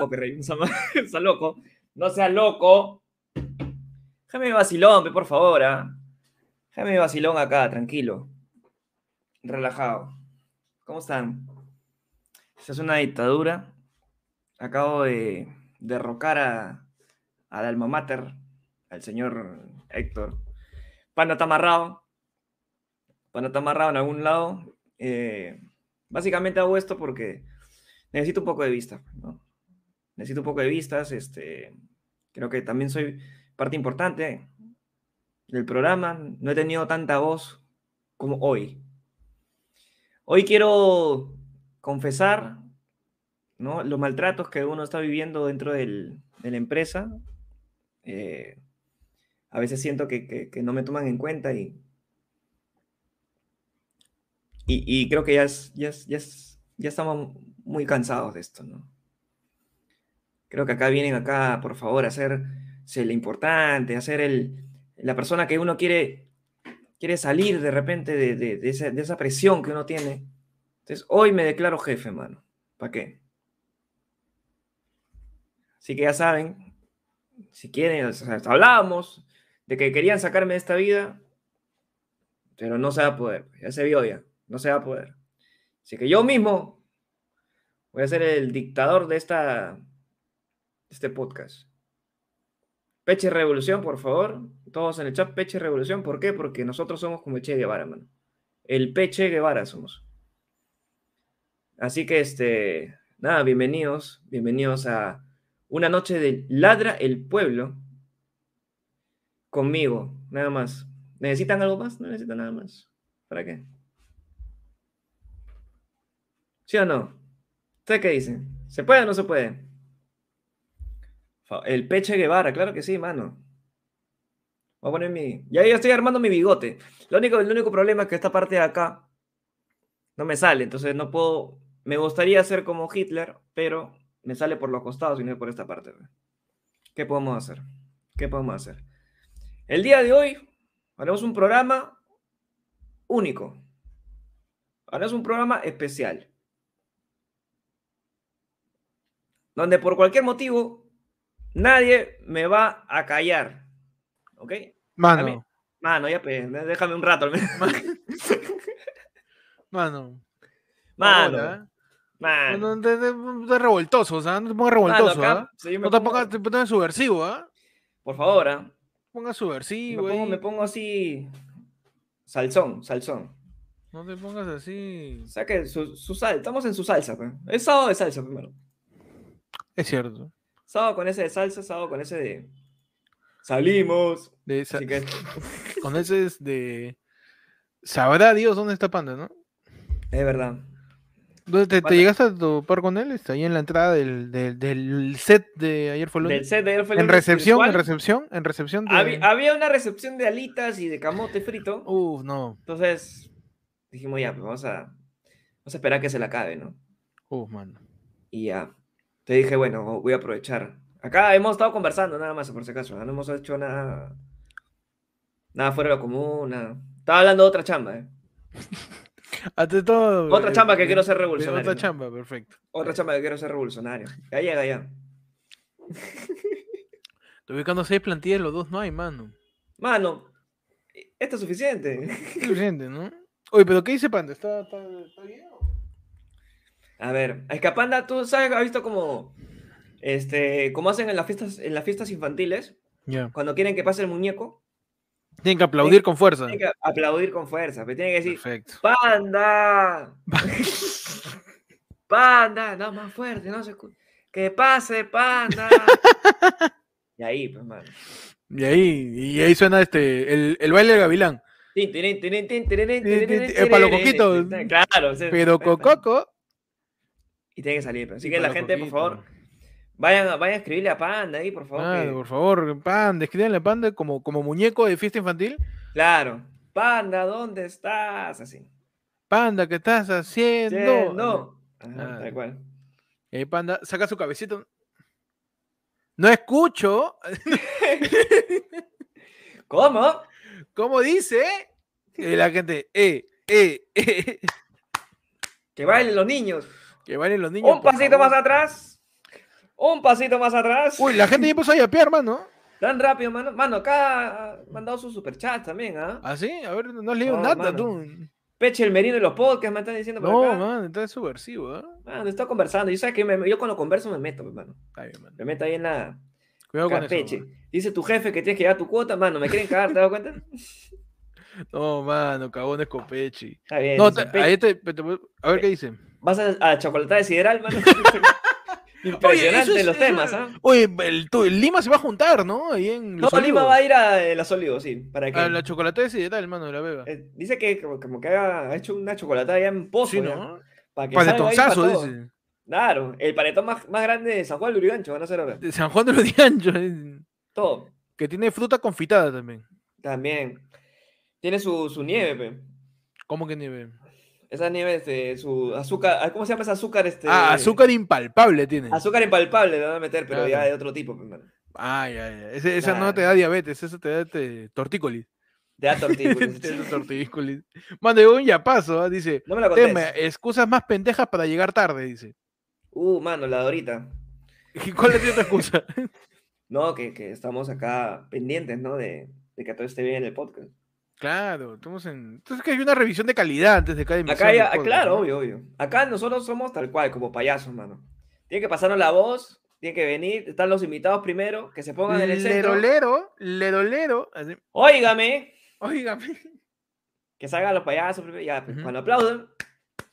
Bueno, ¿cómo que? Está loco. No sea loco. Déjame vacilón, por favor. ¿ah? Déjame vacilón acá, tranquilo. Relajado. ¿Cómo están? Es una dictadura. Acabo de derrocar a, al alma mater, al señor Héctor. Panda está amarrado. Panda está amarrado en algún lado. Eh, básicamente hago esto porque necesito un poco de vista, ¿no? Necesito un poco de vistas, este, creo que también soy parte importante del programa, no he tenido tanta voz como hoy. Hoy quiero confesar ¿no? los maltratos que uno está viviendo dentro de la empresa. Eh, a veces siento que, no me toman en cuenta y, y, creo que ya, ya, ya, ya estamos muy cansados de esto, ¿no? Creo que acá vienen acá, por favor, a hacerse lo importante, a hacer el, la persona que uno quiere, quiere salir de repente de, de, esa, presión que uno tiene. Entonces, hoy me declaro jefe, mano. ¿Para qué? Así que ya saben, si quieren, hablábamos de que querían sacarme de esta vida, pero no se va a poder, ya se vio ya, no se va a poder. Así que yo mismo Voy a ser el dictador de esta este podcast. Peche Revolución, por favor. Todos en el chat, Peche Revolución. ¿Por qué? Porque nosotros somos como Che Guevara, mano. El Peche Guevara somos. Así que, este, nada, bienvenidos, bienvenidos a una noche de Ladra el Pueblo conmigo, nada más. ¿Necesitan algo más? No necesitan nada más. ¿Para qué? ¿Sí o no? ¿Usted qué dice? ¿Se puede o no se puede? El Peche Guevara, claro que sí, mano. Voy a poner mi. Ya, ya estoy armando mi bigote. Lo único, el único problema es que esta parte de acá no me sale, entonces no puedo. Me gustaría ser como Hitler, pero me sale por los costados y no por esta parte. ¿Qué podemos hacer? ¿Qué podemos hacer? El día de hoy haremos un programa único. Haremos un programa especial. donde por cualquier motivo nadie me va a callar. ¿Ok? Mano. Mano, ya pues, déjame un rato. Mano. Mano. Mano. No, te, revoltoso, o sea, no te pongas revoltoso, ¿ah? no te pongas, subversivo, ¿ah? Por favor, ¿ah? Pongas subversivo. Me pongo, me pongo así. Salsón, salsón. No te pongas así. O sea que su, su sal, estamos en su salsa, pues. Es sábado de salsa primero. Es cierto. Sábado con ese de salsa, sábado con ese de. Salimos. De con ese es de. Sabrá Dios dónde está Panda, ¿no? Es verdad. ¿Dónde te, llegaste a topar con él? Está ahí en la entrada del, del, set de ayer fue Del set de ayer fue En recepción, en recepción, en recepción. Había, una recepción de alitas y de camote frito. Uf, no. Entonces dijimos ya, pues vamos a, vamos a esperar que se la acabe, ¿no? Uf, mano. Y ya. Te dije, bueno, voy a aprovechar. Acá hemos estado conversando nada más, por si acaso. No hemos hecho nada. Nada fuera de lo común. Estaba hablando de otra chamba, ¿eh? todo. Otra chamba que quiero ser revolucionario. Otra chamba, perfecto. Otra chamba que quiero ser revolucionario. Ya llega, ya. Estoy buscando seis plantillas, los dos no hay, mano. Mano, esto es suficiente. Es suficiente, ¿no? Oye, pero ¿qué dice Panda? ¿Está, está, está bien? A ver, Escapanda, tú sabes, has visto como, este, cómo hacen en las fiestas, en las fiestas infantiles, cuando quieren que pase el muñeco. Tienen que aplaudir con fuerza. Tienen que aplaudir con fuerza, pero tienen que decir, Perfecto. ¡Panda! ¡Panda! No, más fuerte, no se escucha. ¡Que pase, panda! y ahí, pues, man. Y ahí, y ahí suena este, el, el baile del gavilán. Para los coquitos. Claro. Pero Cococo y tiene que salir. Así que la gente, por favor, vayan, vayan a escribirle a Panda ahí, por favor. Por favor, Panda, escríbanle a Panda como, como muñeco de fiesta infantil. Claro. Panda, ¿dónde estás? Así. Panda, ¿qué estás haciendo? No. tal cual. Y Panda saca su cabecito. No escucho. ¿Cómo? ¿Cómo dice? Y la gente, eh, eh, eh. Que bailen los niños. Que bailen los niños. Un pasito más atrás. Un pasito más atrás. Uy, la gente ya empezó a yapear, mano. Tan rápido, mano. Mano, acá ha mandado su superchat también, ¿ah? ¿Ah, sí? A ver, no has leído No, nada, mano. tú. Peche el Merino y los podcasts me están diciendo por No, acá. man, estás subversivo, ¿eh? Mano, está conversando. Y sabes que me- yo cuando converso me meto, hermano. Está bien, man. Me meto ahí en la Cuidado con acá, eso. Peche. man. Dice tu jefe que tienes que llevar tu cuota, mano. ¿Me quieren cagar? ¿Te das cuenta? No, mano, cagones con Pechi. Está bien. No, dice, te- Pe- ahí te, te- te- a ver qué dice. Vas a, a chocolatada de sideral, mano. Impresionante es- los temas, ¿ah? Oye, el, tu- el Lima se va a juntar, ¿no? Ahí en No, Lima va a ir a eh, Las Olivos, sí. ¿Para qué? A la chocolate de sideral, hermano, de la beba. Eh, dice que como, como que ha hecho una chocolatada ya en pozo. sí, ya, ¿no? Para que salga ahí pa' Panetonzazo, todo. dice. Claro, el panetón más, más grande de San Juan de Lurigancho van a hacer ahora. De San Juan de eh, Todo. Que tiene fruta confitada también. También. Tiene su, su nieve, pe. ¿Cómo que nieve? Esa nieve, este, su azúcar. ah, ¿Cómo se llama ese azúcar? Este, Ah, azúcar impalpable tiene. Azúcar impalpable le van a meter, pero ya de otro tipo. Ah, ya, ya. Ese- esa no te da diabetes, esa te da te, tortícolis. De alto Te da tortícolis. Mande un ya paso, dice. No me lo Tema, excusas más pendejas para llegar tarde, dice. Uh, mano, la Dorita. ¿Y ¿Cuál es tu excusa? No, que, que estamos acá pendientes, ¿no? De, de que todo esté bien en el podcast. Claro, estamos en. Entonces que hay una revisión de calidad antes de cada emisión. Acá ya, podcast, claro, ¿no? obvio, obvio. Acá nosotros somos tal cual, como payasos, mano. Tiene que pasarnos la voz, tiene que venir, están los invitados primero, que se pongan en el centro. Lerolero, lerolero. así, Óigame, Óigame. que salgan los payasos primero, ya, pues, cuando aplauden,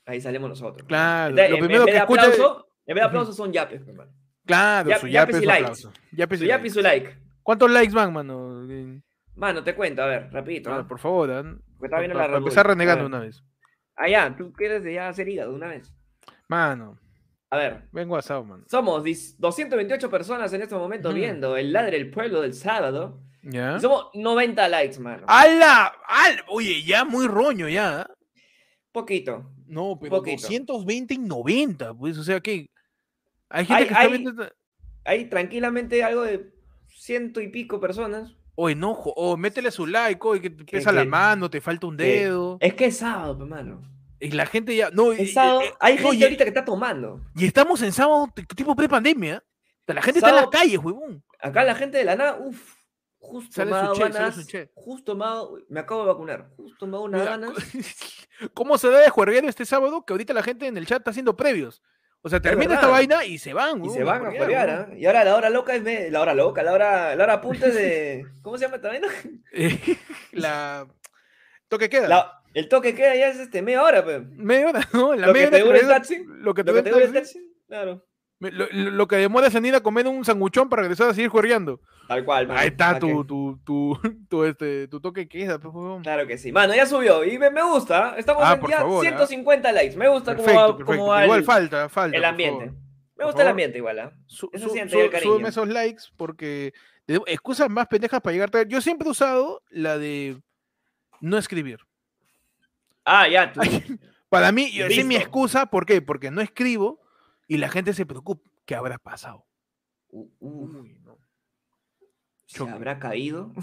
ahí salimos nosotros. Claro, Entonces, lo en- en primero vez que de escucha. aplauso, en vez de Ujú. aplausos son yapes, pues, hermano. Claro, Yap- su yapes yape y su likes. aplauso. Yapes Su su like. ¿Cuántos likes van, mano? Eh, Mano, te cuento, a ver, rapidito. ¿ah? por favor. Porque está viendo para, la empezar renegando una vez. Ah, ya, tú quieres de ya hacer hígado una vez. Mano, A ver, vengo asado, mano. somos dis- 228 personas en este momento viendo el ladre del pueblo del sábado. ¿Ya? Somos 90 likes, mano. ¡Hala! ¡Al! Oye, ya muy roño, ya. ¿ah? Poquito. No, pero poquito. 220 y 90, pues, o sea que. Hay gente Hay- que está hay- viendo. Hay tranquilamente algo de ciento y pico personas. Oye, no, jo- o métele su like, oye, que te pesa la mano, te falta un dedo. Es que es sábado, hermano. Y la gente ya. No, Es sábado. y- Hay no, gente y- ahorita que está tomando. Y estamos en sábado tipo pre-pandemia. O la gente está en Sábado- la calle, huevón. Acá la gente de la nada, uff. Justo Sale ha su che, sale ganas. su che. Justo dado- Me acabo de vacunar. Justo dado unas ganas. ¿Cómo se da de juerguero este sábado? Que ahorita la gente en el chat está haciendo previos. O sea, termina esta vaina y se van. Y se van a huevón. ¿ah? Y ahora la hora loca es me- la hora loca, la hora, la hora punta es de. ¿Cómo se llama esta vaina? Eh, la. Toque queda. La- el toque queda ya es este, media hora, pe. Media hora, ¿no? La Lo que media te hora dura el taxi, Lo que te Lo que te dura el taxi. Claro. Lo, que demora es en ir a comer un sanguchón para regresar a seguir juergueando. Tal cual. Ahí está tu, tu, tu, tu, este, tu toque queda, pues. Claro que sí. Mano, ya subió. Y me, me gusta. Estamos Ah, en ya favor, ¿ah? 150 likes. Me gusta Perfecto, cómo va, perfecto. cómo va Igual el, falta, falta. el ambiente. Me gusta el ambiente igual, ¿ah? Su- Eso su- siente su- esos likes porque excusas más pendejas para llegar tarde. Yo siempre he usado la de no escribir. Ah, ya, tú. Para mí, es mi excusa. ¿Por qué? Porque no escribo y la gente se preocupa. ¿Qué habrá pasado? Uh, uh, Uy, no. ¿Se habrá caído?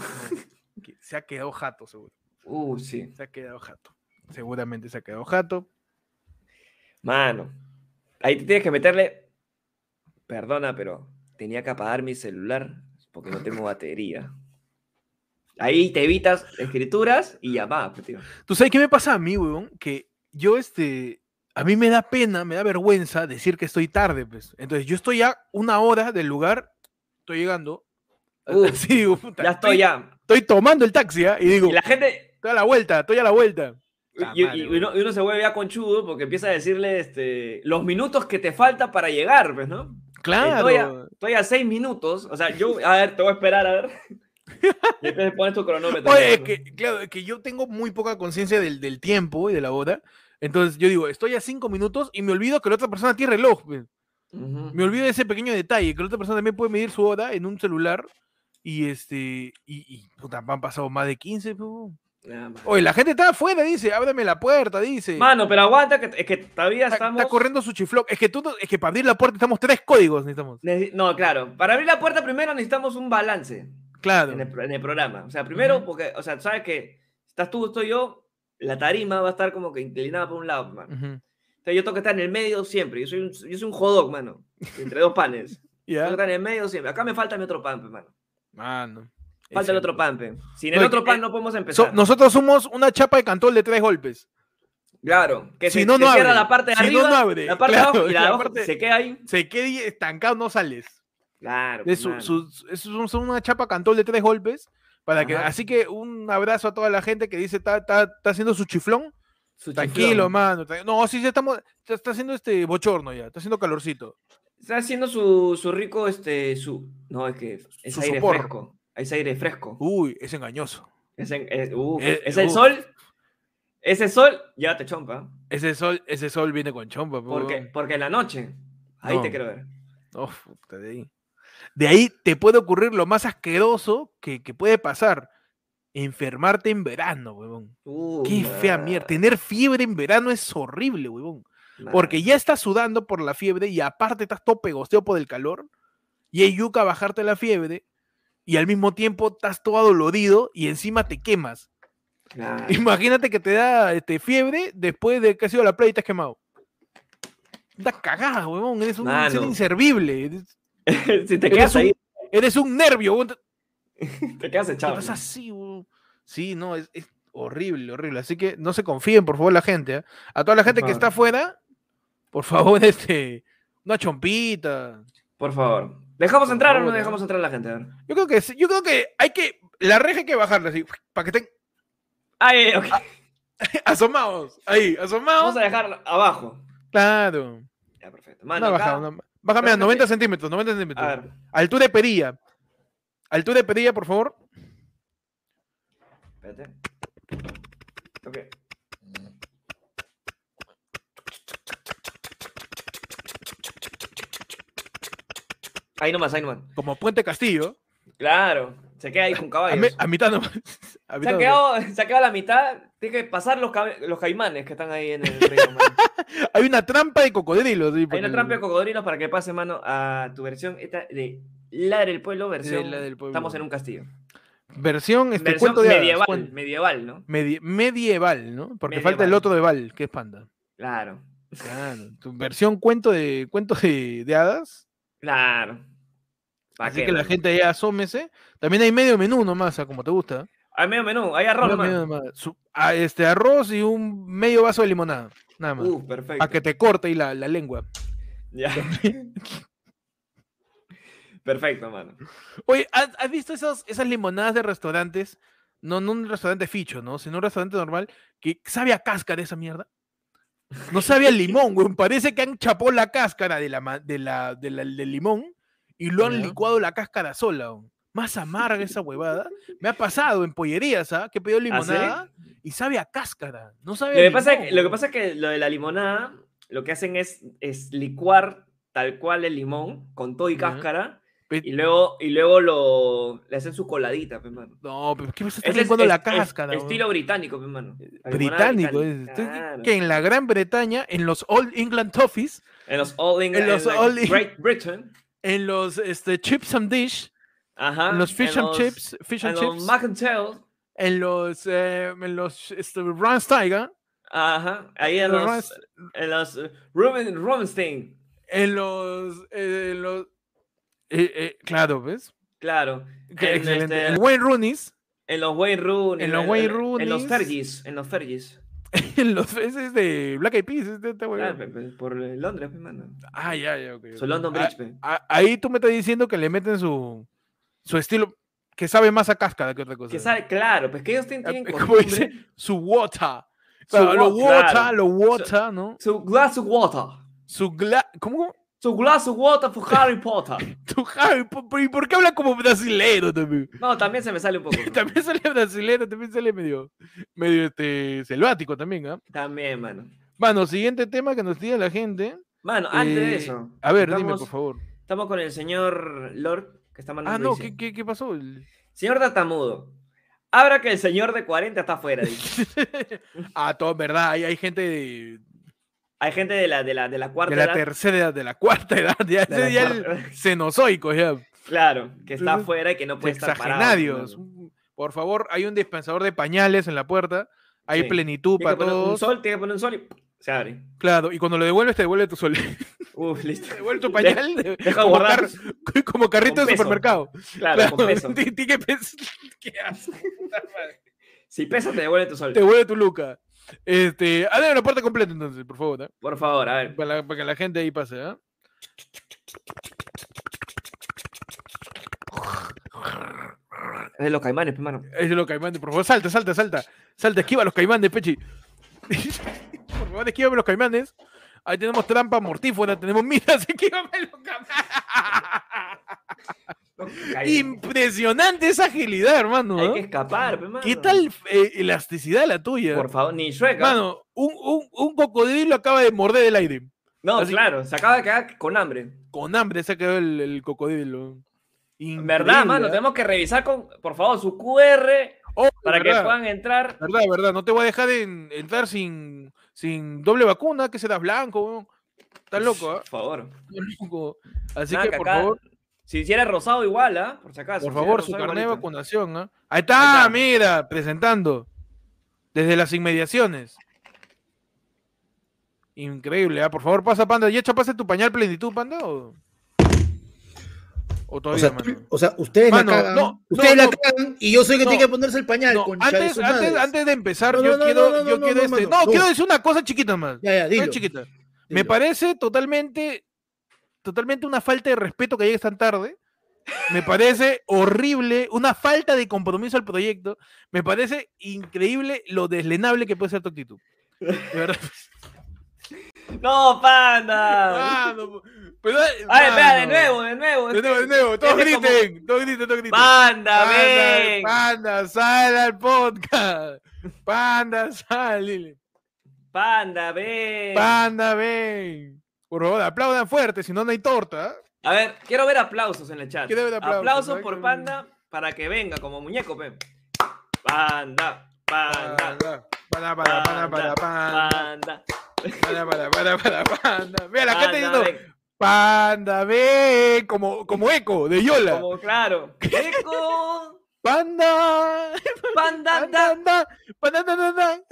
Se ha quedado jato, seguro. Uh, sí. Se ha quedado jato. Seguramente se ha quedado jato. Mano. Ahí te tienes que meterle. Perdona, pero tenía que apagar mi celular porque no tengo batería. Ahí te evitas escrituras y llamadas, pues, tío. ¿Tú sabes qué me pasa a mí, weón? Que yo, este, a mí me da pena, me da vergüenza decir que estoy tarde, pues. Entonces, yo estoy ya una hora del lugar, estoy llegando. Uh, sí, puta, Ya estoy ya. Estoy tomando el taxi, ¿ah? Y digo, Y la gente. estoy a la vuelta, estoy a la vuelta. Y, y- y uno, y uno se vuelve ya conchudo porque empieza a decirle este, los minutos que te falta para llegar, pues, ¿no? Claro. Estoy a, estoy a seis minutos. O sea, yo, a ver, te voy a esperar, a ver. Y después pones tu cronómetro. Oye, es que, claro, es que yo tengo muy poca conciencia del, del tiempo y de la hora. Entonces, yo digo, estoy a cinco minutos y me olvido que la otra persona tiene reloj, pues. Ujú. Me olvido de ese pequeño detalle, que la otra persona también puede medir su hora en un celular. Y este, y, y puta, han pasado más de 15. pues, weón. Ya, mano. Oye, la gente está afuera, dice, ábreme la puerta, dice. Mano, pero aguanta, que, es que todavía está, estamos. está corriendo su chiflón. Es que tú, es que para abrir la puerta necesitamos tres códigos, necesitamos. Necesi- No, claro. Para abrir la puerta primero necesitamos un balance Claro. en el, en el programa. O sea, primero, Ujú. porque, o sea, sabes que estás tú, estoy yo, la tarima va a estar como que inclinada por un lado, mano. Ujú. Entonces yo tengo que estar en el medio siempre. Yo soy un, yo soy un hot dog, mano. Entre dos panes. Ya. Está en el medio siempre. Acá me falta mi otro pan, mano. Mano. Falta el otro pan, pe. Sin No, el otro que- pan eh, no podemos So- empezar. nosotros somos una chapa de cantol de tres golpes. Claro, que Si se, no, se no cierra abre. la parte de Si no, arriba, no abre. la parte de Claro, abajo y la de la abajo parte- se queda ahí. Se quede estancado, no sales. Claro. De pe, su- su- es son una chapa cantol de tres golpes. Para que, así que un abrazo a toda la gente que dice está, haciendo su chiflón. Su Tranquilo, chiflón. mano. No, sí, ya estamos. ya está haciendo este bochorno ya. Está haciendo calorcito. Está haciendo su, su rico, este, su... No, es que es Su aire sopor. fresco. Es aire fresco. Uy, es engañoso. Es, en- es- es el sol. Ese sol, ya te chompa. Ese sol, ese sol viene con chompa. Porque, huevón. porque en la noche, ahí No. te quiero ver. Oh, puta, de ahí. De ahí te puede ocurrir lo más asqueroso que, que puede pasar. Enfermarte en verano, huevón. Qué fea mierda. Tener fiebre en verano es horrible, huevón. Porque ya estás sudando por la fiebre y aparte estás todo pegosteo por el calor. Y hay yuca bajarte la fiebre. Y al mismo tiempo estás todo adolorido y encima te quemas. Imagínate que te da este, fiebre después de que has ido a la playa y te has quemado. Da cagada, huevón. Eres un ser inservible. Eres, si te eres quedas un, ahí, eres un nervio. Te quedas echado. vas así, huevón. Sí, no, es, es horrible, horrible. Así que no se confíen, por favor, la gente. ¿eh? A toda la gente que está afuera, por favor, este, una chompita. Por favor. ¿Dejamos Por entrar o no dejamos entrar a la gente? A. Yo creo que sí, yo creo que hay que la reja hay que bajarla así para que estén Ay, ok. asomados ahí, asomados. Vamos a dejar abajo. Claro. Ya, perfecto. Mano, Una acá- baja, una- bájame a realmente- 90 centímetros, 90 A centímetros. ver, Altura de perilla. Altura de perilla, por favor. espérate. Ok. Ahí nomás, ahí nomás. Como Puente Castillo. Claro, se queda ahí con A, caballos. me- a mitad nomás. A Se ha, quedado, se ha quedado a la mitad. Tiene que pasar los, los caimanes que están ahí en el río. mano. Hay una trampa de cocodrilos. sí, Hay una trampa de cocodrilos para que pase mano a tu versión esta de Ladre del Pueblo, versión Ladre del Pueblo. Estamos en un castillo. Versión, este, versión cuento de medieval, medieval, ¿no? medi- medieval, ¿no? Porque falta el otro de Val, que es panda. Claro, Claro. Tu versión cuento de cuento de, de hadas. claro. ¿Pa' Así qué, que la gente ya asómese. También hay medio menú nomás, ah, como te gusta. Hay medio menú, hay arroz nomás. Su- ah, este arroz y un medio vaso de limonada. Nada más. Uh, perfecto. Para que te corte y la, la lengua. Ya. perfecto, mano. Oye, ¿has, has visto esos, esas limonadas de restaurantes? No, no un restaurante ficho, ¿no? Sino un restaurante normal que sabe a cáscara esa mierda. No sabe a limón, güey. Parece que han chapado la cáscara de la, de la, de la- del limón y lo han licuado la cáscara sola. güey. Más amarga esa huevada. Me ha pasado en pollerías, ¿ah? Que he pedido ¿Ah, sí? limonada y sabe a cáscara. No sabe Lo a que, pasa que, lo que pasa es que lo de la limonada, lo que hacen es, es licuar tal cual el limón con todo y cáscara y luego, y luego lo, le hacen su coladita, pe, mano. No, pero ¿qué vas a estar Ese es, la es- es cáscara? estilo británico, pe, mano. La británico. claro. Que en la Gran Bretaña, en los Old England Toffees, En los All England, en los All Great Britain. en los este, Chips and Dish, Ajá. en los Fish and los- Chips, Fish En and los Chips, Mac and Tail. en los, eh, en los este, Tiger, Ajá. Ahí en los los, en los eh, Ruben, Rubenstein. en los, eh, en los eh, eh, claro, ¿ves? Claro. Qué En, este, En Wayne Rooney's, en los Wayne Rooney. en los Wayne en- En los Rooneys. Fergis. En los Fergis. en los ese es de Black Eyed Peas, este, este Ah, por eh, Londres, pe, mano. Ah, ya, ya, ok. Su ok. London Ah, Bridge, ah, ahí tú me estás diciendo que le meten su, su estilo que sabe más a cáscara que otra cosa. Que sabe, claro, pues que ellos tienen, como dice, su water. Su Claro, lo wa- water, claro. lo water, ¿no? Su glass of water. Su gla... ¿Cómo? Su glass of water for Harry Potter. Tu Harry Po- ¿Y por qué habla como brasilero también? No, también se me sale un poco. pe. También sale brasilero, también sale medio, medio este, selvático también, ¿ah? También, mano. Bueno, siguiente tema que nos diga la gente. Mano, antes de Eh, eso. A ver, dime, estamos- por favor. Estamos con el señor Lord, que está Ah, mandando. no, dice, ¿qué, qué, qué pasó? Señor Tatamudo. Abra que el señor de 40 está afuera. dice. ah, todo verdad. Hay, hay gente de, Hay gente de la, de la, de la cuarta de la edad. tercera edad, de la cuarta edad, ya, ese ya el cenozoico, ya. Claro, que está afuera y que no puede estar parado. Un- Por favor, hay un dispensador de pañales en la puerta. Hay Sí. plenitud para poner un todos. sol, tiene que poner un sol y Se abre. Claro, y cuando lo devuelves te devuelve tu sol. Uf, listo. Te devuelve tu pañal. de- deja como, guardar. car- como carrito de supermercado. Claro, con peso. Pes- ¿Qué haces? Si pesa, te devuelve tu sol. Te devuelve tu luca. Este, hazle la puerta completa entonces, por favor. ¿eh? Por favor, a ver. Para, la- para que la gente ahí pase, ¿ah? Es de los caimanes, pe, mano. Es de los caimanes, por favor, salta, salta, salta. Salta, esquiva a los caimanes, Pechi. Por favor, esquívame los caimanes. Ahí tenemos trampa mortífera, tenemos miras, esquívame los caimanes. Impresionante esa agilidad, hermano. hay que escapar. ¿Qué tal eh, elasticidad la tuya? Por favor, ni. ¿ah? Mano, un, un, un cocodrilo acaba de morder el aire. No, así- claro, se acaba de quedar con hambre. Con hambre se ha quedado el, el cocodrilo. En verdad, mano, Increíble, ¿ah? tenemos que revisar con, por favor, su QR Oh, para que puedan entrar. Verdad, verdad, no te voy a dejar en- entrar sin, sin doble vacuna, que serás blanco. Estás loco, ¿ah? Por favor. Estás loco. Así Nada, que, que por acá- favor, Si hiciera rosado igual, ¿ah? Por si acaso. por si favor, su carnet de vacunación, ¿ah? Ahí está, Ahí está. mira, presentando. Desde las inmediaciones. Increíble, ¿ah? Por favor, pasa, panda. ¿Ya chapaste tu pañal plenitud, panda? ¿O, o O todavía, sea, mano? o sea, ustedes Mano, la cagan, no, ustedes no, la no. cagan y yo soy el que No. tiene que ponerse el pañal. No, concha de antes, antes, antes de empezar, No, yo quiero, no, yo quiero, este- mano, no, no. quiero decir una cosa chiquita más. Ya, ya, dilo. chiquita. Me parece totalmente, totalmente una falta de respeto que llegues tan tarde. Me parece horrible, una falta de compromiso al proyecto. Me parece increíble lo deslenable que puede ser tu actitud. De verdad. ¡No, panda! Mano, pero, A ver, espera, de nuevo, de nuevo. De nuevo, de nuevo. Todos Este como- griten, todos griten, todos griten. ¡Panda, Panda, ven! panda, sal al podcast. Panda, sal. dile. ¡Panda, ven! Panda, ven. Por favor, aplaudan fuerte, si no, no hay torta. A ver, quiero ver aplausos en el chat. Quiero ver aplausos, aplausos por Panda para que venga como muñeco, pe. Panda, panda, Panda, panda. panda. Para, para, para, para, panda. Mira, la gente Panda, diciendo. Panda, ven, como, como eco de Yola. Como claro. Eco, Panda, panda, panda, da, panda, panda, panda, panda.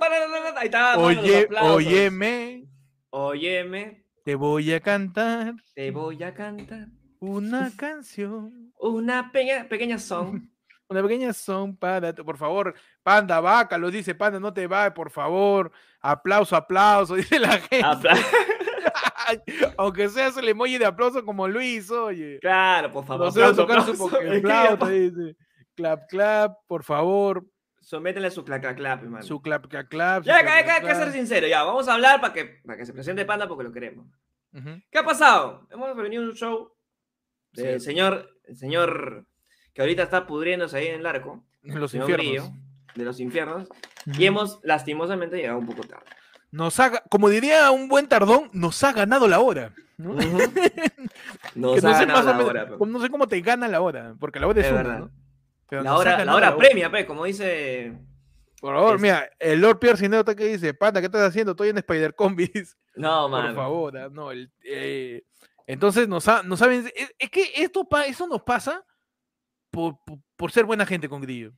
panda, Ahí está. Oye, óyeme, Óyeme, te voy a cantar te voy a cantar una canción. una pequeña, pequeña song. Una pequeña son para, por favor, panda, vaca, lo dice panda, no te va, por favor, aplauso, aplauso, dice la gente. Apla- Aunque seas el emoji de aplauso como Luis, oye. claro, por favor. Aplauso, aplauso. Poké Es que flauta, dice. Clap, clap, por favor. Sométele su clac, clac, clap, hermano. Su clap, clap, clap. Ya, clap, hay, clap, hay que ser clap. sincero, ya. Vamos a hablar para que, para que se presente Panda porque lo queremos. Ujú. ¿Qué ha pasado? Hemos venido a un show del Sí. señor, el señor que ahorita está pudriéndose ahí en el arco, los infiernos. Grillo, de los infiernos, Ujú. y hemos lastimosamente llegado un poco tarde. Nos ha, como diría un buen tardón, nos ha ganado la hora. ¿no? Nos no sé ganado la menos- hora, no sé cómo te gana la hora, porque la hora es, Es una, verdad. ¿no? Pero La hora, la hora premia, pe, como dice. Por favor, Es- mira, el Lord Pierre Cineo que dice, panda, ¿qué estás haciendo? Estoy en Spider Combis. No, Por man. favor, ah, no. el- eh, entonces, nos, ha- nos saben, es, es que esto pa- eso nos pasa por, por- por ser buena gente con Grillo.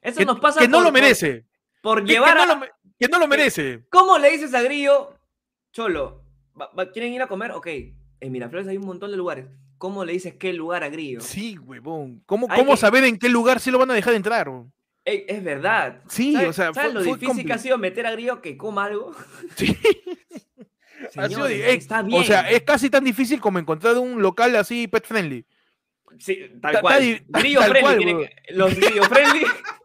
Eso Que, nos pasa que no por- lo por- merece. Por, que llevar no a. lo me- que no lo merece. ¿Cómo le dices a Grillo, Cholo? ¿Quieren ir a comer? Ok. En Miraflores hay un montón de lugares. ¿Cómo le dices qué lugar a Grillo? Sí, huevón. ¿Cómo, cómo saber en qué lugar sí lo van a dejar entrar? es verdad. Sí, ¿Sabes- o sea, ¿sabes fue- lo fue difícil que ha sido meter a Grillo que coma algo? Sí. Sido está bien. O sea, es casi tan difícil como encontrar un local así pet friendly. Sí, tal ta- cual. Grillo friendly. los grillo friendly.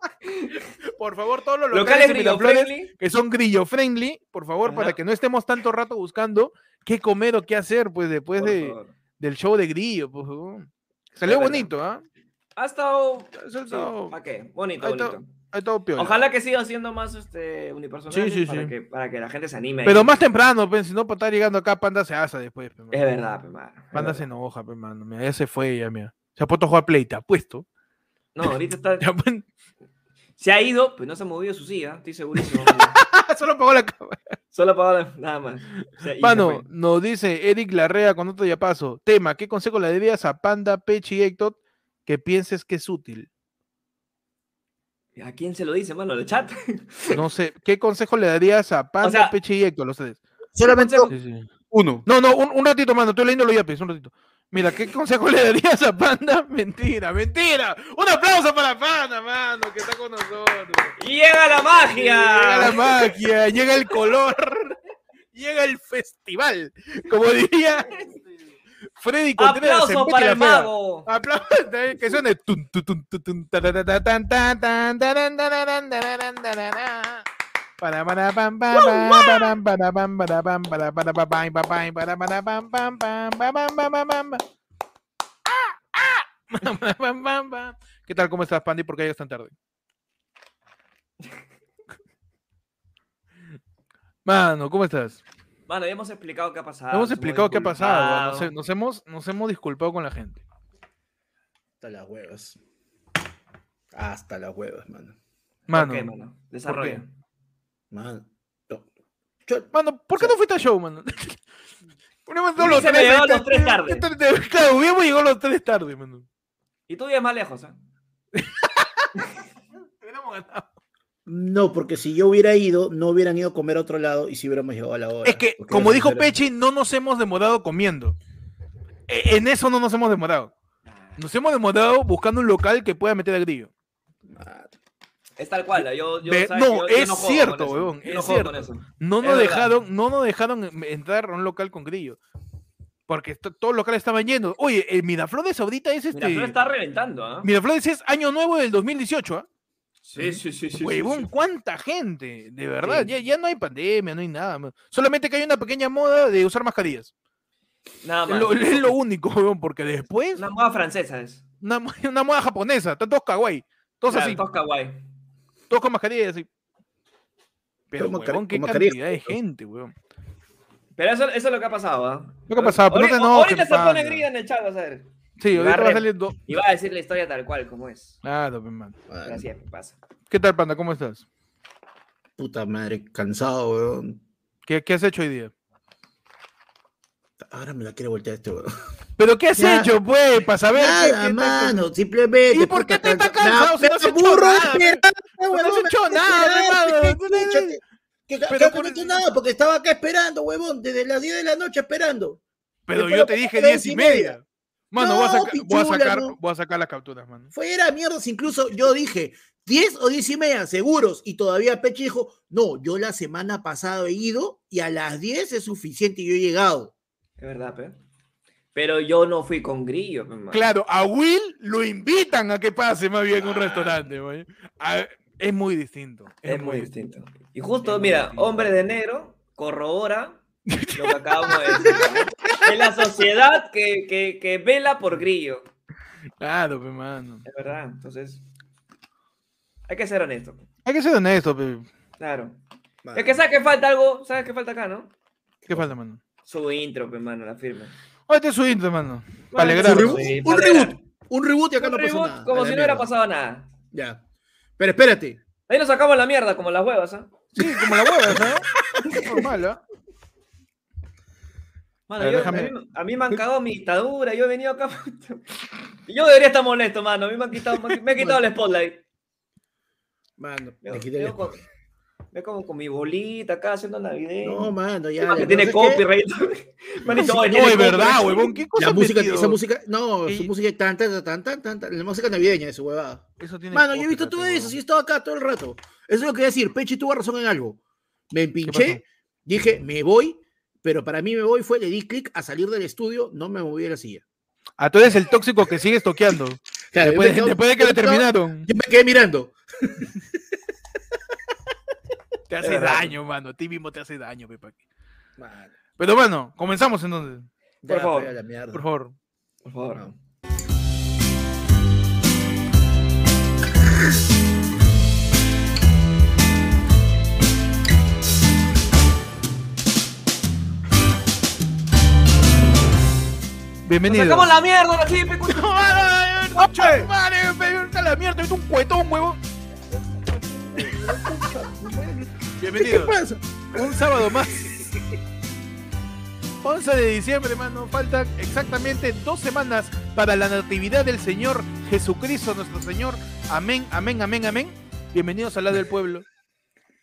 Por favor, todos los locales locales de que son grillo friendly, por favor, para que no estemos tanto rato buscando qué comer o qué hacer, pues después de, del show de grillo. Pues. Salió bonito, ¿ah? Ha estado. Eso ha Sí, estado- ¿Para qué? Bonito, bonito. ha estado. Ojalá que siga siendo más este, unipersonal Sí, sí, para, sí. Que, para que la gente se anime. Pero ahí. más temprano, pues, si no, para estar llegando acá, Panda se asa después. pe, Es verdad, pe, mano, es Panda verdad. se enoja, pe, mano. Mira, ya se fue, ya, mira. Se ha puesto a jugar play, te apuesto. No, ahorita está. Se ha ido, pues no se ha movido su silla, estoy segurísimo. Solo apagó la cámara. Solo apagó nada más. O sea, Mano, nos dice Eric Larrea con otro ya paso. Tema, ¿qué consejo le darías a Panda, Pechi y Héctor que pienses que es útil? ¿A quién se lo dice, mano? ¿El chat? No sé, ¿qué consejo le darías a Panda, sea- Peche y Héctor, los tres? Solamente Sí, sí. uno. No, no, un, un ratito, mano, estoy leyendo los yapes, un ratito. Mira, ¿qué consejo le darías a Panda? Mentira, mentira. Un aplauso para Panda, mano, que está con nosotros. ¡Llega la magia! Llega la magia, llega el color, llega el festival. Como diría Freddy Contreras ¡Aplauso para el mago! Aplausos, eh, que suene. ¿Qué tal? ¿Cómo estás, Pandy? ¿Por qué llegas tan tarde? Mano, ¿cómo estás? Mano, ya hemos explicado qué ha pasado. Hemos explicado qué ha pasado. Nos, nos hemos, nos hemos disculpado con la gente. Hasta las huevas. Hasta las huevas, mano. ¿Por Mano, qué, mano? Desarrolla. No. Yo- Mano, ¿por qué O sea- no fuiste al show, mano? Hubiéramos llegado los Hubiésemos tres, llegado este- los tres tarde. este- este- Claro, hubiéramos llegado los tres tarde, mano. Y tú vives más lejos, ¿ah? Hubiéramos ganado. No, porque si yo hubiera ido, no hubieran ido a comer a otro lado y si hubiéramos llegado a la hora. Es que, como dijo era- Pechi, no nos hemos demorado comiendo. E- En eso no nos hemos demorado. Nos hemos demorado buscando un local que pueda meter a grillo. Mano. Es tal cual. Yo, yo, ¿sabes? no, Yo- es cierto, no es con cierto. No Es nos verdad. dejaron, no nos dejaron en- entrar a un local con grillo. Porque todos los locales estaban llenos. Oye, el Miraflores ahorita es este. Miraflores está reventando, ¿ah? Miraflores es año nuevo del 2018, ¿ah? Sí, sí, sí, sí. sí, Huevón, sí. cuánta gente, de verdad, Sí. ya, ya no hay pandemia, no hay nada. man. Solamente que hay una pequeña moda de usar mascarillas. Nada Es más. lo, es lo único, huevón, porque después, Una moda francesa es. una moda japonesa, están todos kawaii, todos Claro, así, todos kawaii. Todos con mascarillas así. Pero, Todos huevón, qué cantidad de juntos. gente, huevón. Pero eso, eso es lo que ha pasado, ¿ah? Lo que ha pasado, pero no te Ahorita- enojes, Ahorita se pone grilla en el chat, vas a ver. Sí, ahorita a va a salir do- Y va a decir la historia tal cual como es. Claro, pues, man. Mano, Pero así es, pasa. ¿Qué tal, panda? ¿Cómo estás? Puta madre, cansado, weón. ¿Qué, qué has hecho hoy día? Ahora me la quiere voltear este weón. ¿Pero qué has hecho, pues, para saber qué- Nada, qué tal- mano, simplemente. ¿Y por qué te está cansa- cansado si no nada, esperando, no has hecho nada, hermano. que- Que, que Pero acá por- no hecho nada porque estaba acá esperando, huevón, desde las 10 de la noche esperando. Pero yo te dije era diez y media. Mano, voy, a No, saca- voy a pichula, sacar, no. voy a sacar las capturas, mano. Fuera mierdas, incluso yo dije 10 o 10 y media, seguros. Y todavía Peche dijo, no, yo la semana pasada he ido y a las 10 es suficiente y yo he llegado. Es verdad, pe. Pero yo no fui con grillo, pe, mano. Claro, a Will lo invitan a que pase más bien en un restaurante, güey. A- Es muy distinto. Es muy distinto. Y justo, Es mira, distinto. hombre de negro corrobora lo que acabamos de decir. Es la sociedad que, que, que vela por grillo. Claro, pe, mano. Es verdad. Entonces, hay que ser honesto. Hay que ser honesto, pe. Claro. Es que sabes que falta algo, sabes que falta acá, ¿no? ¿Qué falta, mano? Su intro, pe, mano, la firma. Oye, este es su intro, mano. Mano, Para Un alegrarnos. reboot, Sí, un reboot, alegrar. un reboot y acá Un no pasó reboot nada. como si no hubiera pasado nada. Ya. Pero espérate. Ahí nos sacamos la mierda, como las huevas, ¿ah? Sí, como la hueva, ¿sabes? Normal, ¿ah? Mano, A ver, yo- déjame- a, mí, a mí me han cagado mi dictadura, yo he venido acá. Y yo debería estar molesto, mano. A mí me han quitado, me han- me quitado el spotlight. Mano, Me, le quité el- con, me como con mi bolita acá haciendo navideño. No, mano, ya. Que la tiene copyright. Dicho, No, "Oye, es verdad, copyright". huevón. ¿Qué cosa La música, metido? esa música, no, su Y- música tan, tan, tan, tan, tan, tan, la música navideña de su huevada. Eso tiene Mano, yo he visto todo eso, sí he estado acá todo el rato. Eso es lo que quería decir. Pechi tuvo razón en algo. Me empinché, dije, me voy, pero para mí me voy fue, le di clic a salir del estudio, no me moví de la silla. Ah, tú eres el tóxico que sigues toqueando. Claro, Después, después de que yo quedo- terminaron. Yo me quedé mirando. Te hace verdad. daño, mano. A ti mismo te hace daño, Pepa. Mano, Pero bueno, comenzamos entonces. ya, favor. pues, a la mierda. Por favor. Por favor. No. ¡Nos Bienvenido. sacamos la mierda la mierda, es un cuetón, huevón. ¿Qué pasa? Un sábado más. 11 de diciembre, hermano. Faltan exactamente dos semanas para la natividad del Señor Jesucristo, nuestro Señor. Amén, amén, amén, amén. Bienvenidos a la del pueblo.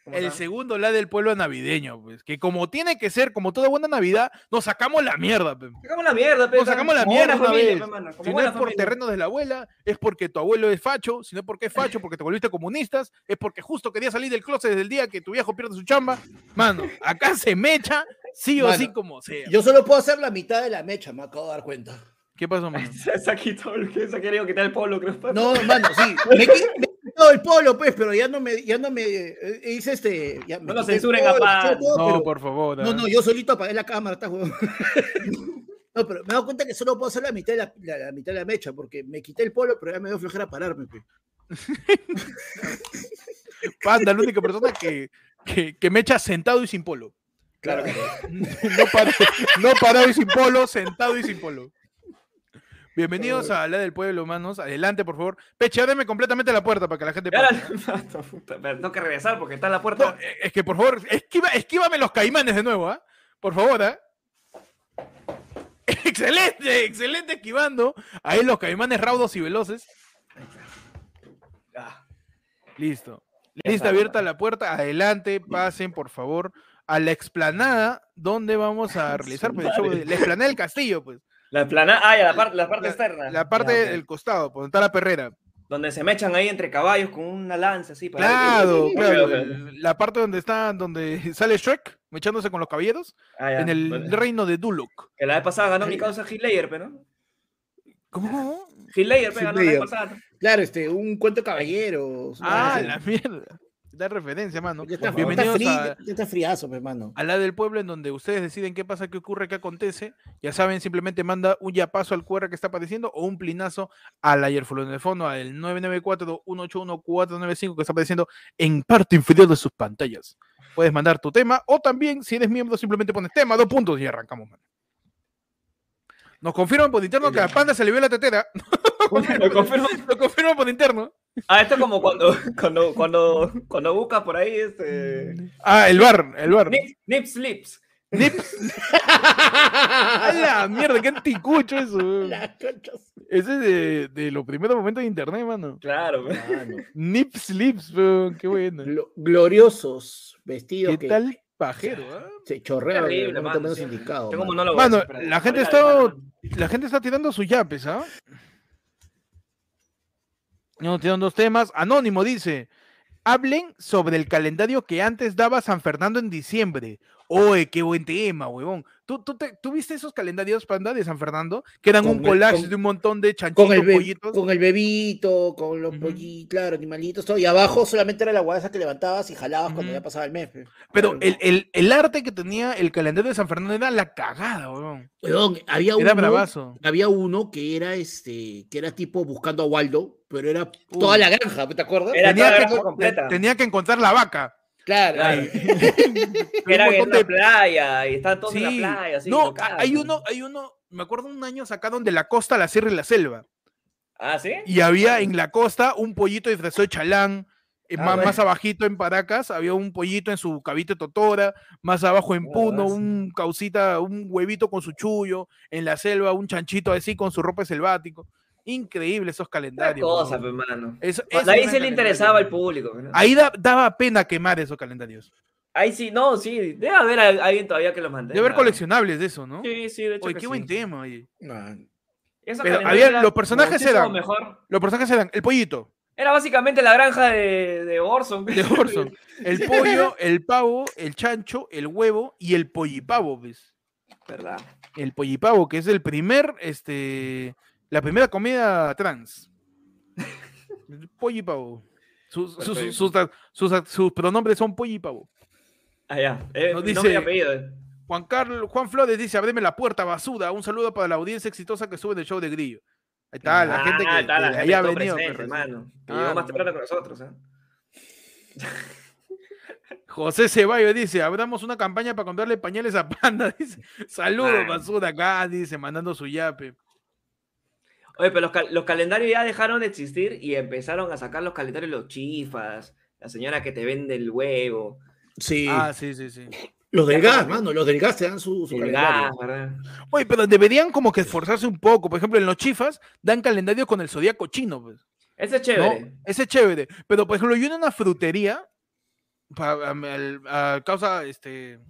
¿Cómo El segundo la del pueblo navideño, pues. Que como tiene que ser, como toda buena Navidad, nos sacamos la mierda, pe. Sacamos la mierda, pe, Nos sacamos la mierda una familia, vez. pe, mano, como Si no es por familia. terrenos de la abuela, es porque tu abuelo es facho, si no es porque es facho, porque te volviste comunistas, es porque justo quería salir del closet desde el día que tu viejo pierde su chamba. Mano, acá se mecha, sí o Mano, sí como sea. Yo solo puedo hacer la mitad de la mecha, me acabo de dar cuenta. ¿Qué pasó, mano? Se ha quitado el que se ha querido quitar el polo, creo. No, mano, sí. Me, he quitado el polo, pues, pero ya no me, ya no me eh, hice este. ya me No lo censuren, polo, apá. quité todo, No, pero- por favor. No, ah. no, yo solito apagué la cámara, está huevón. No, pero me he dado cuenta que solo puedo hacer la mitad de la, la- la mitad de la mecha, porque me quité el polo, pero ya me dio flojera pararme. pe. Panda, la única persona que, que, que me echa sentado y sin polo. Claro. No, par- no parado y sin polo, sentado y sin polo. Bienvenidos a la del pueblo, manos. Adelante, por favor. Peche, ábreme completamente la puerta para que la gente pase. Tengo que regresar porque está en la No, puerta. eh, es que por favor, esquiva, esquívame los caimanes de nuevo, ¿ah? Por favor, ¿ah? Excelente, excelente esquivando. Ahí los caimanes raudos y veloces. Ah, Listo. Lista abierta la puerta. Adelante, pasen, por favor, a la explanada donde vamos a realizar pues, el show de- la explanada del castillo, pues. La plana, ah, ya, la, par- la parte La- externa. La parte Ya, ok. del costado, pues, donde está la perrera. Donde se mechan ahí entre caballos con una lanza así. para- Claro, Ok, claro. ok, ok. el- La parte donde está, donde sale Shrek, echándose con los caballeros, Ah, ya. en el reino de Duluk. Que la vez pasada ganó mi causa Hitler, pero ¿no? ¿Cómo? Hitler, pero ganó la vez pasada. Claro, este, un cuento de caballeros. Ah, la mierda. Da referencia, mano. Ya está, Bienvenidos está, a, ya está friazo, mi hermano. a la del pueblo en donde ustedes deciden qué pasa, qué ocurre, qué acontece. Ya saben, simplemente manda un yapazo al QR que está apareciendo o un plinazo al ayerfolo en el fondo, al 994-181-495 que está apareciendo en parte inferior de sus pantallas. Puedes mandar tu tema o también, si eres miembro, simplemente pones tema, dos puntos y arrancamos. mano. Nos confirman por interno que a Panda se le vio la tetera. Lo confirman por interno. Ah, esto es como cuando, cuando, cuando, cuando buscas por ahí este. Ah, el bar, el bar. Nip, nip slips. Nips. ¡A la mierda! ¡Qué anticucho eso! weón. Las conchas. Ese es de, de los primeros momentos de internet, mano. Claro, pe. Mano, Nip Slips, weón, qué bueno. glo- gloriosos vestidos ¿Qué que tal pajero? ah? se en el mano, momento menos sí. indicado. Mano. Mano, la gente está-. La gente está tirando sus yapes, ¿ah? No, tienen dos temas. Anónimo dice: Hablen sobre el calendario que antes daba San Fernando en diciembre. Oye, qué buen tema, huevón. ¿Tú, tú, te- tú viste esos calendarios, panda, de San Fernando? Que eran Con un el- collage con- de un montón de chanchitos, Con el, pollitos. con el bebito, con los pollitos, claro, animalitos, todo. Y abajo solamente era la guadaza que levantabas y jalabas cuando ya pasaba el mes. pe. Pero el, el- el arte que tenía el calendario de San Fernando era la cagada, weón. Weón, había Era uno, bravazo. había uno que era este, que era tipo buscando a Waldo, pero era toda Uy. la granja, ¿te acuerdas? Era Tenía toda la que, granja completa. tenía que encontrar la vaca. Claro. Claro. Era en montón una de- playa y estaban todos en Sí. la playa. Así, no, locazo. hay uno, hay uno, me acuerdo un año sacaron de la costa, la sierra y la selva. Ah, ¿sí? Y había en la costa un pollito disfrazado de chalán. eh, Ah, más, bueno. más abajito en Paracas había un pollito en su cabito de totora, más abajo en Puno, un causita, un huevito con su chullo, en la selva un chanchito así con su ropa selvático. Increíble esos calendarios. cosa, weón. pe, mano. Eso- Pues eso ahí sí le interesaba al público. Ahí da- daba pena quemar esos calendarios. Ahí sí, no, sí. Debe haber a- alguien todavía que los mantenga. Debe haber coleccionables de eso, ¿no? Sí, sí, de hecho. Oye, que qué sí. buen tema, oye. Pero había- los personajes eran- mejor. Los personajes eran el pollito, Era básicamente la granja de, de Orson. de Orson, el pollo, el pavo, el chancho, el huevo y el pollipavo, ¿ves? ¿Verdad? El pollipavo, que es el primer, este, la primera comida trans. El Pollipavo. Sus, sus, sus, sus- sus pronombres son pollipavo. Ah, ya. Eh, Nos y dice- apellido. eh. Juan Carlos, Juan Flores dice, abreme la puerta, basura. Un saludo para la audiencia exitosa que sube del show de Grillo. Ahí está, la Ah, gente que está la gente ha venido. presente, pues, hermano, que Ah, llegó más no, temprano no. que nosotros. ¿eh? José Ceballos dice, abramos una campaña para comprarle pañales a Panda. Dice, saludos, Man. basura acá, dice, mandando su yape. Oye, pero los, cal- los calendarios ya dejaron de existir y empezaron a sacar los calendarios los chifas, la señora que te vende el huevo, Sí. Ah, sí, sí, sí. los del gas, mano, los del gas te dan su, su calendario. gas, ¿verdad? Oye, pero deberían como que esforzarse un poco. Por ejemplo, en los chifas dan calendario con el zodiaco chino. Pues. Ese es ¿no? chévere. Ese es chévere. Pero, por ejemplo, yo en una frutería, pa- a, a causa, este,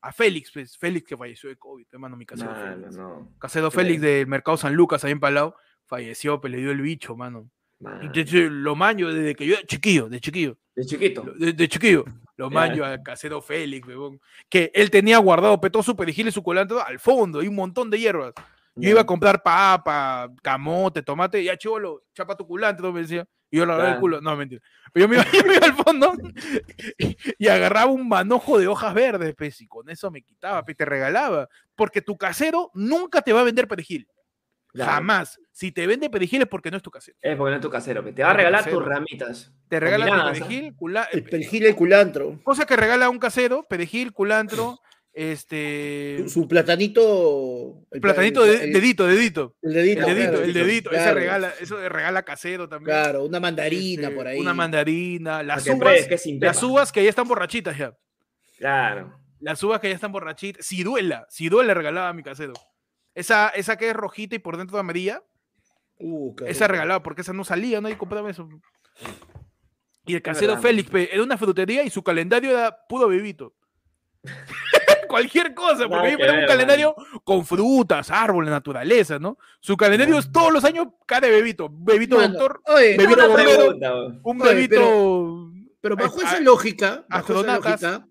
a Félix, pues, Félix que falleció de COVID, hermano, mi casero No, no, Félix. no. Casero Qué Félix del Mercado San Lucas, ahí en Palau, falleció, pero le dio el bicho, mano. Y Man, de hecho, lo maño desde que yo era chiquillo, de chiquillo, De chiquito. de, de chiquillo, lo maño al casero Félix, huevón, que él tenía guardado pe, todo su perejil y su culantro al fondo, y un montón de hierbas. Yo iba a comprar papa, camote, tomate, ya chivolo, chapa tu culantro, me decía. Y yo le agarraba el Claro. culo. No, mentira. Pero yo me iba, yo me iba al fondo y, y agarraba un manojo de hojas verdes, pues, y con eso me quitaba, pues, te regalaba. Porque tu casero nunca te va a vender perejil. Claro. Jamás. Si te vende perejil es porque no es tu casero. Es porque no es tu casero. Te va a regalar casero. tus ramitas. Te regala perejil, cula- El perejil y el culantro. cosa que regala un casero, perejil, culantro, este Su, su platanito. el pla- platanito el- de el- dedito, dedito. El dedito. El dedito, claro, el dedito, ese regala, eso regala casero también. Claro, una mandarina Este, por ahí. Una mandarina, las uvas, que las uvas que ya están borrachitas ya. Claro. Las uvas que ya están borrachitas. Ciruela, ciruela regalaba a mi casero. Esa, esa que es rojita y por dentro amarilla, Uh, qué esa rico. regalaba porque esa no salía, nadie compraba eso. Y el casero. Félix, era una frutería y su calendario era puro bebito. Cualquier cosa, porque era un calendario con frutas, árboles, naturaleza, ¿no? Su calendario es todos los años cara de bebito. Bebito Mano, doctor, Oye, bebito bombero, un Oye, bebito. Pero bajo a- esa lógica, bajo esa lógica,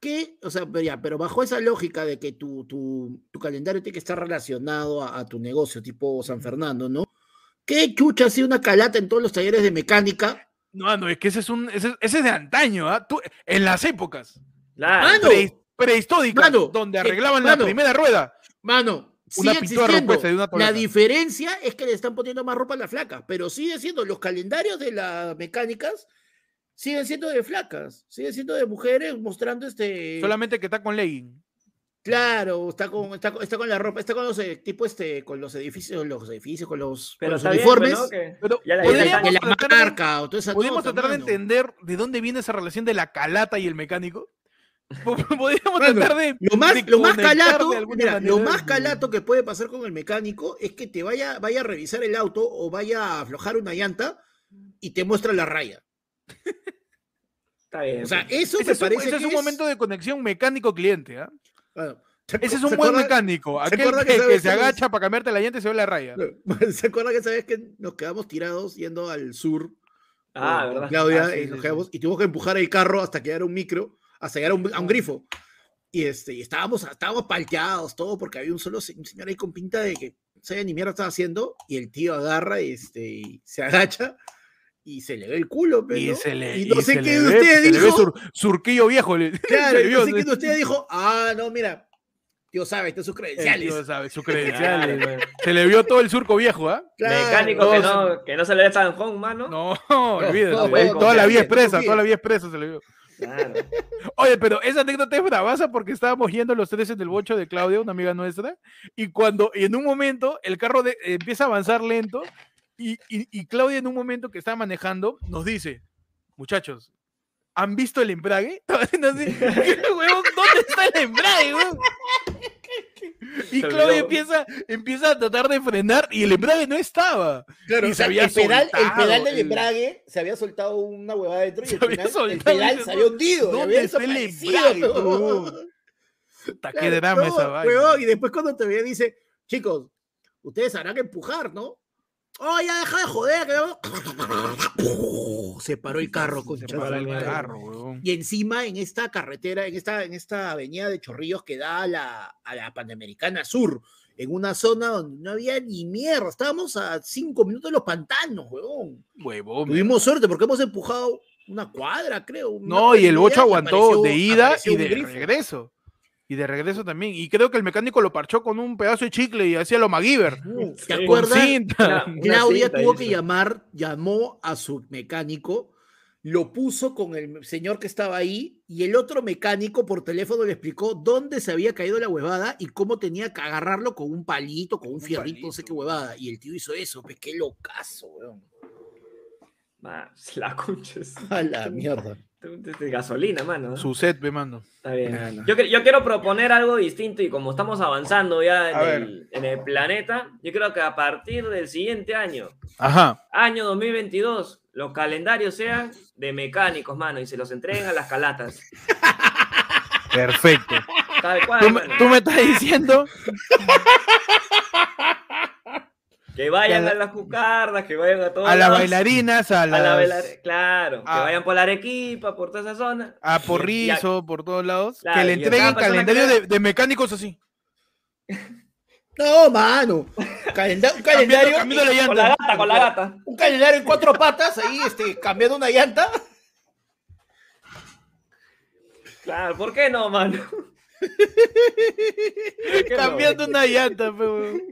¿qué? O sea, pero, ya, pero bajo esa lógica de que tu, tu, tu calendario tiene que estar relacionado a, a tu negocio, tipo San Fernando, ¿no? ¿Qué chucha sido una calata en todos los talleres de mecánica? No, no, es que ese es un, ese, ese es de antaño, ¿ah? Tú- en las épocas Claro. Pre- prehistóricas, mano, donde que- arreglaban la mano, primera rueda. Mano, Una sigue pintura existiendo. de una La diferencia es que le están poniendo más ropa a las flacas, pero sigue siendo los calendarios de las mecánicas siguen siendo de flacas, siguen siendo de mujeres mostrando este Solamente que está con legging. Claro, está con, está, con- está con la ropa, está con los eh, tipo este, con los edificios, los edificios, con los, con Pero los está bien, uniformes Pero de la, de la tratar de- marca o toda esa ¿Podemos nota, tratar de mano. entender de dónde viene esa relación de la calata y el mecánico? Podríamos tratar de. Lo más, de lo más calato, mira, lo más calato que puede pasar con el mecánico es que te vaya, vaya a revisar el auto o vaya a aflojar una llanta y te muestra la raya. Está bien. O sea, pues. eso Ese me es, un, parece ese es que un momento de conexión mecánico-cliente. ¿ah? bueno, ¿se Ese es un se buen acuerda- mecánico. se Aquel acuerda que, que que sabes se agacha para cambiarte la llanta y se ve la raya. ¿Se acuerda que esa vez que nos quedamos tirados yendo al sur? Ah, ¿verdad? Claudia, Ah, sí, y, sí, nos sí. quedamos- y tuvimos que empujar el carro hasta que era un micro, hasta llegar a un, a un grifo. Y, este, y estábamos, estábamos palteados, todo, porque había un solo se- un señor ahí con pinta de que no sabía ni mierda estaba haciendo, y el tío agarra este, y se agacha y se le ve el culo, pero Y se le, y no y sé qué de ve- usted se le ve dijo. sur- surquillo viejo. Claro, se y vio, no sé qué de usted dijo, ah, no, mira, tío sabe, estas sus credenciales. tío sabe, su Claro, credencial. pues. se le vio todo el surco viejo, ¿ah? Claro, Mecánico que no, que no se le ve Sanjón, mano. No, olvídate. toda la vía expresa, toda la vía expresa se le vio. Claro. Oye, pero esa anécdota es bravaza porque estábamos yendo los tres en el bocho de Claudia, una amiga nuestra, y cuando y en un momento el carro de- empieza a avanzar lento y, y- y Claudia en un momento que está manejando nos dice, muchachos, ¿han visto el embrague? Estaba haciendo así, "Huevón, ¿dónde está el embrague? huevón?". Y Claudia empieza, empieza a tratar de frenar y el embrague no estaba. Claro, Y se había el, pedal, el pedal del el- embrague se había soltado una huevada dentro y Se al había final el pedal se había hundido. y ¿dónde está el embrague, huevón? Puta, qué Claro, drama no, esa vaina. huevón, y después cuando te ve dice, chicos, ustedes sabrán que empujar, ¿no? Oh, ya deja de joder. que... Se paró el carro, Se concha paró el carro, huevón. Y encima en esta carretera, en esta, en esta avenida de Chorrillos que da a la, a la Panamericana Sur, en una zona donde no había ni mierda, estábamos a cinco minutos de los pantanos, huevón. Huevón. Tuvimos suerte porque hemos empujado una cuadra, creo. una No, y el bocho aguantó apareció- de ida y de regreso. Y de regreso también. Y creo que el mecánico lo parchó con un pedazo de chicle y hacía lo MacGyver. ¿Te acuerdas? cinta. Una- una Claudia cinta, tuvo que llamar, llamó a su mecánico, lo puso con el señor que estaba ahí y el otro mecánico por teléfono le explicó dónde se había caído la huevada y cómo tenía que agarrarlo con un palito, con un, Un fierrito, no sé qué palito. huevada. Y el tío hizo eso, pues qué locazo, weón. Ma, la concha. es- A la mierda. De gasolina, mano. Su set, me mando. Está bien. Claro. Yo, que- yo quiero proponer algo distinto y como estamos avanzando ya en el, en el planeta, yo creo que a partir del siguiente año, Ajá. año 2022, los calendarios sean de mecánicos, mano, y se los entreguen a las calatas. Perfecto. Tal cual, Tú me, mano. tú me estás diciendo Que vayan a a, la- las cucardas, que vayan a todos a las bailarinas, a A la las bailar- claro, que vayan por la Arequipa, por toda esa zona. a Porrizo, por todos lados, Claro, que le entreguen que calendario le- de, de mecánicos así. No, mano. Calenda- un calendario. cambiando la llanta. Con la gata, con la gata. Un calendario en cuatro patas, ahí, este, cambiando una llanta. Claro, ¿por qué no, mano? Cambiando una llanta, pe, weón.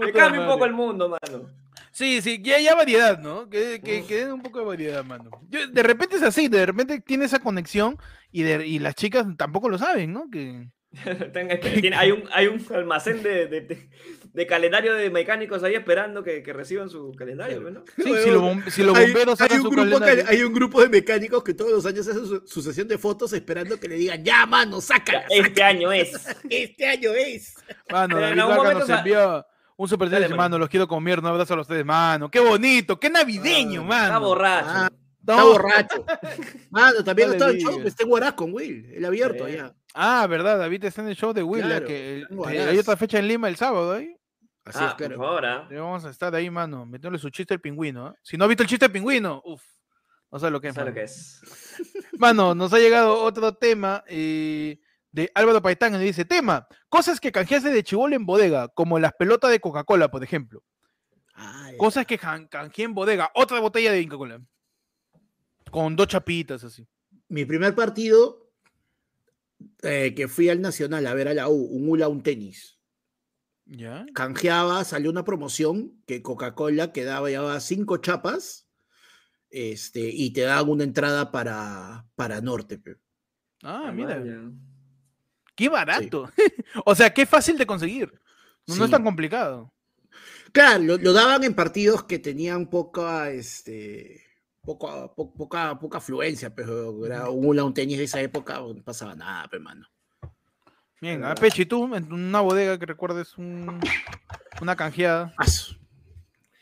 Que cambie un poco el mundo, mano. Sí, sí, ya, ya variedad, ¿no? Que, que, que den un poco de variedad, mano. Yo- de repente es así, de repente tiene esa conexión y, de, y las chicas tampoco lo saben, ¿no? Que... Tenga- tiene- hay, un, hay un almacén de, de- de- de calendario de mecánicos ahí esperando que, que reciban su calendario, ¿no? Sí, Huevón. si, los bom- si los Hay, bomberos hay sacan un su grupo calendario. hay un grupo de mecánicos que todos los años hacen su, su sesión de fotos esperando que le digan, ya, mano, sácala. Este sácala, año es. Este año es. Mano, David algún Vaca momento nos envió un super Dale, chat, mano. mano, los quiero comer, un abrazo a ustedes, mano. Qué bonito, qué navideño, Ah, mano. Está borracho. Ah, No. Está borracho. Mano, también No le el show, está en Huaraz con Will, el abierto Sí. allá. Ah, verdad, David está en el show de Will, Claro, que eh, Huaraz. hay otra fecha en Lima el sábado, ¿eh? Así Ah, es, por claro. favor, ah. Ya Vamos a estar ahí, mano, metiéndole su chiste al pingüino. ¿eh? Si no ha visto el chiste del pingüino, uff, no sabe lo que es. ¿Sabes lo mano. que es? Mano, nos ha llegado otro tema eh, de Álvaro Paitán, y dice, tema, cosas que canjeaste de chivolo en bodega, como las pelotas de Coca-Cola, por ejemplo. Ah. Cosas que can- canjeé en bodega, otra botella de Coca-Cola. Con dos chapitas así. Mi primer partido, eh, que fui al Nacional a ver a la U, un hula, un tenis. ¿Ya? Canjeaba, salió una promoción que Coca-Cola que daba, llevaba cinco chapas este, y te daban una entrada para, para Norte. pe. Ah, mira, vaya. Qué barato. o sea, qué fácil de conseguir. No, no es tan complicado. Claro, lo, lo daban en partidos que tenían poca, este, poca, po- poca, poca afluencia, pero era un un tenis de esa época, no pasaba nada, pe, mano. Bien, a Verdad. Pechi, tú, en una bodega que recuerdes un- una canjeada.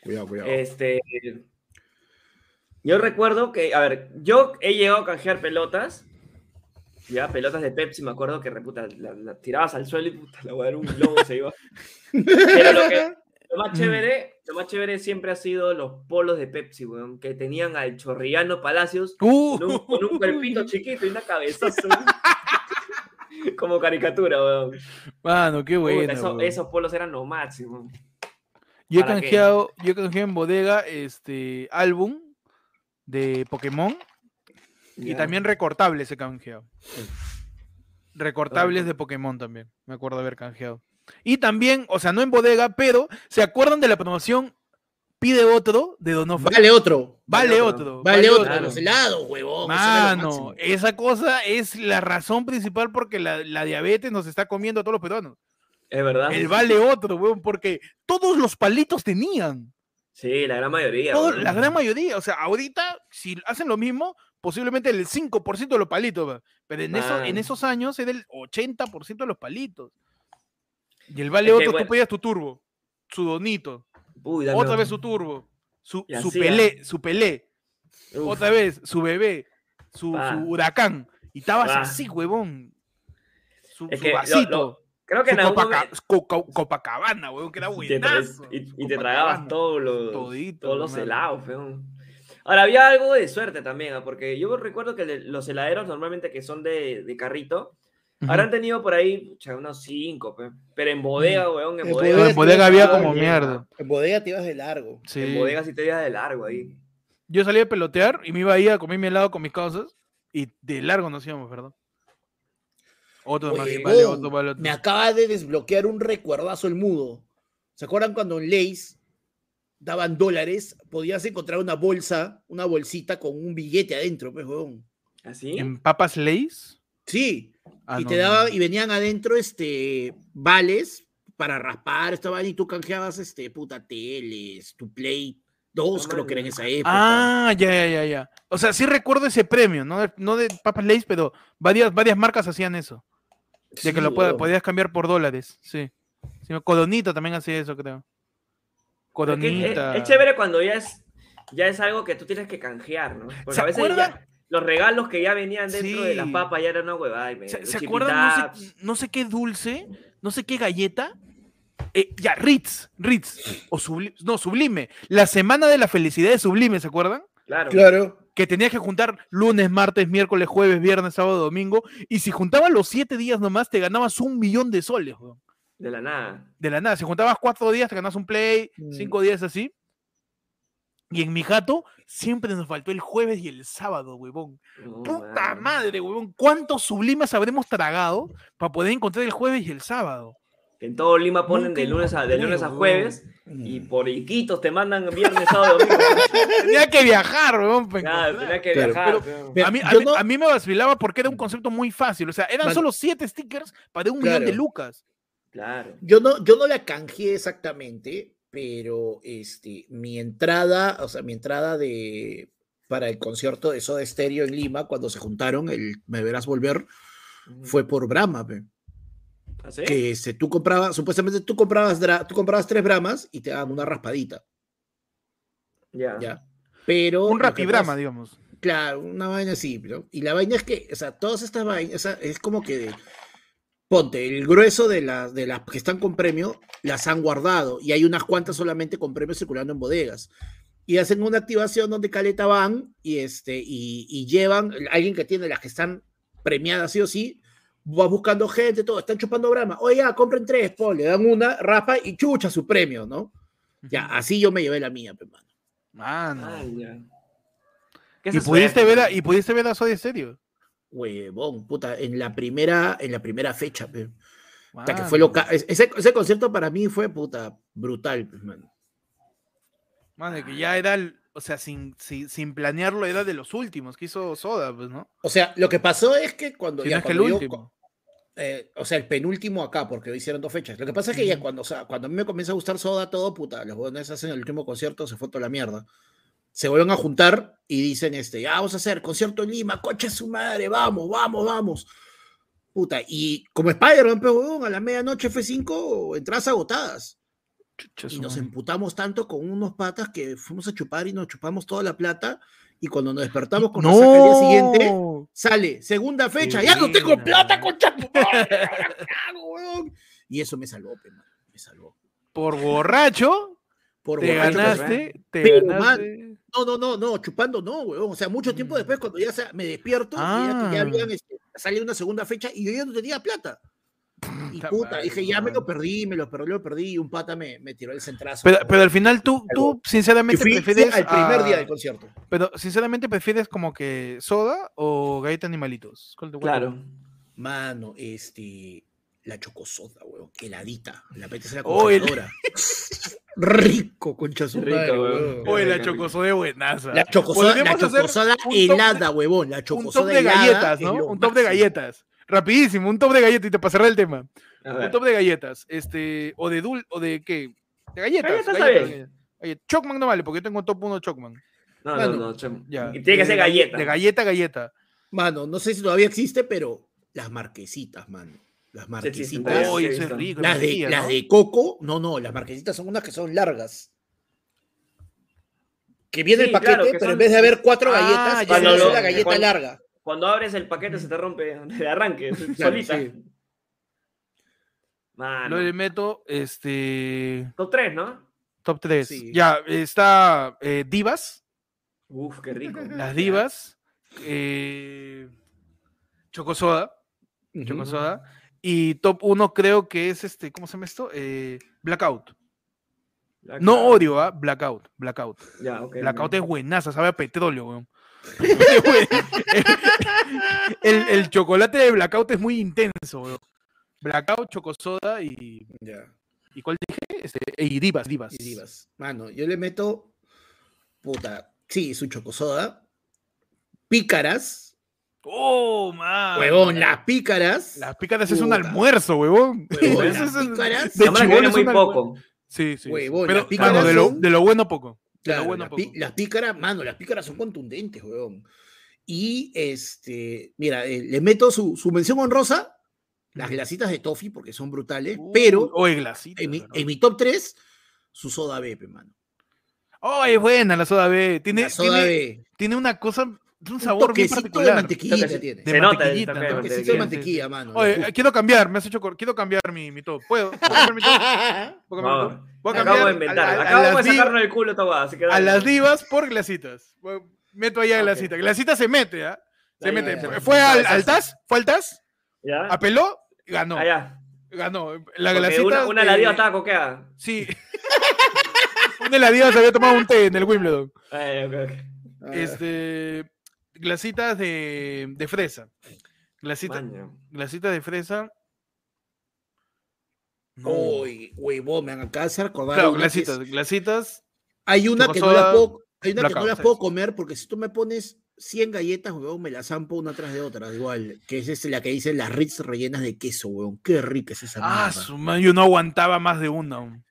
Cuidado, cuidado. Este. Yo recuerdo que, a ver, yo he llegado a canjear pelotas. Ya, pelotas de Pepsi, me acuerdo que reputa, la, la tirabas al suelo y puta, la weá era un globo se iba. Pero lo, que, lo más chévere, lo más chévere siempre ha sido los polos de Pepsi, weón, que tenían al Chorrillano Palacios Uh, con un, con un cuerpito chiquito y una cabezazo. Como caricatura, weón. Mano, qué Puta, bueno. eso- esos polos eran lo máximo. Yo he ¿Para qué? canjeado, yo he canjeado en bodega este álbum de Pokémon y también recortables he canjeado. Recortables Recor- de Pokémon también, me acuerdo haber canjeado. Y también, o sea, no en bodega, pero ¿se acuerdan de la promoción Pide otro de Donofa? Vale otro. Vale otro. otro. Vale otro. Claro. Los helados, huevón. Mano, esa cosa es la razón principal porque la, la diabetes nos está comiendo a todos los peruanos. Es verdad. El vale otro, weón, porque todos los palitos tenían. Sí, la gran mayoría. Todo- la gran mayoría, o sea, ahorita, si hacen lo mismo, posiblemente el 5% de los palitos, pero en, eso- en Man. esos años era el 80% de los palitos. Y el vale Es bueno. tú pedías tu turbo, su donito, Uy, otra vez su turbo, su, Y su pelé, su pelé, Uf, otra vez su bebé, su, huracán, y estabas así, huevón. Su, Es su que lo- vasito, lo- Creo que su en algún Copaca- momento. Co- Co- Copacabana, weón, que era y te, tra- buenazo. y- te tragabas todos los, Todito, todos los helados, feón. Ahora, había algo de suerte también, ¿ah? porque yo recuerdo que los heladeros normalmente que son de, de carrito, habrán tenido por ahí pucha, unos cinco, pe. pero en bodega, weón, en En bodega. bodega en bodega había como bien, mierda. En bodega te ibas de largo. Sí. En bodega sí te ibas de largo ahí. Yo salía a pelotear y me iba ahí a comer mi helado con mis cosas y de largo nos íbamos, ¿verdad? Otro más, Huevón, vale, otro, vale, otro. Me acaba de desbloquear un recuerdazo el mudo. ¿Se acuerdan cuando en Lays daban dólares? Podías encontrar una bolsa, una bolsita con un billete adentro, pues. ¿Así? ¿En papas Lays? Sí. Ah, y no, te no, daba, no. y venían adentro este vales para raspar, estaban y tú canjeabas este puta teles, tu play, Dos, Ah, creo que era en esa época. Ah, ya, ya, ya, ya. O sea, sí recuerdo ese premio, no de, no de Papas Lays, pero varias, varias marcas hacían eso. De que lo weón. podías cambiar por dólares, sí. Codonita también hacía eso, creo. Pero es chévere cuando ya es, ya es algo que tú tienes que canjear, ¿no? Porque ¿Se a veces acuerdan? ya los regalos que ya venían dentro de las papas ya eran una huevada. y me- ¿Se, se acuerdan? No Taps. sé, no sé qué dulce, no sé qué galleta. Eh, ya, Ritz, Ritz. O Sublime, no, Sublime. La semana de la felicidad de Sublime, ¿se acuerdan? Claro. Claro. Que tenías que juntar lunes, martes, miércoles, jueves, viernes, sábado, domingo. Y si juntabas los siete días nomás, te ganabas un millón de soles, weón. De la nada. De la nada. Si juntabas cuatro días, te ganabas un play, Mm. cinco días así. Y en mi jato siempre nos faltó el jueves y el sábado, huevón. Puta madre, huevón. ¿Cuántos sublimes habremos tragado para poder encontrar el jueves y el sábado? En todo Lima ponen Nunca de lunes a, de lunes a jueves y por Iquitos te mandan viernes, sábado, domingo. Tenía que viajar, huevón. Claro, tenía que Claro, viajar. pero- pero- Mira, A mí, a, yo mí, no- a mí me vacilaba porque era un concepto muy fácil. O sea, eran solo siete stickers para un millón de lucas. Claro. Yo no, yo no la canjeé exactamente, pero este, mi entrada, o sea, mi entrada de para el concierto de Soda Stereo en Lima, cuando se juntaron, el Me Verás Volver, fue por Brahma. ¿Así? que este, tú comprabas, supuestamente tú comprabas, tú comprabas tres Brahmas y te daban una raspadita, Ya. ya. Pero Un rapibrama, pasa- digamos. Claro, una vaina así, ¿no? Y la vaina es que, o sea, todas estas vainas, o sea, es como que, de- ponte, el grueso de las, de las que están con premio, las han guardado, y hay unas cuantas solamente con premio circulando en bodegas. Y hacen una activación donde caleta van y, este, y, y llevan, alguien que tiene las que están premiadas sí o sí, va buscando gente, todo, están chupando brama. Oye, ya, compren tres, po, le dan una, rapa y chucha su premio, ¿no? Ya, así yo me llevé la mía, pe, mano. Mano. Ah, ya. ¿Qué ¿Y pudiste, ver a? ¿Y pudiste ver a Soda Stereo? Huevón, puta, en la primera, en la primera fecha, pe. Puta, que fue loca. es- Ese, ese concierto para mí fue puta brutal, pues, mano. De que ya era, el- o sea, sin, sin, sin planearlo, era de los últimos que hizo Soda, pues, ¿no? O sea, lo que pasó es que cuando Si ya no es que el cuando yo- último. eh, o sea, el penúltimo acá, porque hicieron dos fechas. Lo que pasa es que ya cuando, o sea, cuando a mí me comienza a gustar Soda todo, puta, los jóvenes hacen el último concierto, se fue toda la mierda. Se vuelven a juntar y dicen, este, ya vamos a hacer concierto en Lima, coche su madre, vamos, vamos, vamos. Puta, y como Spider-Man, a la medianoche F5, entradas agotadas. Y nos emputamos tanto con unos patas que fuimos a chupar y nos chupamos toda la plata. Y cuando nos despertamos con no. resaca al día siguiente, sale, segunda fecha, ya no tengo plata, concha? Y eso me salvó, pe, mano, me salvó. Por borracho, Por te borracho, ganaste, te Pero, ganaste. No, no, no, no, chupando no, weón. O sea, mucho tiempo Mm. después, cuando ya se- me despierto, y ya, que ya Ah. habían este, salido una segunda fecha y yo ya no tenía plata. Y Puta puta, madre, dije, ya me lo perdí, me lo perdí, lo perdí, y un pata me, me tiró el centrazo. Pero, al final tú, tú sinceramente fui, prefieres al primer día del concierto. Pero sinceramente prefieres como que soda o galleta animalitos. ¿Cuál te gusta? Claro. Mano, este. La chocosoda, weón. Heladita. La metes en la Oh, el- congeladora. Rico, concha su madre, weón. Oye, la Rica, rica. chocosoda de buenaza. La chocosoda, la chocosoda un top de- helada, huevón. La Un chocosoda top de helada galletas, es ¿no? Un top de galletas. Rapidísimo, un top de galletas y te pasaré el tema. Un top de galletas. Este, o de dul, o de qué? De galletas. Galletas está galletas, bien. galletas. Oye, Chocman no vale, porque yo tengo top 1 Chocman. No, Mano, no, no. Ya. Y tiene que de ser galle- galleta. De galleta a galleta. Mano, no sé si todavía existe, pero las marquesitas, mano. Las marquesitas. sí, Uy, sí, eso es están. rico. las, de, las ¿no? de coco, no, no, las marquesitas son unas que son largas. Que viene Sí, el paquete, claro, pero en vez de haber cuatro Ah, galletas, ya, es ya. la galleta Cuando- larga. Cuando abres el paquete se te rompe de arranque, solita. sí. Mano. Lo le meto, este. Top 3, ¿no? Top 3. Sí. Ya, está eh, Divas. Uf, qué rico. Las Divas. Eh, Chocosoda. Ujú. Chocosoda. Y top 1 creo que es este. ¿Cómo se llama esto? Eh, Blackout. No. Oreo, ¿ah? Blackout. Blackout. Ya, ok. Blackout es buenaza, sabe a petróleo, weón. el, el chocolate de Blackout es muy intenso, weón. Blackout, Chocosoda y. Ya. ¿Y cuál dije? Este, y Divas, Divas. Y divas. Mano, yo le meto. Puta. Sí, su chocosoda. Pícaras. ¡Oh, man! Huevón, las pícaras. Las pícaras es un almuerzo, huevón. Huevón, las es pícaras. de que viene muy poco. Sí, sí. sí. Huevón, Pero, las pícaras mano, de, lo, son- de lo bueno poco. Claro, bueno las, poco. las pícaras, mano, las pícaras son contundentes, weón. Y este, mira, eh, le meto su, su mención honrosa, las Ujú. glasitas de toffee, porque son brutales, pero Oye, glasita. en mi, ¿no? en mi top 3, su soda B, pe, mano. Oh, es buena la soda B. Tiene, La soda tiene, B. tiene una cosa, un Un sabor bien toquecito de particular. mantequillita Toquecito. tiene. De Se nota el mantequillita, toque de ¿no? Toquecito de mantequilla. mantequilla, mano. Oye, Uf. eh, quiero cambiar, me has hecho quiero cambiar mi, mi top. ¿Puedo? ¿Puedo cambiar mi top? No, Voy a acabo cambiar de inventar. a- a- a Acabamos las de sacarnos el culo esta así que A las divas por glasitas. Bueno, Meto allá Ok. glasita. Glasita se mete, ¿ah? Se Ya, ya, mete. ya. Fue- Fue al, al TAS, fue al TAS, ¿Ya? apeló, ganó. Ya. Ganó. La Porque glasita. una, una de la diva estaba coqueada. Sí. una de las divas había tomado un té en el Wimbledon. Ay, ok, ok. Ah, Este. Glasitas de, de fresa. Glasita, Maño. glasitas de fresa. No. Uy, huevón, me acaba de hacer acordar. Claro, que es- glasitas, glasitas. Hay una que no las puedo, hay una que blackout, no las ¿sabes? puedo comer porque si tú me pones 100 galletas, weón, me las zampo una tras de otra, igual. Que es esa la que dice las Ritz rellenas de queso, weón. Qué rica es esa Ah, mierda. su madre, yo no aguantaba más de una.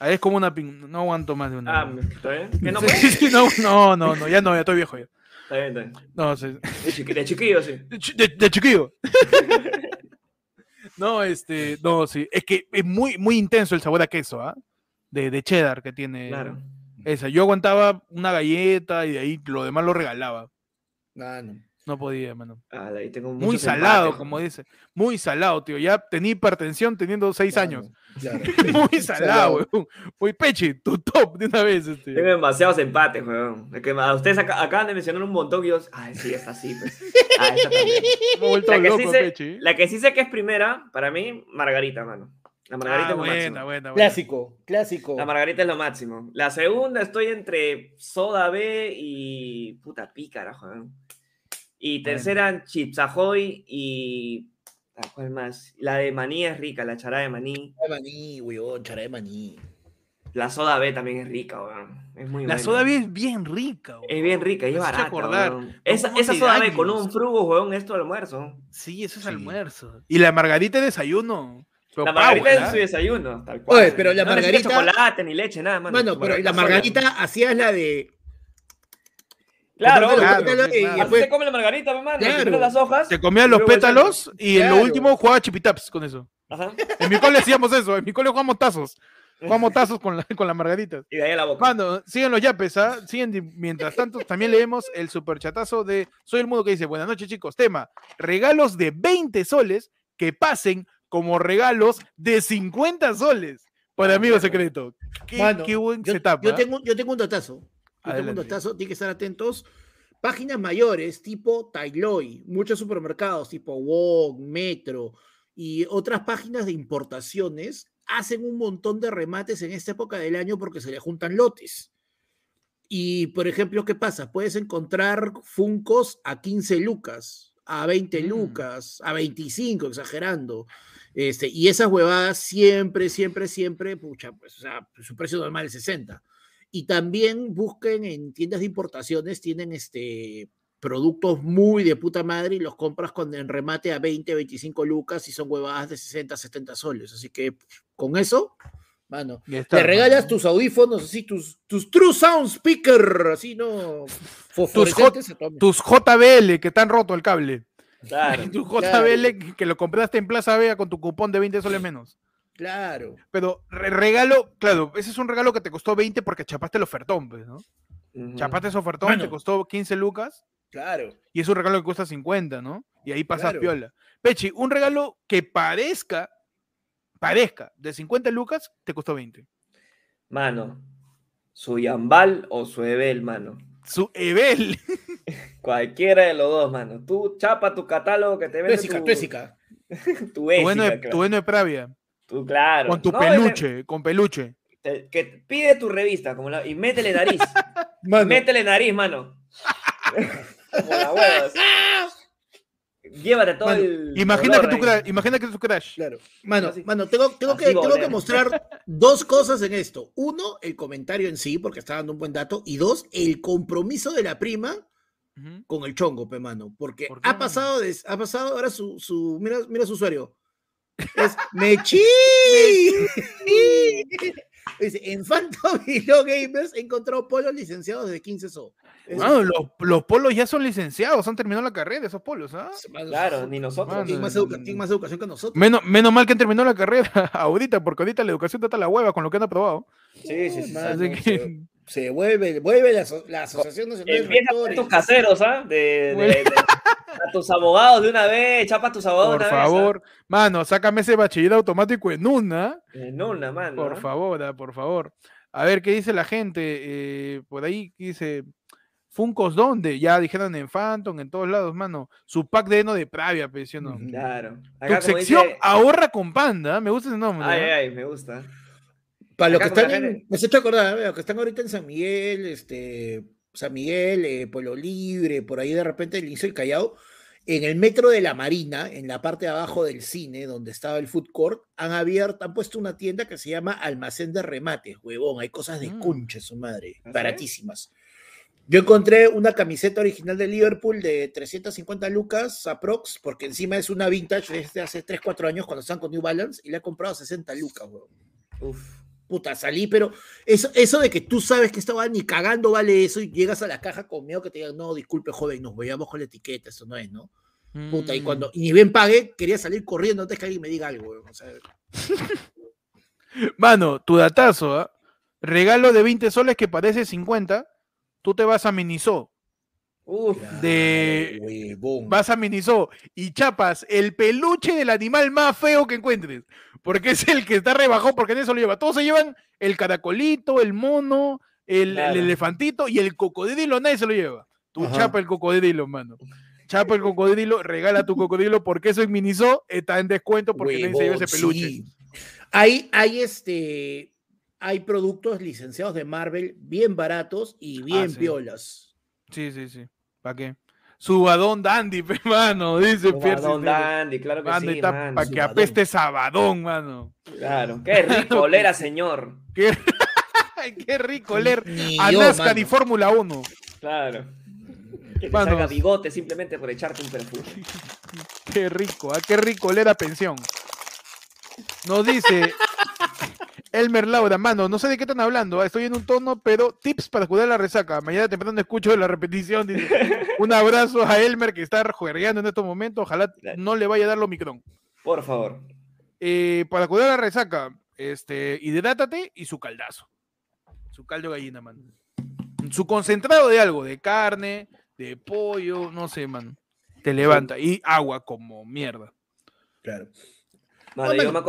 Ah, es como una pin- no aguanto más de una. Ah, ¿está bien? ¿Que no sí, sí, no, no, no, no, ya no, ya estoy viejo ya. Está bien, está bien. No, sí, De, chiqui- de chiquillo, sí. de, chi- de- de chiquillo. no, este, no, sí, es que es muy, muy intenso el sabor a queso, ¿ah? De, de cheddar que tiene Claro. esa. Yo aguantaba una galleta y de ahí lo demás lo regalaba. Ah, no. No podía, mano. Ah, de ahí tengo Muy salado, empates, como dice. Muy salado, tío. Ya tenía hipertensión teniendo seis Claro, años. claro. Muy salado, weón. Muy peche, tu top de una vez. Este. Tengo demasiados empates, weón. Es que a ustedes aca- acaban de mencionar un montón y yo, ay, sí, esta sí, pues. Ah, esta también. La que, loco, sí sé, la que sí sé que es primera, para mí, Margarita, mano. La Margarita Ah, es lo buena, máximo. buena, buena. Clásico, clásico. La Margarita es lo máximo. La segunda estoy entre Soda B y puta pícara, weón. Y tercera, Chips Ahoy y... ah, ¿Cuál más? La de maní es rica, la chará de maní. Chara de maní, weón, chara de maní. La soda B también es rica, weón. Es muy La buena. soda B es bien rica. Es bien rica y es barata. acordar. weón. Esa, esa soda B con un frugo, weón, esto de almuerzo. Sí, eso es Sí. almuerzo. Y la margarita de desayuno. pero La margarita es su desayuno, tal cual. Oye, pero la No margarita- chocolate ni leche, nada, mano. Mano, Su pero la margarita hacías la de. Claro, y después- se come la margarita, mi mano. Claro. Claro. las hojas. Se comían los pétalos y en lo último jugaba chipitaps con eso. Ajá. En mi cole hacíamos eso. En mi cole jugamos tazos. Jugamos tazos con, la, con las margaritas. Y de ahí a la boca. Mano, siguen los yapes, ¿ah? Siguen, mientras tanto, también leemos el superchatazo de Soy el Mundo que dice, buenas noches chicos, tema, regalos de 20 soles que pasen como regalos de 50 soles para amigo secreto. Qué, Mano, qué buen yo, setup, yo tengo, yo tengo un datazo. Adelante. datazo, tienen que estar atentos. Páginas mayores tipo Tailoy, muchos supermercados tipo Wong, Metro y otras páginas de importaciones hacen un montón de remates en esta época del año porque se le juntan lotes. Y, por ejemplo, ¿qué pasa? Puedes encontrar Funcos a 15 lucas, a 20 Mm. lucas, a 25, exagerando. Este, y esas huevadas siempre, siempre, siempre, pucha, pues, o sea, su precio normal es 60. Y también busquen en tiendas de importaciones, tienen este, productos muy de puta madre y los compras con, en remate a 20, 25 lucas y son huevadas de 60, 70 soles. Así que con eso, mano, está, te regalas mano. tus audífonos, así, tus, tus True Sound Speaker, así, ¿no? Toda mierda. Tus JBL que están roto el cable. Claro. Tu Claro. JBL que- que lo compraste en Plaza Vea con tu cupón de 20 soles menos. Claro. Pero re- regalo, claro, ese es un regalo que te costó 20 porque chapaste el ofertón, pues, ¿no? Ujú. Chapaste ese ofertón, te costó 15 lucas Claro. y es un regalo que cuesta 50, ¿no? Y ahí pasas Claro. piola. Pechi, un regalo que parezca, parezca de 50 lucas, te costó 20. Mano, su Yambal o su Ebel, mano. Su Ebel. Cualquiera de los dos, mano. Tú chapa tu catálogo que te vende Tuésica, tu, tuésica. tu Tu bueno, Ésica, de, claro. tu bueno de Pravia. Tú, claro. Con tu No, peluche, con peluche. te- que pide tu revista como la- y métele nariz. Mano, métele nariz, mano. como la. Llévate todo Mano, el. Imagina que, tu ahí. crush, imagina que tu crush. Claro. Mano, Así- mano, tengo, tengo, que, tengo que mostrar dos cosas en esto. Uno, el comentario en sí, porque está dando un buen dato. Y dos, el compromiso de la prima con el chongo, pe mano. Porque ¿Por qué, ha pasado, de- ha pasado ahora su, su mira, mira su usuario. Es Mechi. Dice, en Phantom y Low Gamers he encontrado polos licenciados de 15 so. Mano, los, los polos ya son licenciados, han terminado la carrera esos polos, ¿ah? Claro, ni nosotros. Tienen más, más educación que nosotros. Menos, menos mal que han terminado la carrera ahorita, porque ahorita la educación está a la hueva con lo que han aprobado. Sí, sí, sí. Mano, Así que, Se vuelve, vuelve la, aso- la Asociación Nacional de Empieza con Rectores. tus caseros, ¿ah? De, de- de- a tus abogados de una vez, chapa a tus abogados por de una vez, favor, mano, sácame ese bachiller automático en una. ¿ah? En una, mano. Por ¿ah? favor, ah, por favor. A ver qué dice la gente. eh, por ahí dice. Funcos, ¿dónde? Ya dijeron en Phantom, en todos lados, mano. Su pack de heno de Pravia, pues, ¿sí o no? Claro. Tu Acá, como sección dice- ahorra con panda, me gusta ese nombre. Ay, ¿ah? ay, me gusta. Para los que están en, me has hecho acordar, los que están ahorita en San Miguel, este, San Miguel, eh, Pueblo Libre, por ahí de repente el inicio del Callao, en el metro de la Marina, en la parte de abajo del cine, donde estaba el food court, han abierto, han puesto una tienda que se llama Almacén de Remates, huevón, hay cosas de Mm. concha, su madre, ¿Ah, baratísimas. Yo encontré una camiseta original de Liverpool de 350 lucas aprox, porque encima es una vintage desde hace 3, 4 años cuando están con New Balance, y la he comprado a 60 lucas, huevón Uf. Puta, salí, pero eso, eso de que tú sabes que estaba ni cagando vale eso y llegas a la caja con miedo que te digan, no, disculpe, joven, nos veamos con la etiqueta, eso no es, ¿no? Puta, y Mm. cuando, y ni bien pagué, quería salir corriendo antes que alguien me diga algo, o sea, Mano, tu datazo, ¿ah? Regalo de 20 soles que parece 50. Tú te vas a Miniso. Uf. De-. Vas a Miniso y chapas el peluche del animal más feo que encuentres. Porque es el que está rebajado, porque en eso lo lleva. Todos se llevan el caracolito, el mono, el, elefantito y el cocodrilo, nadie se lo lleva. Tú Ajá. chapa el cocodrilo, mano. Chapa el cocodrilo, regala tu cocodrilo porque eso en Miniso está en descuento porque nadie se lleva ese peluche. sí. Hay, hay este, hay productos licenciados de Marvel bien baratos y bien Ah, sí. piolas. Sí, sí, sí. ¿Para qué? Subadón Dandy, pe, mano, dice Un Percy. Badón. Dandy, claro que Mano, sí, para que Subadón. apeste Sabadón, mano. Claro. Qué rico oler a señor. Qué, rico leer Ni a NASCAR y. Fórmula 1. Claro. Que te Mano. salga bigote simplemente por echarte un perfume. Qué rico, ah, qué rico leer a pensión. Nos dice Elmer Laura, mano, no sé de qué están hablando, ah, estoy en un tono, pero tips para cuidar la resaca. Mañana temprano escucho la repetición. dice. Un abrazo a Elmer que está juergueando en estos momentos. Ojalá no le vaya a dar lo micrón. Por favor. Eh, para cuidar la resaca, este, hidrátate y su caldazo. Su caldo de gallina, man. Su concentrado de algo, de carne, de pollo, no sé, man. Te levanta. Y agua como mierda. Claro. Mano, Ah, yo mano, me un-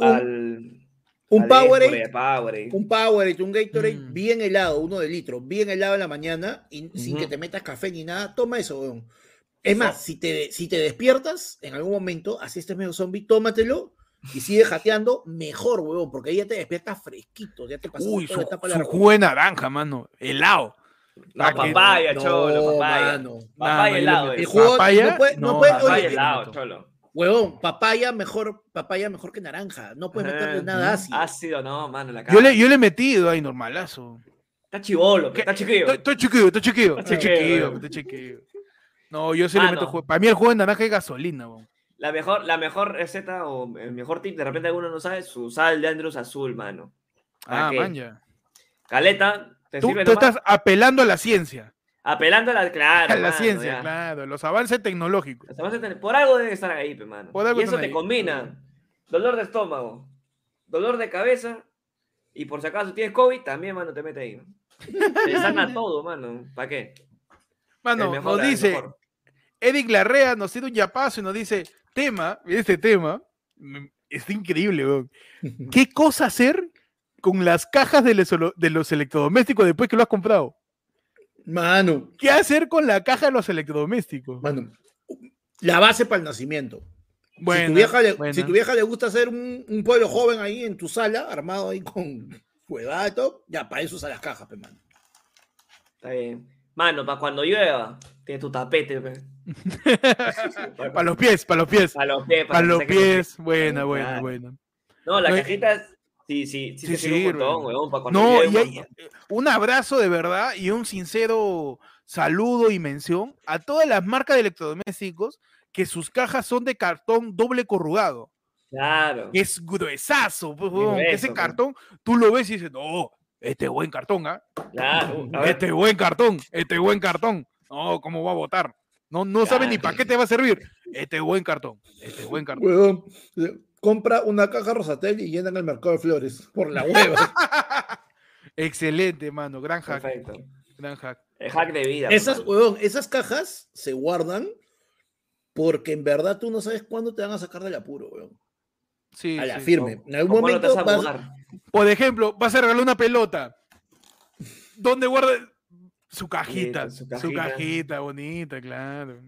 al, Un Powerade, Powerade. un Powerade, un Gatorade Mm. bien helado, uno de litro, bien helado en la mañana y sin que te metas café ni nada, toma eso, weón. Es más, si te, si te despiertas en algún momento, así estés medio zombie, tómatelo y sigue jateando, mejor, weón, porque ahí ya te despiertas fresquito, ya te pasaste Uy, toda su, la su jugo de naranja, mano. Helado. No, que- papaya, No, cholo, papaya. mano. Papaya Mano, helado. El jugo papaya, no puede, no no, puede- Papaya oye, helado, cholo. Huevón, papaya mejor, papaya mejor que naranja, no puedes meterle nada ácido. Ácido, no, mano, la Yo cara. le, yo le he metido ahí, normalazo. Está chivolo, ¿Qué? está chiquillo. Estoy, chiquillo, estoy chiquillo. Está Estoy chiquillo, weón. estoy chiquillo. No, yo sí le meto jugo. Para mí el jugo de naranja es gasolina, weón. La mejor, la mejor receta o el mejor tip, de repente alguno no sabe, su sal de Andrews azul, mano. ¿Para Ah, qué? manja. Caleta, te Tú, sirve tú nomás estás apelando a la ciencia. Apelando a la, claro, a la mano, ciencia, ya. claro. Los avances tecnológicos. Los avances ten- Por algo deben estar ahí, pe, mano. Por algo y eso te ahí. combina. Dolor de estómago, dolor de cabeza, y por si acaso tienes COVID, también, mano, te mete ahí. ¿no? Te sana todo, mano. ¿Para qué? Mano, mejor, nos dice. Eric Larrea nos tira un yapazo y nos dice, tema, este tema, mm, es increíble, weón. ¿Qué cosa hacer con las cajas de los, de los electrodomésticos después que lo has comprado? Mano, ¿Qué hacer con la caja de los electrodomésticos? mano, la base para el nacimiento. si, Buena, tu vieja le, buena. si tu vieja le gusta hacer un, un pueblo joven ahí en tu sala, armado ahí con huevada y todo, ya para eso usa las cajas, pe, mano. Está bien. Mano, para cuando llueva, tienes tu tapete, pe. Para los pies, para los pies. Para los pies. Para que los pies, buena, Claro. buena, buena. No, la No, cajita es- sí, sí, sí, sí un sirve. montón, weón, para cuando No, y hay, eh, un abrazo de verdad y un sincero saludo y mención a todas las marcas de electrodomésticos que sus cajas son de cartón doble corrugado. Claro. que es gruesazo, pues, ese pues. cartón, tú lo ves y dices, no, este es buen cartón, ¿ah? Claro. A ver, Este es buen cartón, este es buen cartón. No, ¿cómo va a votar? No, no sabe ni para qué te va a servir. Este es buen cartón, este es buen cartón. Eh, compra una caja Rosatel y llenan el mercado de flores. Por la hueva. Excelente, mano, gran hack, perfecto. gran hack. El hack de vida. esas, huevón, esas cajas se guardan porque en verdad tú no sabes cuándo te van a sacar del apuro, huevón. Sí, A la sí. firme. En algún ¿Cómo no te momento vas a vas-? Por ejemplo, vas a regalar una pelota. ¿Dónde guarda su cajita? Su Su cajita. cajita bonita, claro.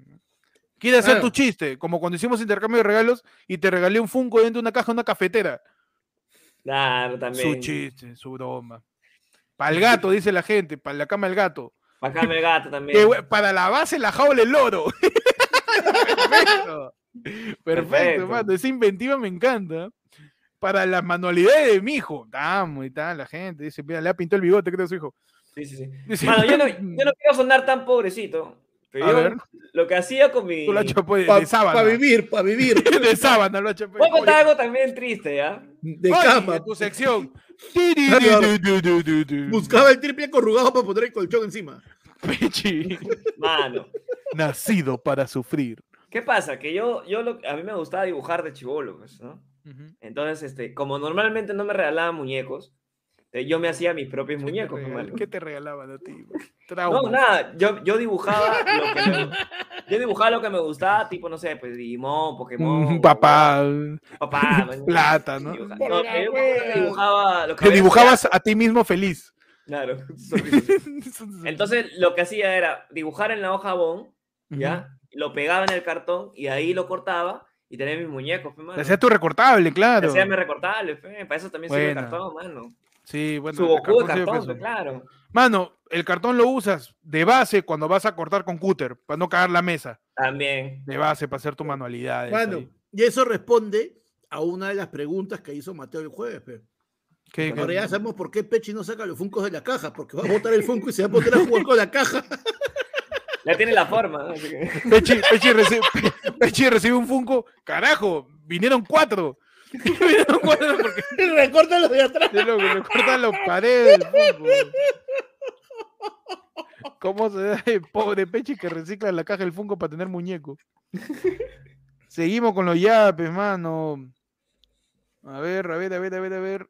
Quiere hacer Claro. tu chiste, como cuando hicimos intercambio de regalos y te regalé un Funko dentro de una caja, una cafetera. Claro, Su también. chiste, su broma. Para el gato, dice la gente, para la cama del gato. Bacán el gato también. para la base, la jaula el loro. Perfecto. Perfecto, Perfecto. mano. Esa inventiva me encanta. Para las manualidades de mi hijo. Damos y tal, la gente. Dice, mira, le ha pintado el bigote, creo, su hijo. Sí, sí, sí. Dice, Mano, yo no, yo no quiero sonar tan pobrecito. Pero A yo ver. lo que hacía con mi. Tú lo has hecho pues, Pa- de sábana. pa vivir, para vivir. de sábana lo has hecho. pues. Voy a contar algo también triste, ¿ya? De Oye, cama. de tu sección. Buscaba el triple corrugado para poner el colchón encima. Pechi. Mano. Nacido para sufrir. ¿Qué pasa? Que yo, yo lo, a mí me gustaba dibujar de chivolo, pues, ¿no? Entonces, este, como normalmente no me regalaban muñecos, yo me hacía mis propios ¿Qué te muñecos. pues, regal- mano. ¿Qué te regalaban a ti? No, Trauma. nada, yo, yo dibujaba lo que me, yo dibujaba lo que me gustaba, tipo, no sé, pues Digimon, Pokémon. Mm, Papá. Papá. Plata, ¿no? Dibuja- Por no, yo dibujaba lo que Te dibujabas a ti mismo feliz. Claro. Entonces, lo que hacía era dibujar en la hoja bond, ¿ya? Lo pegaba en el cartón y ahí lo cortaba y tenía mis muñecos, pe, mano. Te hacía tu recortable, claro. Hacía mi recortable, pe, Para eso también sirve el cartón, mano. Sí, bueno. Su el Goku de cartón claro. Mano, el cartón lo usas de base cuando vas a cortar con cúter, para no cagar la mesa. También. De base, para hacer tu manualidad. Bueno, y eso responde a una de las preguntas que hizo Mateo el jueves. pe. Ahora ya sabemos por qué Pechi no saca los funcos de la caja, porque va a botar el funko y se va a poner a jugar con la caja. Ya tiene la forma, ¿no? Que- Pechi, Pechi recibe, Pechi recibe un Funko. Carajo, vinieron cuatro. porque Recorta los de atrás. le cortan los paredes. ¿Cómo se da el pobre Pechi que recicla la caja del Funko para tener muñeco? Seguimos con los yapes, mano. A ver, a ver, a ver, a ver, a ver.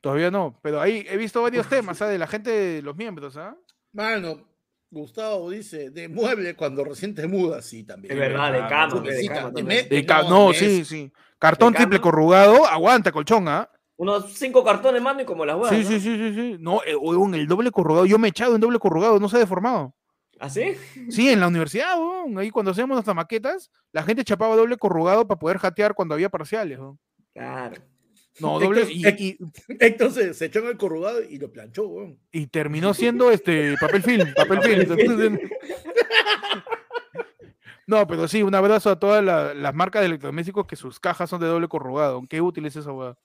Todavía no, pero ahí he visto varios temas, ¿sabes? De la gente, de los miembros, ¿ah? Mano, Gustavo dice, de mueble cuando recién te mudas, sí, también. Es verdad, de cama, no, pe, de cama de me- De ca- No, no, sí, sí. Cartón de triple corrugado, aguanta, colchón, ¿ah? Unos cinco cartones, mano, y como las huevas. Sí, ¿no? sí, sí, sí, sí. No, eh, huevón, el doble corrugado, yo me he echado en doble corrugado, no se ha deformado. ¿Ah, sí? Sí, en la universidad, ahí cuando hacíamos nuestras maquetas, la gente chapaba doble corrugado para poder jatear cuando había parciales, huevón. Claro. No, doble, y, Héctor- y- Entonces se echó en el corrugado y lo planchó, weón. y terminó siendo este papel film, papel film. No, pero sí, un abrazo a todas la- las marcas de electrodomésticos que sus cajas son de doble corrugado. Qué útil es esa hueá.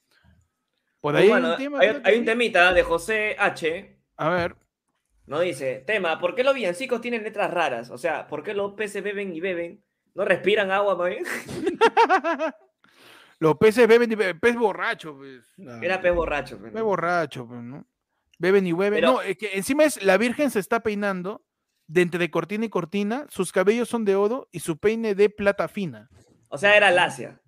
Por ahí hay un tema. hay, creo que hay un sí. temita de José H. A ver. No dice, tema, ¿por qué los villancicos tienen letras raras? O sea, ¿por qué los peces beben y beben? ¿No respiran agua, man? Los peces beben y beben. Pez borracho, pues. Era pez borracho. pues, Pez ¿no? borracho, pues, ¿no? Beben y beben. Pero- No, es que encima es la Virgen se está peinando de entre cortina y cortina. Sus cabellos son de oro y su peine de plata fina. O sea, era lacia.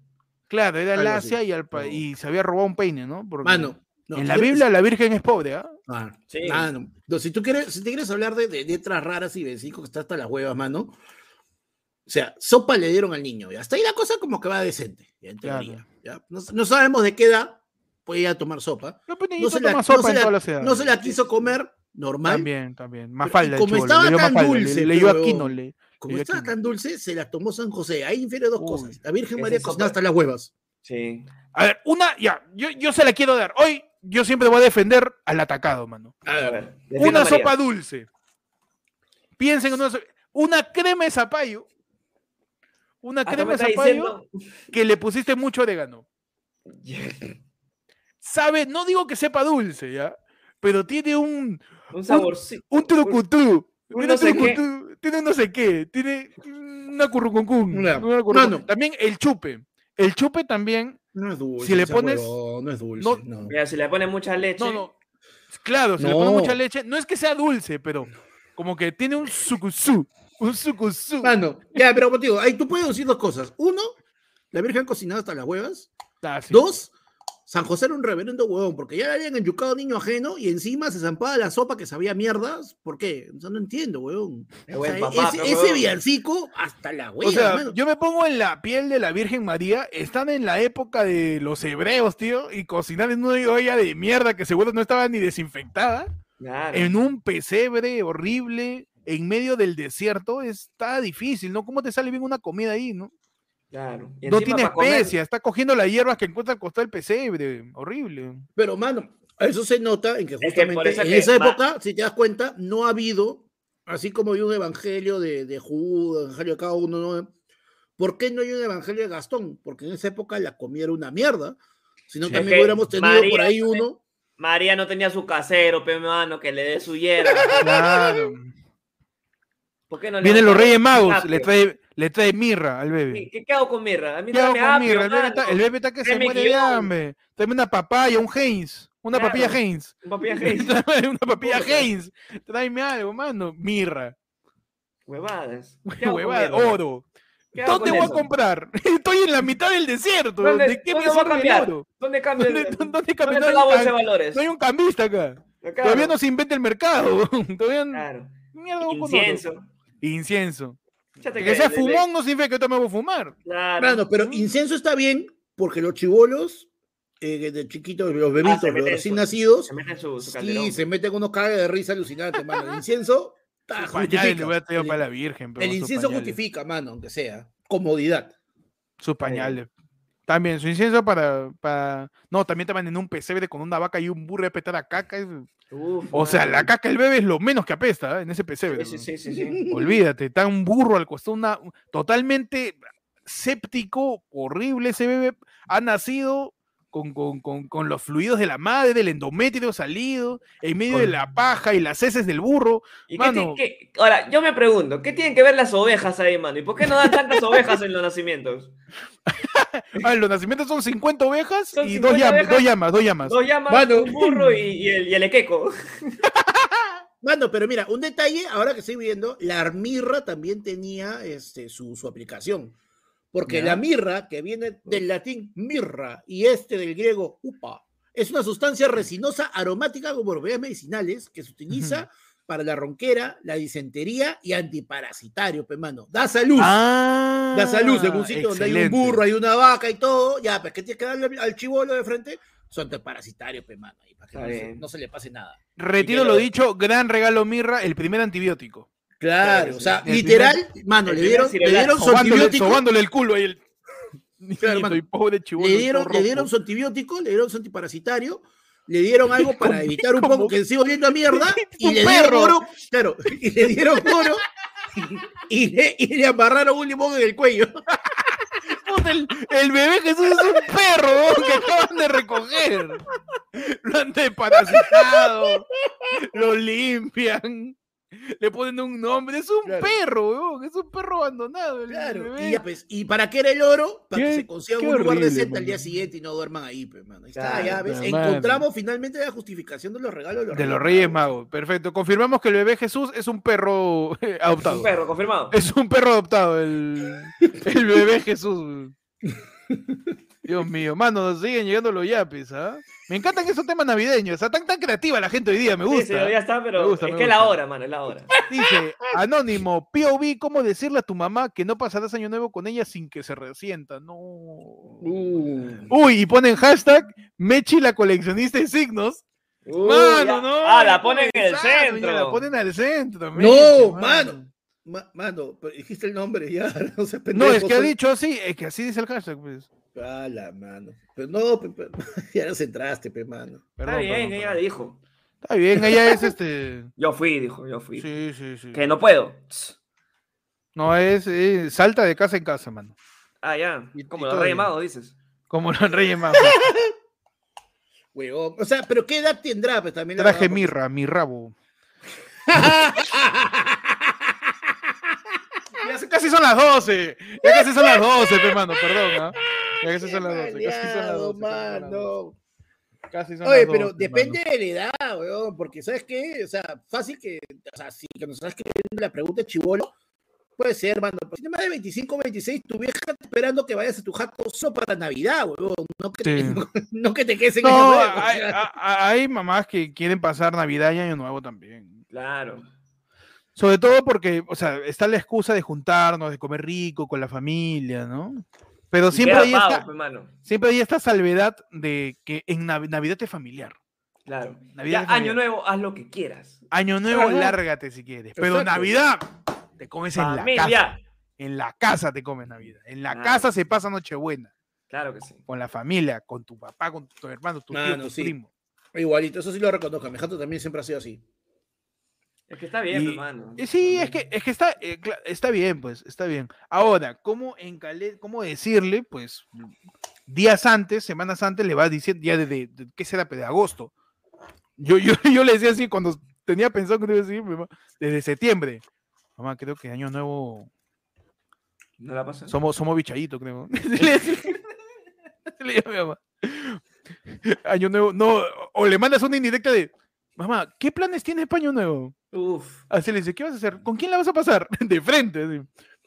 Claro, era Algo lacia y, al pa- y se había robado un peine, ¿no? Porque Mano. no, en la Biblia la Virgen es pobre, ¿ah? Ah, Sí. mano. No, si tú quieres, si te quieres hablar de, de letras raras y vencicos que está hasta las huevas, mano. O sea, sopa le dieron al niño. Y hasta ahí la cosa como que va decente. Ya, en Claro. teoría, ¿ya? No, no sabemos de qué edad puede ir a tomar sopa. No, No se, la, no sopa se en la- todas las edades. no se la quiso comer normal. También, también. Y el como estaba le tan Mafalda, le- dulce, le dio pero- le- Como le estaba tan dulce, se la tomó San José. Ahí infiere dos Uy. cosas. La Virgen María sopa- cocinaba hasta las huevas. Sí. A ver, una, ya, yo, yo se la quiero dar. Hoy yo siempre voy a defender al atacado, mano. A A ver, Una María. sopa dulce. Piensen en una, so- una crema de zapallo. Una Hasta crema de zapallo diciendo... que le pusiste mucho orégano. Sabe, no digo que sepa dulce, ¿ya? Pero tiene un, Un saborcito. un trucutú. un Tiene no sé qué. Tiene un no sé qué. Tiene una currucuncún. Una- una currucun. mano. También el chupe. el chupe también, No es dulce. Si le pones- no es dulce. no- No, Mira, si le pones mucha leche. no, no, claro, si le pones mucha No. leche, no es que sea dulce, pero como que tiene un sucusú, un sucusú. Mano, ya, pero contigo, ahí tú puedes decir dos cosas. Uno, la Virgen cocinada hasta las huevas. Ah, sí. Dos, San José era un reverendo huevón, porque ya le habían enyucado niño ajeno y encima se zampaba la sopa que sabía mierdas. ¿Por qué? O sea, no entiendo, huevón. Qué O buen sea, papá, ese, ese huevón. villancico hasta la hueva, O sea, yo me pongo en la piel de la Virgen María, están en la época de los hebreos, tío, y cocinar en una olla de mierda que seguro no estaba ni desinfectada, Claro. en un pesebre horrible, en medio del desierto, está difícil, ¿no? ¿Cómo te sale bien una comida ahí, no? Claro. Y No tiene comer- especias, está cogiendo las hierbas que encuentra al costado del pesebre, horrible. Pero, mano, eso se nota en que que justamente por eso en que esa época, si te das cuenta, no ha habido, así como hay un evangelio de, de Judas, evangelio de cada uno, ¿no? ¿por qué no hay un evangelio de Gastón? Porque en esa época la comida era una mierda. Si no, Sí. también Es que hubiéramos tenido por María ahí fue- uno. María no tenía su casero, pe mano, que le dé su hierba. Claro. ¿Por qué no le Vienen los Reyes Magos, le trae, le trae mirra al ¿Qué, bebé. qué- qué hago con mirra? A mí ¿Qué hago dame con apio, mirra? El bebé, está, el bebé está que se muere de hambre. Tráeme una papaya, un Heinz. Una Claro. papilla Heinz. Un papilla Heinz. Tráeme una papilla. Heinz. Tráeme algo, mano. Mirra. Huevadas. ¿Qué hago con Huevada, mirra? oro. ¿Qué hago ¿Dónde voy eso? a comprar? Estoy en la mitad del desierto. ¿Dónde- ¿De qué me dónde voy a el cambiar? oro? ¿Dónde cambia ¿Dónde, dónde ¿Dónde cambia? está No la hay, bolsa de un can- valores? no hay un cambista acá. Claro, Todavía no se inventa el mercado. Todavía Claro. Mierda. Incienso. Incienso. Que sea fumón no significa que yo también voy a fumar. Claro. Mano, pero incienso está bien porque los chivolos eh, de chiquitos, los bebitos, Ah, se los recién su- nacidos, Se su, su sí, se meten unos cagas de risa alucinante, mano. El incienso ta, pañales justifica. le voy a traer El- para la Virgen. pero El incienso pañales. justifica, mano, aunque sea. Comodidad. Sus pañales. También, su incienso para, para... No, también estaban en un pesebre con una vaca y un burro de petar a caca. Uf, O sea, la caca del bebé es lo menos que apesta ¿eh? en ese pesebre. Sí, sí, sí, sí. Olvídate, está un burro al costado, una... totalmente séptico, horrible ese bebé. Ha nacido con, con- con- con los fluidos de la madre, del endometrio salido, en medio de la paja y las heces del burro. ¿Y Mano. qué- Ahora, yo me pregunto, ¿qué tienen que ver las ovejas ahí, mano? ¿Y por qué no dan tantas ovejas en los nacimientos? Ah, los nacimientos son 50 ovejas Son y dos 50 llamas, ovejas. dos llamas, dos llamas. Dos llamas, Mano. un burro y, y el, y el equeco. Mano, pero mira, un detalle, ahora que estoy viendo, la mirra también tenía este, su, su aplicación. Porque la mirra, que viene del latín mirra y este del griego upa, es una sustancia resinosa aromática con propiedades medicinales que se utiliza para la ronquera, la disentería y antiparasitario, pe mano. Da salud. Ah, da salud en un sitio donde hay un burro, hay una vaca y todo. Ya, pues que tienes que darle al chivolo de frente. Son antiparasitarios, pe mano. ahí, para que no se, bien. no se le pase nada. Retiro lo- dicho, gran regalo Mirra, el primer antibiótico. Claro, o sea, El literal, mano, el le primer dieron, le dieron su antibiótico. sobándole el culo ahí el. Y pobre chibolo, le dieron, le dieron su antibiótico, le dieron su antiparasitario, le dieron algo para evitar un poco que siga oliendo a mierda y le dieron perro. oro, claro, y le dieron oro y le, y le amarraron un limón en el cuello. El, el bebé Jesús es un perro que acaban de recoger. Lo han desparasitado, lo limpian, le ponen un nombre. Es un Claro. perro, weón, es un perro abandonado. El Claro, bebé. y, ya, pues, ¿y para qué era el oro? Para que se consigan qué un lugar decente al día siguiente y no duerman ahí, pues, mano. Ahí está, Claro, ya ves. pero. Encontramos finalmente la justificación de los regalos de los, De los Reyes Magos, perfecto. Confirmamos que el bebé Jesús es un perro eh, adoptado. Un perro, confirmado. Es un perro adoptado, el, el bebé Jesús. Dios mío, mano, nos siguen llegando los yapes, ¿ah? Me encantan esos temas navideños, está tan, tan creativa la gente hoy día, me Sí, gusta. sí, ya está, pero Me gusta, es me que es la hora, mano, es la hora. Dice, Anónimo, POV, ¿cómo decirle a tu mamá que no pasarás año nuevo con ella sin que se resienta? No. Uh. Uy, y ponen hashtag Mechi la coleccionista de signos. Uy, Mano, ya- no. Ah, la ponen en el ya centro. La ponen al centro. No, Mechi, mano. Ma- mano, pero dijiste el nombre ya, no sé, No, es que ha soy- dicho así, es que así dice el hashtag, pues. A la mano. Pero no, pe- pe- ya nos entraste, pe, mano. Está Perdón, bien, perdón, ella perdón. dijo. Está bien, ella es este. Yo fui, dijo, yo fui. Sí, sí, sí. Que no puedo. No, es, salta de casa en casa, mano. Ah, ya. Y- Como y los Reyes. Magos, dices. Como los Reyes Magos. Huevón. O sea, pero ¿qué edad tendrá? Pues también Traje mirra, mi rabo. Ya casi son las 12. Ya casi son las 12, pe, mano, perdón, ¿ah? Casi son las 12. Casi son las maleado, 12. casi son las 12. mano. Casi son Oye, las pero 12, depende mano. de la edad, weón, porque ¿sabes qué? O sea, fácil que, o sea, si que nos estás escribiendo la pregunta chivolo, puede ser, hermano, pero si tienes más de 25, 26, tu vieja está esperando que vayas a tu jato solo para Navidad, weón, no que, te, no que te quedes en No, Año Nuevo, o hay, sea. a- a- hay mamás que quieren pasar Navidad y Año Nuevo también. Claro. Sobre todo porque, o sea, está la excusa de juntarnos, de comer rico con la familia, ¿no? Pero Y siempre hay, pavo, esta, pues, siempre hay esta salvedad de que en Nav- Navidad es familiar. Claro. Navidad Ya, es año nuevo, haz lo que quieras. Año Nuevo, Ajá. lárgate si quieres. Pero Exacto. Navidad, te comes en la casa. En la casa te comes Navidad. En la Claro. casa se pasa Nochebuena. Claro que sí. Con la familia, con tu papá, con tu hermano, tu tío, Mano, tu sí. primo. Igualito, eso sí lo reconozco. Mi jato también siempre ha sido así. Es que está bien, Y- hermano. Sí, es que, es que está, eh, está bien, pues, está bien. Ahora, ¿cómo, encale- ¿cómo decirle? Pues, días antes, semanas antes, le vas diciendo, ya desde, de, ¿qué será? Pues, De agosto. Yo, yo, yo le decía así cuando tenía pensado que iba a decir, desde septiembre. Mamá, creo que año nuevo ¿No la pasa? somos, somos bichaditos, creo. le decía- le decía a mi mamá. Año nuevo, no, o le mandas una indirecta de, mamá, ¿qué planes tienes para año nuevo? Uf. Así le dice, ¿qué vas a hacer? ¿Con quién la vas a pasar? De frente, así.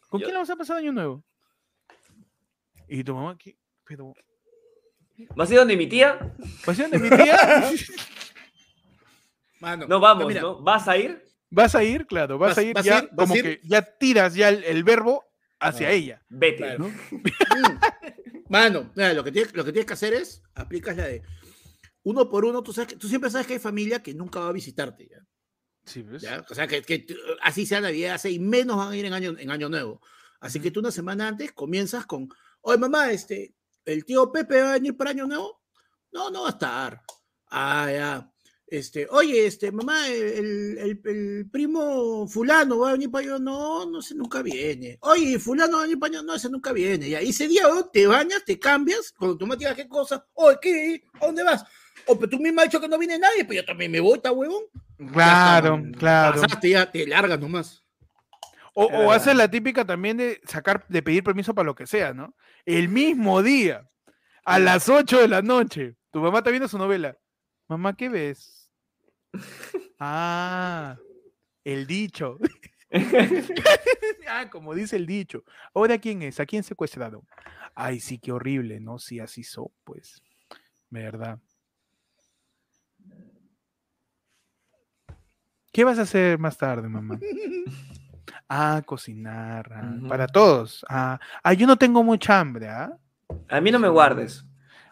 ¿Con Yo- quién la vas a pasar año nuevo? Y tu mamá, ¿qué? Pero, ¿Vas a ir donde mi tía? ¿vas a ir donde mi tía? Mano, No vamos, mira, ¿no? ¿Vas a ir? ¿Vas a ir? Claro, vas, Vas- a ir vas ya, ir- como ir- que ya tiras ya el, el verbo hacia Ah. ella. Vete. Claro. ¿no? Mano, mira, lo, que tienes, lo que tienes que hacer es, aplicas la de uno por uno, tú, sabes que, tú siempre sabes que hay familia que nunca va a visitarte, ¿ya? Sí, ¿ves? ¿Ya? O sea, que, que tú- así sea Navidad, así, y menos van a ir en año, en año nuevo. Así que tú una semana antes comienzas con, oye mamá, este, ¿el tío Pepe va a venir para año nuevo? No, no va a estar. Ah, ya. Este, oye, este, mamá, el, el- el primo fulano va a venir para año, no, no sé, nunca viene. Oye, fulano va a venir para año, no, ese nunca viene. Ya, y ese día weón, te bañas, te cambias, cuando tú me digas qué cosa, oye, ¿qué? ¿A dónde vas? O pero tú mismo has dicho que no viene nadie, pues yo también me voy, está huevón. Claro, claro. Pasaste, ya te largas nomás. O, o haces la típica también de sacar, de pedir permiso para lo que sea, ¿no? El mismo día, a las 8 de la noche, tu mamá está viendo su novela. Mamá, ¿qué ves? Ah, el dicho. ah, como dice el dicho. Ahora, ¿quién es? ¿A quién secuestraron? Ay, sí, qué horrible, ¿no? Sí, así son, pues. ¿Verdad? ¿Qué vas a hacer más tarde, mamá? Ah, cocinar. ah. Para todos. Ah, ah, yo no tengo mucha hambre, ¿ah? A mí no me guardes.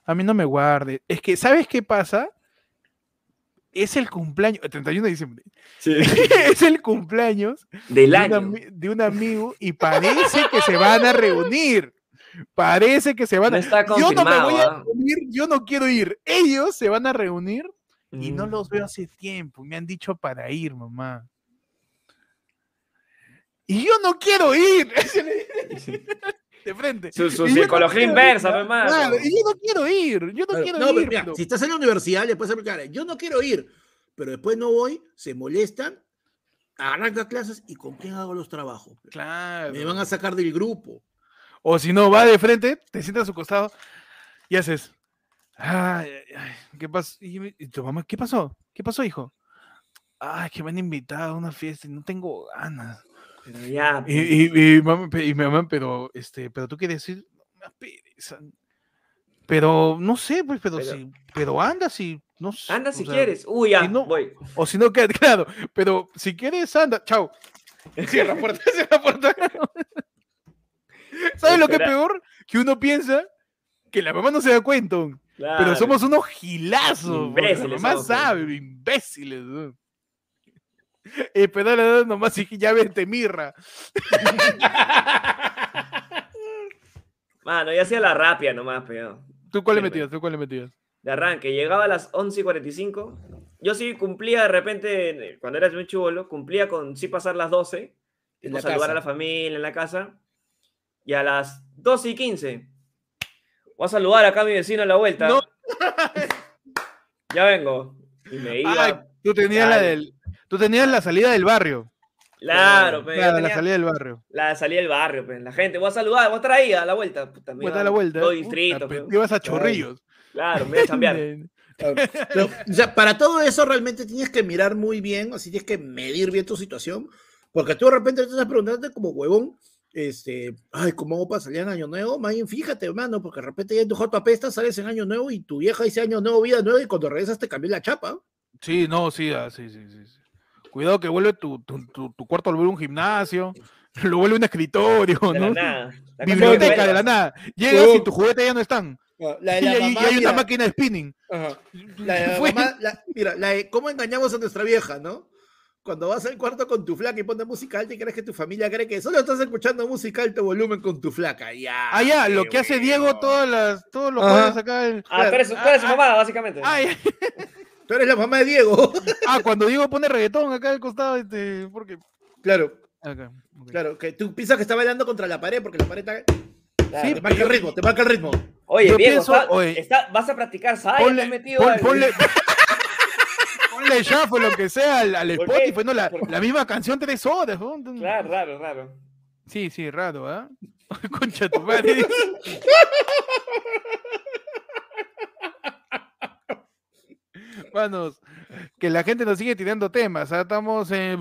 A mí no me guarde. Es que, ¿sabes qué pasa? Es el cumpleaños, el 31 de diciembre. es el cumpleaños Del de un, año. ami- de un amigo y parece que se van a reunir. Parece que se van No a está Yo no me voy a ¿ah? reunir, yo no quiero ir. Ellos se van a reunir y no Mm. los veo hace tiempo. Me han dicho para ir, mamá. Y yo no quiero ir. De frente. Su, su no psicología ir, inversa, ¿no? pe, mano. Claro, y yo no quiero ir. Yo no Claro, quiero no, pero ir. mira, pero- si estás en la universidad, le puedes aplicar, yo no quiero ir, pero después no voy, se molestan, arranca clases y con quién hago los trabajos. Claro. Me van a sacar del grupo. O si no, va de frente, te sientas a su costado y haces. Ay, ay, ay, ¿qué pasó? Y, y tu mamá, ¿qué pasó? ¿Qué pasó, hijo? Ay, que me han invitado a una fiesta y no tengo ganas. Pero ya, Y, y, y, mamá, y mamá, pero, este, pero tú quieres pereza. Pero no sé, pues, pero, Pero- si, pero anda si, no sé. anda si sea, quieres. Uy, ya, si no- voy. O si no, claro, pero si quieres, anda, chao. Cierra la puerta, cierra la puerta. ¿Sabes lo que es peor? Que uno piensa que la mamá no se da cuenta, pero somos unos gilazos. Imbéciles pues. sabe, imbéciles. ¿no? Eh, pero ahora nomás dije, ya vente, mirra. Mano, ya hacía la rapia nomás, pero. ¿Tú cuál le metías? ¿Tú cuál le metías? De arranque, llegaba a las 11 y 45. Yo sí cumplía de repente, cuando era muy chivolo, cumplía con sí pasar las 12. En tipo, saludar casa. a la familia en la casa. Y a las 12 y 15. Voy a saludar acá a mi vecino a la vuelta. No. Ya vengo. Y me iba. Ah, tú tenías la del, tú tenías la salida del barrio. Claro, la salida del barrio. La salida del barrio, pe. la gente, voy a saludar, voy a estar ahí a la vuelta. Puta, me a la vuelta. Todo distrito, Puta, Ibas a chorrillos. Claro, me voy a cambiar. Claro. Pero, o sea, para todo eso realmente tienes que mirar muy bien, así tienes que medir bien tu situación, porque tú de repente te estás preguntando como huevón, este, ay, ¿cómo hago para salir en Año Nuevo? Más bien, fíjate, hermano, porque de repente ya en tu jato apesta, sales en Año Nuevo y tu vieja dice Año Nuevo, vida nueva, y cuando regresas te cambió la chapa. Sí, no, sí, ah, sí, sí, sí, sí. Cuidado que vuelve tu, tu, tu, tu cuarto, lo vuelve un gimnasio, lo vuelve un escritorio, De la nada. La Biblioteca de la nada. Llegas y tus juguetes ya no están. La Y hay, y hay una máquina de spinning. La de la Fue- mamá, la- mira, la de cómo engañamos a nuestra vieja, ¿no? Cuando vas al cuarto con tu flaca y pones música alta y crees que tu familia cree que solo estás escuchando música alto volumen con tu flaca. Ya. Ah, ya, lo que hace Diego todas las, todos los jueves acá. el- Ah, tú eres, tú eres su Ah, mamá, básicamente. Ay, Tú eres la mamá de Diego. ah, cuando Diego pone reggaetón acá al costado, este, porque. claro, claro, que tú piensas que está bailando contra la pared porque la pared está- Claro. sí, te marca el ritmo, te marca el ritmo. Oye, Diego, pienso, está- oye, está- vas a practicar SAI, Ponle, metido pon- al- ponle, ponle shuffle, lo que sea, al, al. Spotify, no, la, la misma canción tres horas. ¿no? Raro, raro, raro. Sí, sí, raro, ¿ah? Concha tu madre. Manos, que la gente nos sigue tirando temas. ¿ah? Estamos en.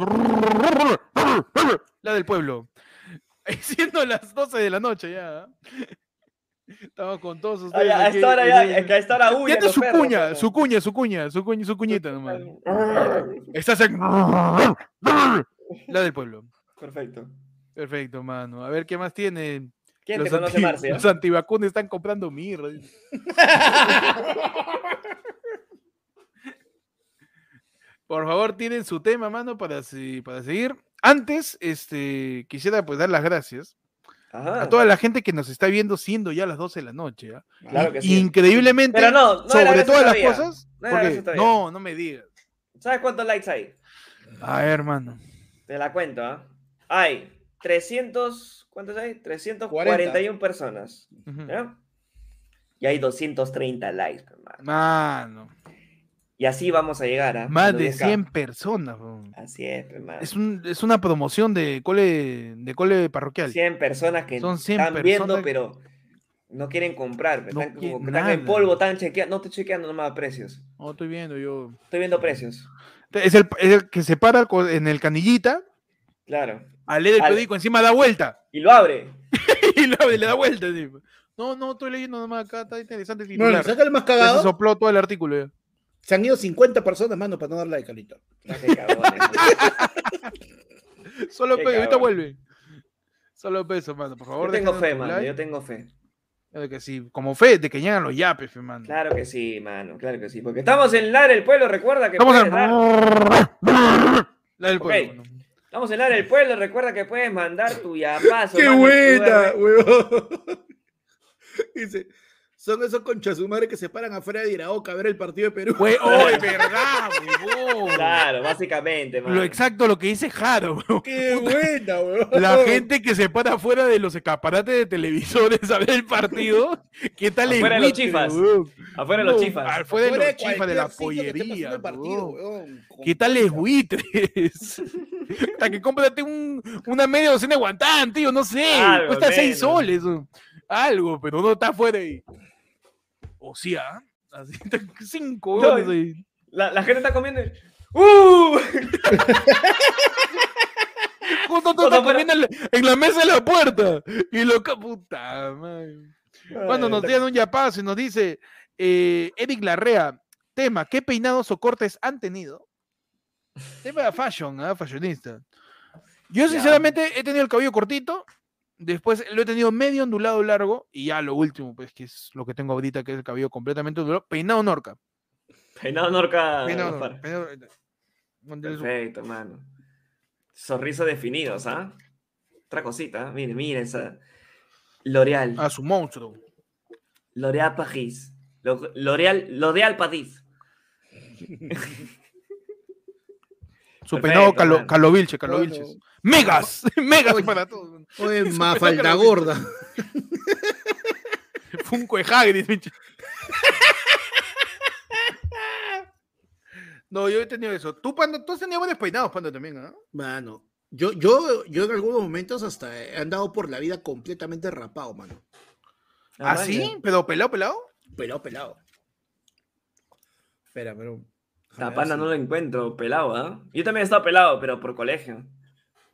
La del pueblo. Siendo las 12 de la noche ya. ¿ah? Estamos con todos Ah, ustedes. ya, a aquí, esta hora eh, ya, es que a esta hora huyen Fíjate los su perros, cuña, su cuña, su cuña, su cuña, su cuñita nomás. ¿no? Estás en. La del pueblo. Perfecto. Perfecto, mano. A ver qué más tiene. ¿Quién los te conoce, anti- Marcia? Los antivacunas están comprando mirra. dice. Por favor, tienen su tema, mano, para, se- para seguir. Antes, este, quisiera pues dar las gracias Ajá. a toda la gente que nos está viendo siendo ya las 12 de la noche. ¿ah? Claro que sí. Increíblemente, Pero no, no sobre todas las cosas. No porque- no, no me digas. ¿Sabes cuántos likes hay? A ver, hermano. Te la cuento, ¿ah? Hay 300, ¿cuántos hay? 341 personas, Ujú. ¿ya? Y hay 230 likes, hermano. Mano, Y así vamos a llegar, ¿ah? más A de 10K. 100 personas. weón. Así es, hermano. Es, un- es una promoción de cole, de cole parroquial. 100 personas que Son 100 están viendo, personas que- pero no quieren comprar. No están, como están en polvo, están chequeando. No estoy chequeando nomás precios. No, estoy viendo yo. Estoy viendo precios. Es el, es el que se para en el canillita, Claro. al leer el Al- periódico encima da vuelta. Y lo abre. y lo abre, le da vuelta. así. No, no, estoy leyendo nomás acá, está interesante el No, titular. ¿sabes qué es lo más se cagado? sopló todo el artículo. ya. Se han ido 50 personas, mano, para no darle like, Carlito. Qué cagones, Solo peso, ahorita vuelve. Solo peso, mano, por favor. Yo tengo fe, mano. like. Yo tengo fe. Claro que sí, como fe de que llegan los yapes, fe, mano. Claro que sí, mano. Claro que sí. Porque estamos en Lar el Pueblo. Recuerda que Vamos puedes dar- a. La del Ok. pueblo. mano. Estamos en Lar el Pueblo. Recuerda que puedes mandar tu yapazo. ¡Qué mano, buena, huevón! Dice, son esos conchas su madre que se paran afuera de Iraoka a ver el partido de Perú. Fue, oh, es verdad, huevón. Claro, básicamente, mano. Lo exacto lo que dice Jaro, huevón. ¡Qué buena, huevón! La gente que se para afuera de los escaparates de televisores a ver el partido, ¿qué tal el Afuera de los chifas. Afuera de los chifas. Afuera de los chifas de la pollería. el partido, ¿Qué tal concha. buitres? Hasta que cómprate un, una media docena de guantán, tío, no sé. Algo, cuesta seis menos. soles. o Algo, pero no está afuera ahí. O sea, así, cinco No. La, la gente está comiendo. y- ¡Uh! Justo estás fuera- comiendo en la, en la mesa de la puerta. Y lo puta, madre. Cuando nos dieron un yapazo y nos dice eh, Eric Larrea, tema, ¿qué peinados o cortes han tenido? Tema de fashion, ¿ah? fashionista. Yo Ya. sinceramente he tenido el cabello cortito, después lo he tenido medio ondulado largo y ya lo último, pues que es lo que tengo ahorita, que es el cabello completamente ondulado, peinado norca. Peinado Norca. Peinado norca, Perfecto, hermano. Sorriso definidos, ¿ah? Otra cosita, mire, mire esa. L'Oreal. A su monstruo. L'Oreal París. Lo- L'Oreal, L'Oreal París. Su Perfecto, peinado calo, calovilche, calovilches. Bueno, Megas, megas Oye. para todos. Oye, más falta gorda. Funko de Hagrid, pinche. No, yo he tenido eso. Tú, Panda, tú has tenido buenos peinados, Panda, también, ¿ah? Mano, Yo, yo, yo en algunos momentos hasta he andado por la vida completamente rapado, mano. ¿Ah, sí? ¿Pero pelado, pelado? Pelado, pelado. Espera, pero. La panda no lo encuentro, pelado, ¿ah? Yo también he estado pelado, pero por colegio.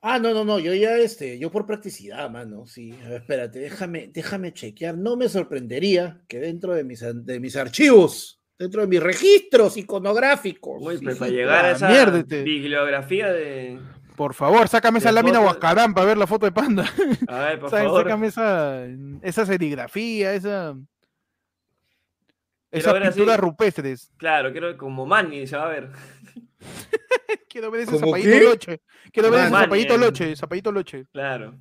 Ah, no, no, no, yo ya, este, yo por practicidad, mano, sí. A ver, espérate, déjame, déjame chequear. No me sorprendería que dentro de mis, de mis archivos, dentro de mis registros iconográficos. Uy, pues para llegar a esa miérdete. bibliografía de... Por favor, sácame esa lámina foto- Huascarán para ver la foto de panda. A ver, por favor. Sácame esa, esa serigrafía, esa. Esas ver así. pinturas rupestres. Claro, quiero como Manny, se va a ver. Quiero ver ese ¿Cómo zapallito qué? loche. Quiero ver ese zapallito el- loche, zapallito loche. Claro.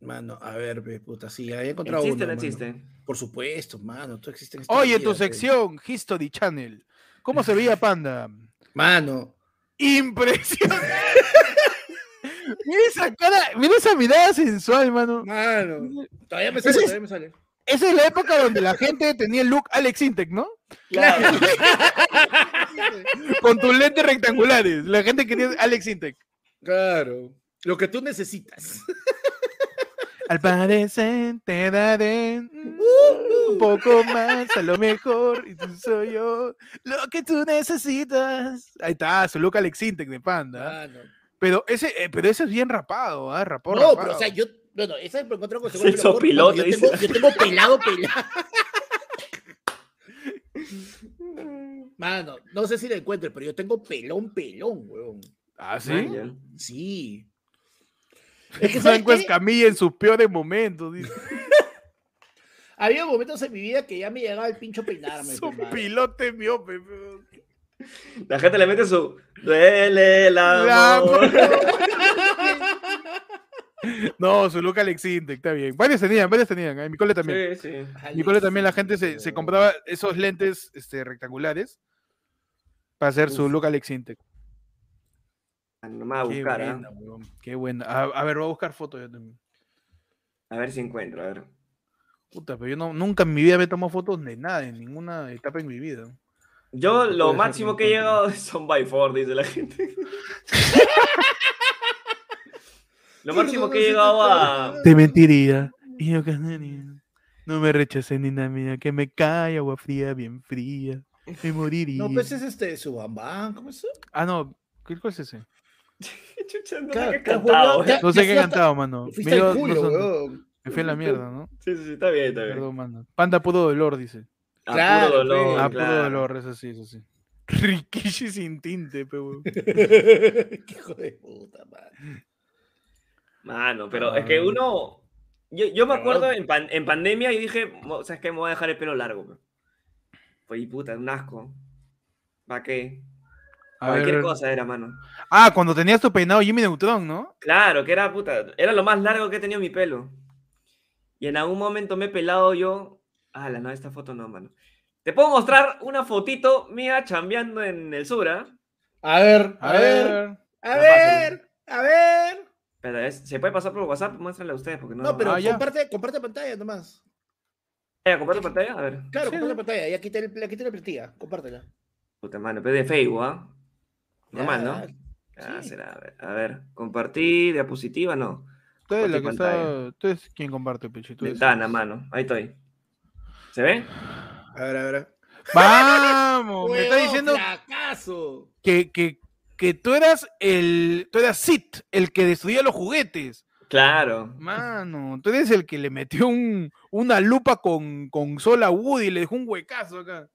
Mano, a ver, ve, puta, sí, ya he encontrado ¿Existe uno, no existe? Por supuesto, mano, tú existes en esta Oye, tu vida, pe. sección, History Channel. ¿Cómo se veía Panda? Mano, Impresionante. mira esa cara, mira esa mirada sensual, mano. mano. Todavía me sale, todavía me sale. Esa es la época donde la gente tenía el look Alex Intec, ¿no? Claro. Con tus lentes rectangulares. La gente quería Alex Intec. Claro. Lo que tú necesitas. Al parecer te daré un poco más, a lo mejor, y tú soy yo, lo que tú necesitas. Ahí está, su look Alex Intec de Panda. Mano. Pero ese, eh, pero ese es bien rapado, ¿ah? Rapado, No, rapado. pero o sea, yo, bueno, esa es encontré con Se hizo piloto, yo, tengo, yo tengo pelado, pelado. Mano, no sé si la encuentre, pero yo tengo pelón, pelón, weón. ¿Ah, sí? Vaya. Sí. Es que, ¿sabes Franco? Escamilla en sus peores momentos. Dice. Había momentos en mi vida que ya me llegaba el pincho peinarme. Su pe, mano. pilote miope. pero- La gente le mete su... Duele el La amor. No, su look Alex Intec, está bien. Varios tenían, varios tenían. ¿eh? En mi cole también. Sí, sí. En mi cole también la gente se, se compraba esos lentes este, rectangulares para hacer su Uf. look Alex Intec. No me va a Qué buscar, ¿ah? buena, weón, Qué buena. A, a ver, voy a buscar fotos yo también. A ver si encuentro, a ver. Puta, pero yo no, nunca en mi vida me he tomado fotos de nada, en ninguna etapa en mi vida. Yo No lo máximo que he llegado son by four, dice la gente. lo máximo que he llegado a... Te mentiría y no cantaría. No me rechaces, nina mía, que me cae agua fría, bien fría. Me moriría. No, pues es este, su bambán, ¿cómo es eso? Ah, no, ¿qué cuál es ese? Chucha, no sé qué cantado. No sé qué he cantado, mano. Fuiste al no culo, son- weón. me fui a la mierda, ¿no? Sí, sí, sí, está bien, está bien. Perdón, mano. Panda puro dolor, dice. A Claro, puro dolor. Ah, claro. puro dolor, eso sí, eso sí. Rikishi sin tinte, pe, weón. Qué hijo de puta, man. Mano, pero es que Ah. uno. Yo, yo me acuerdo en, pan- en pandemia y dije, "Mo- ¿sabes qué? Me voy a dejar el pelo largo. pe". Pues, y puta, un asco. ¿Para qué? A Cualquier ver. cosa era, mano. Ah, cuando tenías tu peinado Jimmy Neutron, ¿no? Claro, que era puta. Era lo más largo que he tenido mi pelo. Y en algún momento me he pelado yo. Ah, la no, esta foto no, mano. Te puedo mostrar una fotito mía chambeando en el sur, ¿ah? A ver, A, a ver, ver. a ver, a ver. Pero es- se puede pasar por WhatsApp, muéstrale a ustedes, porque no. No, pero Ah, comparte, comparte pantalla nomás. Eh, ¿Comparte pantalla? A ver. Claro, Sí, comparte ¿no? pantalla. Ya quité, el, ya quité la plantilla. Compártela. Puta mano, pero de Facebook, ¿ah? Normal, ¿no? Ya, Ah, Sí. será, a ver, a ver, compartir, diapositiva, no. Tú eres la que está. Tú eres quien comparte, eres- Ventana, mano, ahí estoy. ¿Se ve? A ver, a ver. ¡Vamos! Me está ¡Huevón, diciendo fracaso! que, que, que tú eras el. Tú eras Sid, el que destruía los juguetes. Claro. Mano, tú eres el que le metió un, una lupa con, con sol a Woody y le dejó un huecazo acá.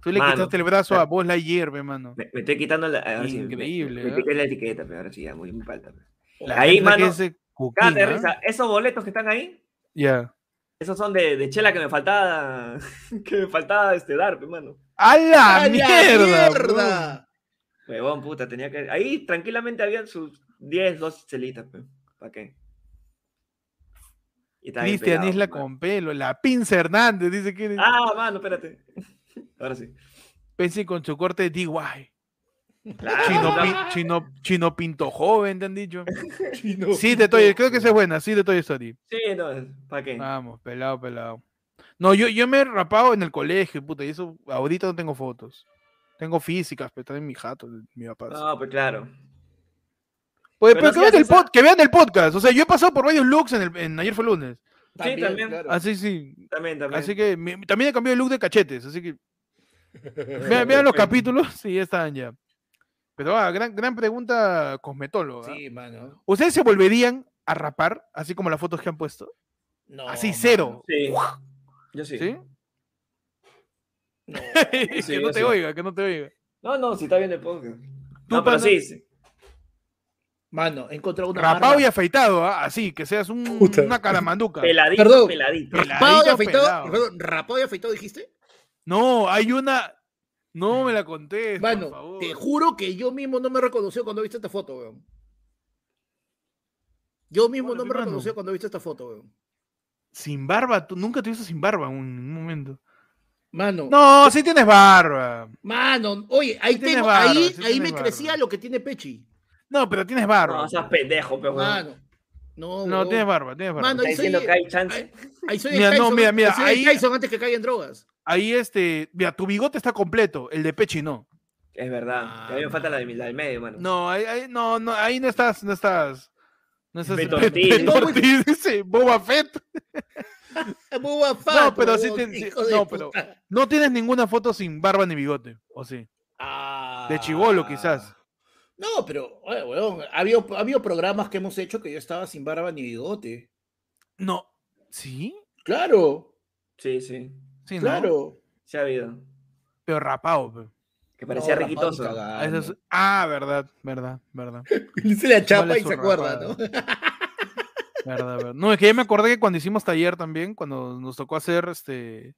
Tú le Mano, quitaste el brazo a. Buzz Lightyear, pe, mano. Me, me estoy quitando la. ahora sí, me- Increíble, Me, ¿eh? quité la etiqueta, pero ahora sí, ya, muy me falta. La Ahí, mano, ese risa. Esos boletos que están ahí, Ya. esos son de, de chela que me faltaba. que me faltaba este dar, pe, mano. ¡A la ¡A la mierda! Huevón, puta, tenía que. Ahí tranquilamente habían sus 10, 12 chelitas, ¿Para qué? Estaba bien Cristian Isla mano. con pelo, la Pinza Hernández, dice que Ah, mano, espérate. Ahora sí. Pensé con su corte de DY. Claro, Chino. Pin- chino, chino Pinto Joven, ¿te han dicho? Chino Sí, de. Toy, creo que esa es buena, sí, de Toy Story. Sí, no, ¿para qué? Vamos, pelado, pelado. No, yo, yo me he rapado en el colegio, puta, y eso ahorita no tengo fotos. Tengo físicas, pero están en mi jato, mi papá. No, pues claro. Pues, Pero pero si que, vean el pod- que vean el podcast. O sea, yo he pasado por varios looks en, el, en ayer fue lunes. también. claro. Así sí. También, también. Así que mi- también he cambiado el look de cachetes. Así que vean, vean los capítulos y ya están ya. Pero ah, gran, gran pregunta cosmetóloga. Sí, mano. ¿Ustedes se volverían a rapar, así como las fotos que han puesto? No, Así, cero. Sí. Yo sí. ¿Sí? No. que Sí, no te sí. oiga, que no te oiga. No, no, si está bien el podcast. Tú, No, pero sí, sí. Mano, he encontrado una Rapado marca. y afeitado, ¿ah? así, que seas un- una caramanduca. Peladito, Perdón. peladito. Rapado y afeitado. perdón, rapado y afeitado, dijiste. No, hay una. No me la conté. Mano, por favor. te juro que yo mismo no me reconoció cuando viste esta foto, weón. Yo mismo Bueno, no me reconoció cuando viste esta foto, weón. Sin barba, tú nunca te viste sin barba en un momento. Mano, No, sí tienes barba. mano, oye, ahí, Sí tengo, barba, ahí, sí ahí me crecía lo que tiene Pechi. No, pero tienes barba. No, seas pendejo, pero Mano. No, no, tienes barba, tienes barba. Mano, ¿Está ahí soy, que hay chance? ahí, ahí soy Mira, el no, mira, mira, ahí soy el ahí- Tyson antes que caiga en drogas. Ahí este, mira, tu bigote está completo, el de Pechi no. Es verdad. que a mí me falta la, de- la del medio, mano. No, ahí, ahí- no, no, ahí no estás, no estás. No estás Beto Be- Ortiz. Beto Ortiz, dice, Boba Fett. Boba Fett, pero sí te- no, pero-. No tienes ninguna foto sin barba ni bigote, ¿o sí? De chivolo, quizás. No, pero, oye, weón, ha habido, ha habido programas que hemos hecho que yo estaba sin barba ni bigote. No. ¿Sí? Claro, Sí, sí. Sí, ¿no? claro. Sí ha habido. Pero rapado. Que parecía No, riquitoso. Ah, es- Ah, verdad, verdad, verdad. Se la chapa y se acuerda, ¿no? rapada. Verdad, verdad. No, es que ya me acordé que cuando hicimos taller también, cuando nos tocó hacer este.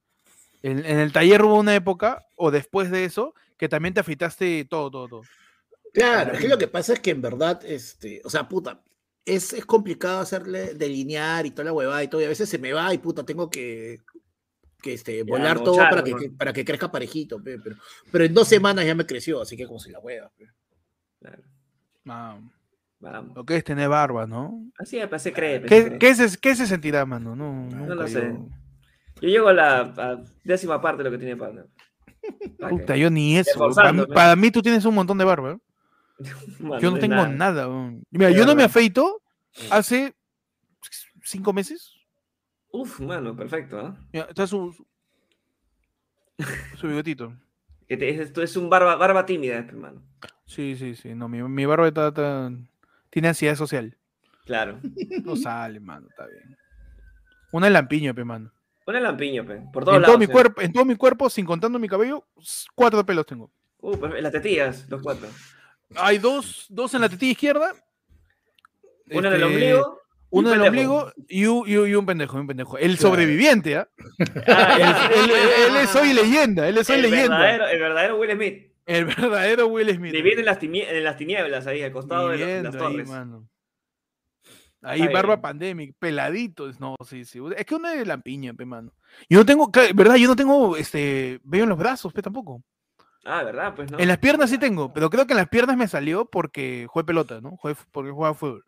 En, en el taller hubo una época, o después de eso, que también te afeitaste todo, todo, todo. Claro, es que lo que pasa es que en verdad, este, o sea, puta, es, es complicado hacerle delinear y toda la huevada y todo, y a veces se me va y puta, tengo que, que este, volar todo para que, para que crezca parejito, pe, pero, pero en dos semanas ya me creció, así que como si la hueva. pe. Claro. Vamos. lo que es tener barba, ¿no? Así es, pues, se cree. pues, se ¿Qué, cree. qué se, qué se sentirá, mano? No, lo sé. yo- llego a la a décima parte de lo que tiene Pablo. ¿Para qué? Puta, yo ni eso. Para mí, para mí tú tienes un montón de barba. ¿eh? Yo no tengo nada. Mira, yo no me afeito hace cinco meses. Uf, mano, perfecto. ¿ah? Mira, está su, su, bigotito. Que te- esto es un barba, barba tímida, este, hermano. Sí, sí, sí. No, mi, mi barba está, está- tiene ansiedad social. Claro. No sale, mano, está bien. Una lampiña, pe, mano. El lampiño, pe. Por todos En lados. todo, mi eh. cuerpo, en todo mi cuerpo, sin contando mi cabello, cuatro pelos tengo. Uh, pues, las tetillas, los cuatro. Hay dos, dos en la tetilla izquierda. Uno en el este, ombligo. Uno un en el ombligo y un, y un- y un pendejo, un pendejo. El Claro. sobreviviente, ¿ah? Ah, Él, ya. él- él es hoy leyenda, él es hoy el leyenda. verdadero, el verdadero Will Smith. El verdadero Will Smith. Viviendo en las, en las tinieblas ahí, al costado de, las ahí, torres. mano. Ahí, barba bien. pandémica, peladitos. No, sí, sí. Es que uno es lampiña, pe, mano. Yo no tengo, ¿verdad? Yo no tengo, este, veo en los brazos, pe, tampoco. Ah, ¿verdad? Pues no. En las piernas sí tengo, pero creo que en las piernas me salió porque jugué pelota, ¿no? Jugué porque jugaba fútbol.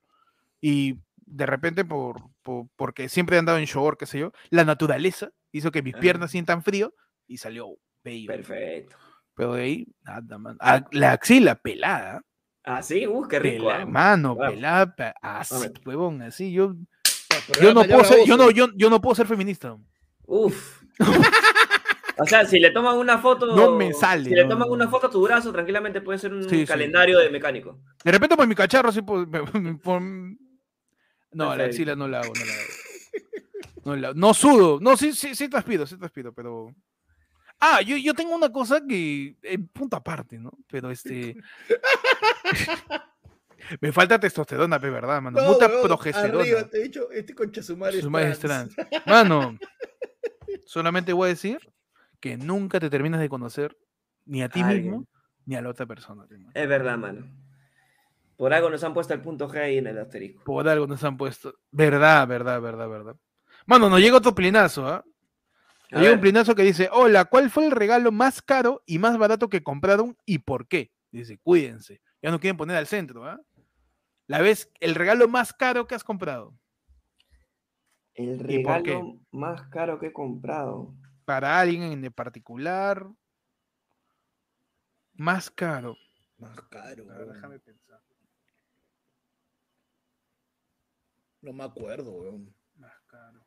Y de repente, por, por- porque siempre he andado en short, qué sé yo, la naturaleza hizo que mis Ah. piernas sientan frío y salió bello. Perfecto. Pero de ahí, nada, man. Ah, La axila pelada. Ah, sí, uh, qué rico. Pela- ah. mano, Wow. pelada, pe- así, huevón, así. Yo, yo no puedo Laura ser, yo no, yo, yo no puedo ser feminista. Uf. o sea, si le toman una foto. No me sale, Si le toman no, una foto a tu brazo, tranquilamente puede ser un Sí, sí. calendario de mecánico. De repente por mi cacharro, así por, por- No, la axila no la hago, no la hago. No, la- no sudo. No, sí, sí, sí transpiro, sí transpiro, pero. Ah, yo, yo tengo una cosa que. En punto aparte, ¿no? Pero este. Me falta testosterona, de verdad, mano. No, huevón, progesterona. Arriba, te he dicho, este concha su madre Su es madre es trans. trans. Mano, solamente voy a decir que nunca te terminas de conocer ni a ti mismo ni a la otra persona. Es verdad, mano. Por algo nos han puesto el punto G ahí en el asterisco. Por algo nos han puesto. Verdad, verdad, verdad, verdad. Mano, nos llega otro plinazo, ¿ah? A llega un plinazo que dice, hola, ¿cuál fue el regalo más caro y más barato que compraron y por qué? Dice, cuídense. Ya no quieren poner al centro, ¿ah? La vez, el regalo más caro que has comprado el regalo más caro que he comprado. para alguien en particular. Más caro. Más caro. Ver, déjame pensar. No me acuerdo, weón. Más caro.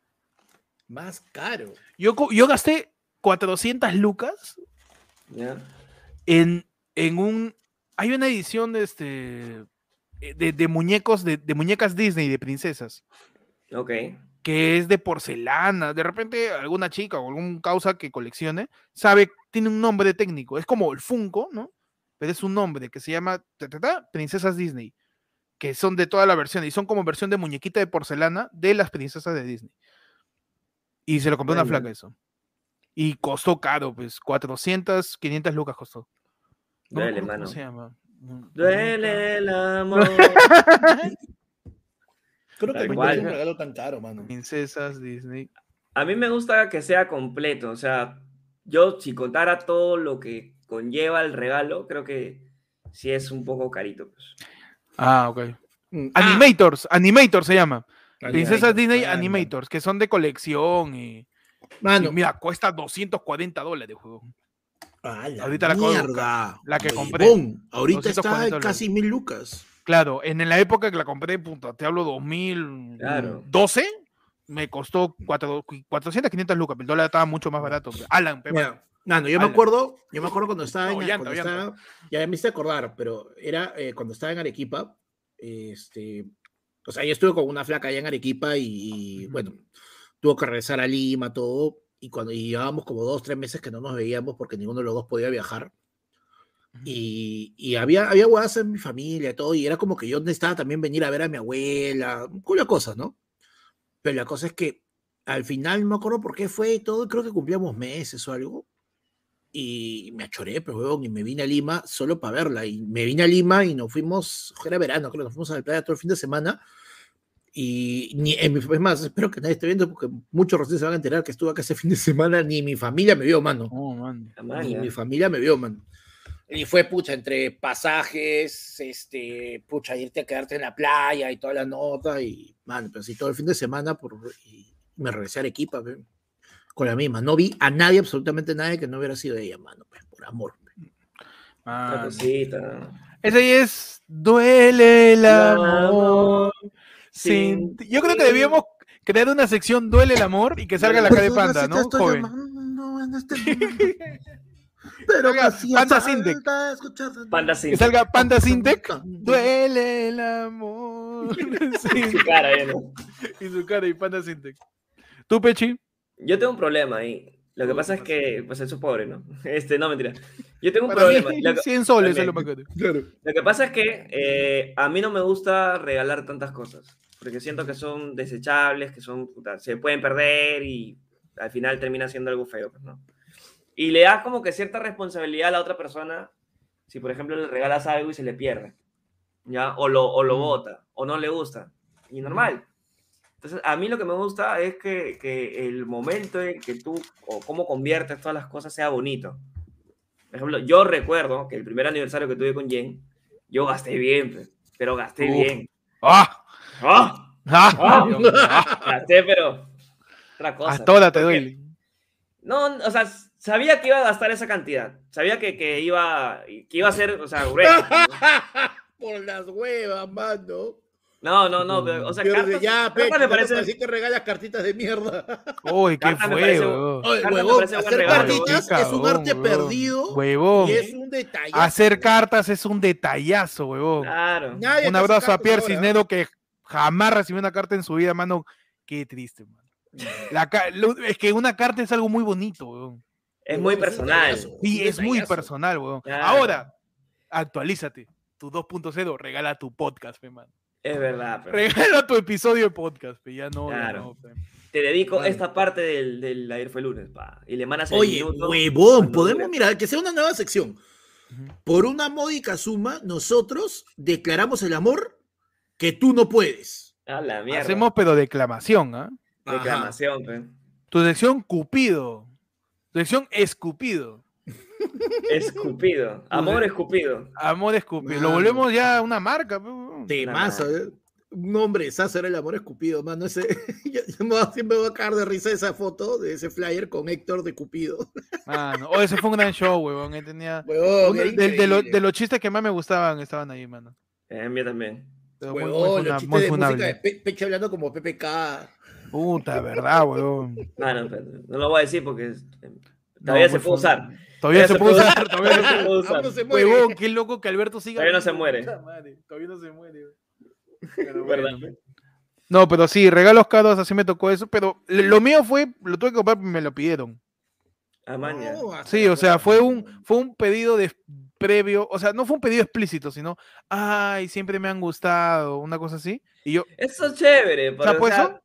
Más caro. Yo, yo gasté 400 lucas en, en un... Hay una edición de, este, de, de muñecos, de, de muñecas Disney, de princesas, Ok. que es de porcelana. De repente alguna chica o algún causa que coleccione sabe, tiene un nombre técnico. Es como el Funko, ¿no? Pero es un nombre que se llama ta, ta, ta, Princesas Disney, que son de toda la versión y son como versión de muñequita de porcelana de las princesas de Disney. Y se lo compró una flaca eso. Y costó caro, pues 400, 500 lucas costó. No Duele, mano. ¿Cómo se llama? Duele el amor. Creo que no es un regalo tan caro, mano. Princesas Disney. A mí me gusta que sea completo. O sea, yo si contara todo lo que conlleva el regalo, creo que sí es un poco carito. Pues. Ah, ok. Mm, ah, Animators, Animators se llama. Princesas Disney. Animators, que son de colección y, y Mano, mira, cuesta 240 dólares, juego. a la ahorita la de mierda. La que compré. Ahorita está 240 en casi mil lucas. Claro, en, la época que la compré, puta, te hablo 2012, Claro. me costó cuatro- 400, 500 lucas, el dólar estaba mucho más barato. Alan, pe, Mira, Mano, yo me Ala. acuerdo, yo me acuerdo cuando estaba No, en llanta, cuando estaba- ya me hice acordar, pero era eh, cuando estaba en Arequipa, este, o sea, yo estuve con una flaca allá en Arequipa y, y, bueno, tuvo que regresar a Lima, todo, y cuando y llevábamos como dos, tres meses que no nos veíamos porque ninguno de los dos podía viajar. Y, y había, había guadas en mi familia todo, y era como que yo necesitaba también venir a ver a mi abuela, de cosas, ¿no? Pero la cosa es que al final no me acuerdo por qué fue y todo, creo que cumplíamos meses o algo, y me achoré, pero huevón, y me vine a Lima solo para verla, y me vine a Lima y nos fuimos, era verano, creo, nos fuimos a la playa todo el fin de semana, y ni, en mi- es más, espero que nadie esté viendo porque muchos recién se van a enterar que estuve acá ese fin de semana, ni mi familia me vio, mano. Oh, man. Ni mi familia me vio, man. Y fue, pucha, entre pasajes, este, pucha, irte a quedarte en la playa y toda la nota, y, man, pero sí, todo el fin de semana, por, y me regresé a Arequipa, pe, con la misma. No vi a nadie, absolutamente nadie, que no hubiera sido ella, mano, pe, por amor. Man. cosita. Ese ahí es Duele el amor. sin sin. Yo creo que debíamos crear una sección Duele el amor y que salga la cara de panda, ¿no? Joven. Pero me hacía Panda Sintec. Panda sin Que salga Panda Sintec. Duele el amor. Sí. su cara, ¿eh? ¿no? Y su cara y Panda Sintec. ¿Tú, Pechi? Yo tengo un problema ahí. Lo que pasa ¿qué es que, pues, eso es pobre, ¿no? Este, no, mentira. Yo tengo un Para mí, problema. Lo que, 100 soles es lo caro. lo que pasa es que eh, a mí no me gusta regalar tantas cosas. Porque siento que son desechables, que son, puta, se pueden perder y al final termina siendo algo feo, pues, ¿no? Y le das como que cierta responsabilidad a la otra persona si, por ejemplo, le regalas algo y se le pierde, ¿ya? O lo, o lo Mm. bota, o no le gusta. Y normal. Entonces, a mí lo que me gusta es que, que el momento en que tú, o cómo conviertes todas las cosas, sea bonito. Por ejemplo, yo recuerdo que el primer aniversario que tuve con Jen, yo gasté bien, pero gasté Uf. bien. ¡Ah! ¡Ah! ¡Ah! Ah. Gasté, pero otra cosa. Ahora te duele. No, o sea, sabía que iba a gastar esa cantidad. Sabía que, que iba, que iba a ser, o sea, grueso. Por las huevas, mano. No, no, no, pero, o sea, cartas, ya, cartas Pechi, me me parece, Así que regalas cartitas de mierda. Uy, ¿qué fue, parece- huevón? Oye, Cartas huevón, hacer regalo, cartitas es un arte huevón. perdido Huevón. y es un detalle. Hacer cartas es un detallazo, huevón. claro. Nadie Un abrazo a cartas Pierre ahora. Cisnero que jamás recibió una carta en su vida, mano. Qué triste, mano. La ca- lo- es que una carta es algo muy bonito, weón. Es muy Huevón, personal. detallazo, Sí, es muy detallazo. personal, weón. Claro. Ahora, actualízate. Tu 2.0, regala tu podcast, pe, mano. Es verdad. pero Regala tu episodio de podcast, pe. Ya no, ya Claro. no. Te dedico Claro. esta parte del, del ayer fue lunes, pa. Y le mandas el Oye, minuto huevón, podemos, dure. mira, que sea una nueva sección. Por una módica suma, nosotros declaramos el amor que tú no puedes. A la mierda. Hacemos, pero declamación, ¿ah? Declamación, pe. Tu sección Cupido. Tu sección Escupido. Escupido. Amor escupido. Amor escupido. Lo volvemos ya una marca, pe, más, ¿eh? un nombre, esa era el amor escupido, mano. Ese, yo, yo me voy a- siempre me voy a cagar de risa esa foto de ese flyer con Héctor de Cupido. Mano. Oh, ese fue un gran show, tenía. Huevón, era de, de lo- de los chistes que más me gustaban estaban ahí, mano. Eh, a mí también. pero muy- muy Huevón, funa- los muy chistes de música funable. de Pe- Peche hablando como PPK. Puta, verdad, weón. No, no, pero no lo voy a decir porque todavía No, se puede usar. Todavía se puede usar, todavía se Todavía se puede usar. No se muere. Huevón, qué loco que Alberto siga. Todavía no se muere. madre, Todavía no se muere. Pero. No, pero sí, regalos caros, así me tocó eso. Pero lo mío fue, lo tuve que comprar, me lo pidieron. Ah, man, ya. No, Sí, o sea, fue un, fue un pedido de previo, o sea, no fue un pedido explícito, sino, ay, siempre me han gustado, una cosa así. Y yo, Eso es chévere. ¿se pero, o sea,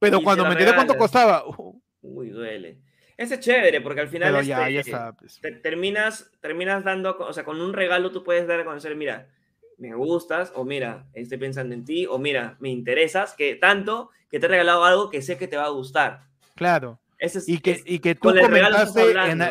Pero cuando me enteré cuánto costaba, uh, Uy, duele. Ese es chévere porque al final ya, este, ya está. pues. te- terminas, terminas dando, o sea, con un regalo tú puedes dar a conocer, mira, me gustas, o mira, estoy pensando en ti, o mira, me interesas, que tanto que te he regalado algo que sé que te va a gustar. Claro. Ese es, Y que, es- y que tú el comentaste, en,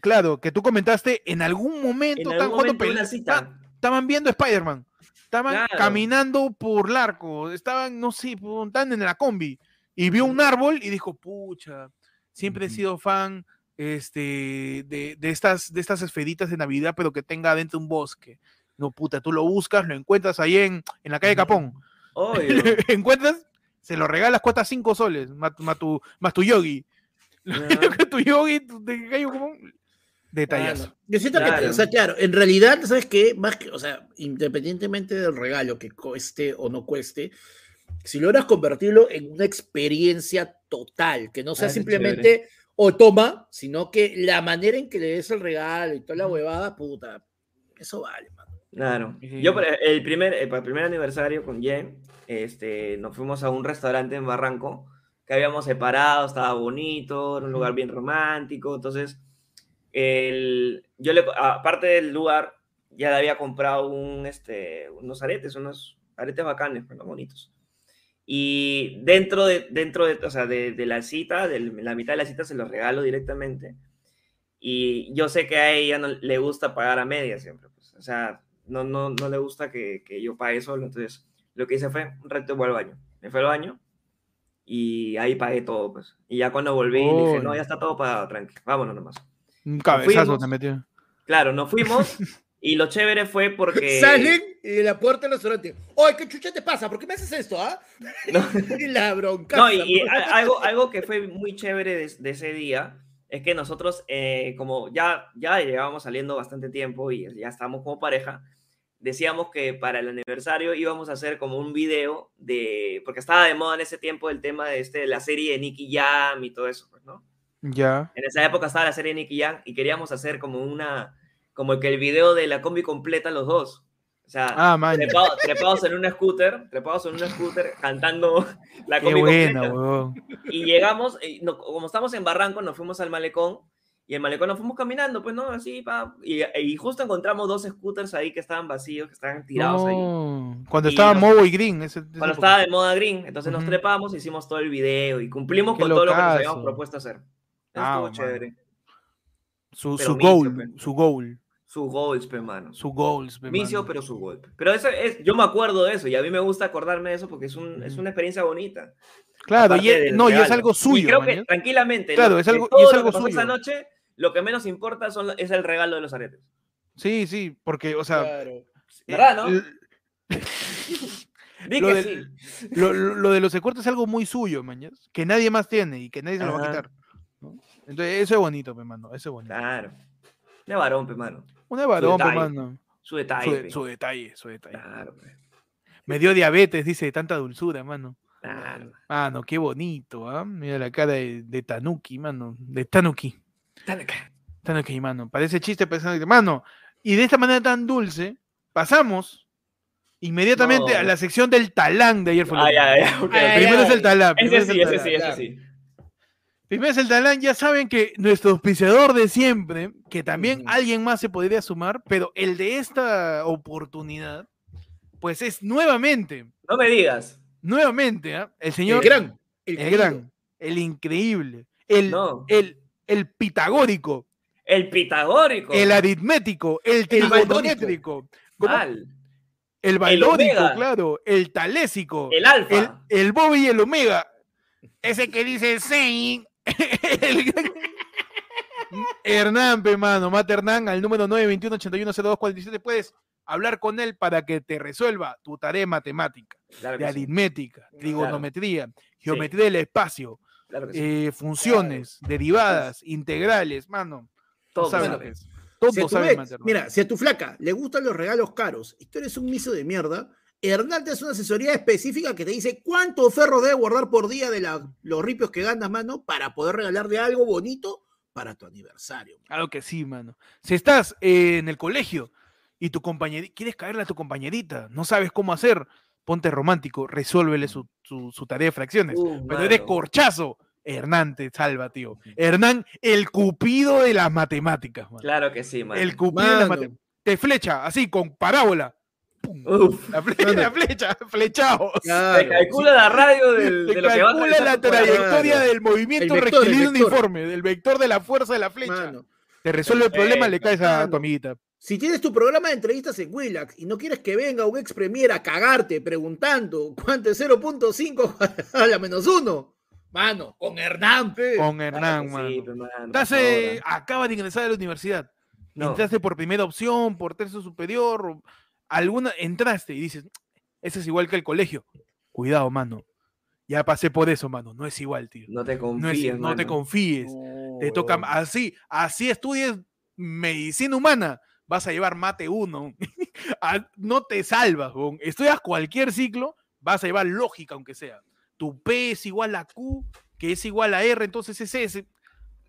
claro, que tú comentaste en algún momento, En estaban algún jugando momento de una pel- cita. esta- estaban viendo Spider-Man, estaban Claro. caminando por Larco, estaban, no sé, estaban en la combi y vio un árbol y dijo, pucha, siempre he sido fan este, de, de estas, de estas esferitas de Navidad, pero que tenga adentro un bosque. No, puta, tú lo buscas, lo encuentras ahí en, en la calle Capón. Obvio. encuentras, se lo regalas, cuesta 5 soles, más, más tu, más tu yogi. Tu yogi, tu- cayó como un detallazo. Claro. Yo siento que, Claro. o sea, claro, en realidad, ¿sabes qué? Más que, o sea, independientemente del regalo que cueste o no cueste, si logras convertirlo en una experiencia total, que no sea Ah, simplemente o toma, sino que la manera en que le des el regalo y toda la huevada, puta, eso vale, mano. Claro. Yo para el primer, eh, para el primer aniversario con Jen, este, nos fuimos a un restaurante en Barranco que habíamos separado, estaba bonito, era un lugar bien romántico, entonces el, yo le, aparte del lugar, ya le había comprado un, este, unos aretes, unos aretes bacanes, bueno, bonitos. Y dentro de, dentro de, o sea, de, de la cita, de la mitad de la cita se los regalo directamente. Y yo sé que a ella no le gusta pagar a media siempre, pues. O sea, no, no, no le gusta que, que yo pague solo. Entonces, lo que hice fue un rato voy al baño. Me fui al baño y ahí pagué todo, pues. Y ya cuando volví dije, no, ya está todo pagado, tranqui, vámonos nomás. Un cabezazo te metió. Claro, nos fuimos y lo chévere fue porque... Salen y la puerta del restaurante. ¡Oye, qué chucha te pasa! ¿Por qué me haces esto, ah? No. y la bronca. No, y, y algo, algo que fue muy chévere de, de ese día es que nosotros, eh, como ya, ya llevábamos saliendo bastante tiempo y ya estábamos como pareja, decíamos que para el aniversario íbamos a hacer como un video de, porque estaba de moda en ese tiempo el tema de, este, de la serie de Nicky Jam y todo eso, pues, ¿no? Ya. En esa época estaba la serie de Nicky Jam y queríamos hacer como una, como que el video de la combi completa los dos. O sea, Ah, man. trepado- trepados en un scooter, trepados en un scooter cantando la Qué combi buena, completa. weón. Y llegamos, y no- como estamos en Barranco, nos fuimos al malecón y el malecón nos fuimos caminando, pues, ¿no? Así, pa, y, y justo encontramos dos scooters ahí que estaban vacíos, que estaban tirados ahí. Cuando Y estaba nos- Mobo y Green. ese- esa Cuando época. estaba de moda green, entonces nos Ujú. trepamos, hicimos todo el video y cumplimos Qué con todo lo que nos locazo. habíamos propuesto hacer. Ah, estuvo mano. chévere. Su, pero su goal, su goal, Su goals, pe, mano. su goals. pe, Micio, mano. pero su golpe. Pero eso es, yo me acuerdo de eso y a mí me gusta acordarme de eso porque es, un, es una experiencia bonita. Claro, y es- no, y es algo Y suyo. creo que tranquilamente, Claro, lo- es algo- y es lo algo que pasó esa suyo. noche, lo que menos importa son, es el regalo de los aretes. Sí, sí, porque, o sea. Claro. eh, ¿Verdad, no? Di Lo que del- sí. Lo, lo- de los secuertos es algo muy suyo, mañas, que nadie más tiene y que nadie se lo va a quitar. ¿no? Entonces, eso es bonito, pe, mano, eso es bonito. Claro. De varón, pe, mano. Una varón, pe, detalle. mano. Su detalle. Su, detalle, su detalle. Claro. Me dio diabetes, dice, de tanta dulzura, mano. Claro. Mano, qué bonito, ¿ah? Mira la cara de, de Tanuki, mano. De Tanuki. Tan acá. Tanuki, mano. Parece chiste pensando que, mano. Y de esta manera tan dulce, pasamos inmediatamente No. a la sección del talán de ayer fue lo Ah, mismo. ya, ya. ok, Ay. Primero ay, es el talán. Ese sí, ese sí, ese sí. Primero es el talán, ya saben que nuestro auspiciador de siempre, que también alguien más se podría sumar, pero el de esta oportunidad, pues es nuevamente, No me digas. nuevamente, ¿ah? el El señor, gran. el, gran, el increíble, el, No. el, el pitagórico, El pitagórico. el aritmético, el trigonométrico, el baldórico, omega. claro, el talésico, El el, alfa. el Bobby y el Omega, ese que dice Sein, el Hernán, pe mano, Mate Hernán, al número 921-810247, puedes hablar con él para que te resuelva tu tarea matemática, Claro de sí. aritmética, trigonometría, geometría del espacio, Claro que sí. eh, funciones, derivadas, integrales, mano. Todo sabe sabe. lo que es. Si Todo mira, si a tu flaca le gustan los regalos caros y tú eres un miso de mierda, Hernán te hace una asesoría específica que te dice cuánto ferro debe guardar por día de la- los ripios que ganas, mano, para poder regalarle algo bonito para tu aniversario. Claro que sí, mano. Si estás eh, en el colegio y tu compañerita, quieres caerle a tu compañerita, no sabes cómo hacer, ponte romántico, resuélvele su, su- su tarea de fracciones. Uh, Pero eres mano. corchazo. Hernán te salva, tío. Hernán, el cupido de las matemáticas, mano. Claro que sí, mano. El cupido de las Mano. matemáticas. Te flecha, así, con parábola. Pum. Uf. La, fle- Mano. la flecha, flechados. Te calcula la radio del, de lo que va a calcula la trayectoria Claro. del movimiento rectilíneo uniforme, del vector de la fuerza de la flecha. Mano, Te resuelve el problema, le caes a tu amiguita. si tienes tu programa de entrevistas en Willax y no quieres que venga un ex premier a cagarte preguntando cuánto es 0.5 a la menos uno, mano, con Hernán, pe. Con Claro Hernán, mano. sí, mano, Estás, eh, acaba de ingresar a la universidad. No. Entraste por primera opción, por tercio superior, o alguna, entraste y dices, ese es igual que el colegio. Cuidado, mano. Ya pasé por eso, mano. No es igual, tío. No te No, confíes, es, no te confíes. te toca así, así estudies medicina humana, vas a llevar mate 1. no te salvas, huevón. estudias cualquier ciclo, vas a llevar lógica aunque sea. Tu P es igual a Q, que es igual a R, entonces es S.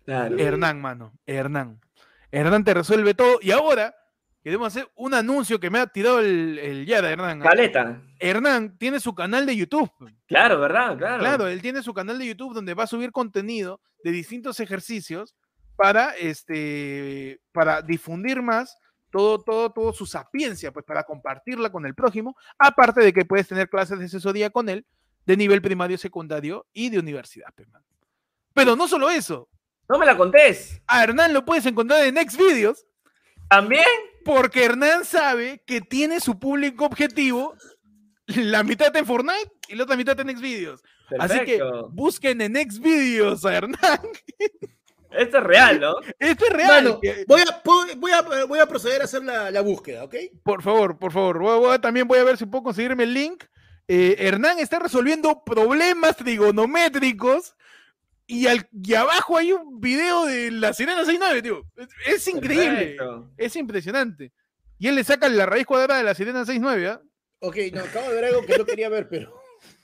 Claro. Hernán, mano, Hernán. Hernán te resuelve todo. Y ahora queremos hacer un anuncio que me ha tirado el, el Yada, Hernán. Caleta. Hernán tiene su canal de YouTube. Claro, ¿verdad? Claro. Claro, él tiene su canal de YouTube donde va a subir contenido de distintos ejercicios para, este, para difundir más todo, todo, todo su sapiencia, pues para compartirla con el prójimo, aparte de que puedes tener clases de asesoría con él de nivel primario, secundario y de universidad. Pero no solo eso, No me la contés. a Hernán lo puedes encontrar en Xvideos ¿También? Porque Hernán sabe que tiene su público objetivo, la mitad en Fortnite y la otra mitad en Xvideos. Así que busquen en Xvideos a Hernán. Esto es real, ¿no? Esto es real. Mano, voy a, voy, a, voy a proceder a hacer la, la búsqueda, ¿ok? Por favor, por favor. voy a- voy a- también voy a ver si puedo conseguirme el link. Eh, Hernán está resolviendo problemas trigonométricos y, al, y abajo hay un video de la sirena 69, tío. Es, es increíble. Perfecto. Es impresionante. Y él le saca la raíz cuadrada de la sirena 69, ¿ah? Ok, no, acabo de ver algo que no quería ver, pero.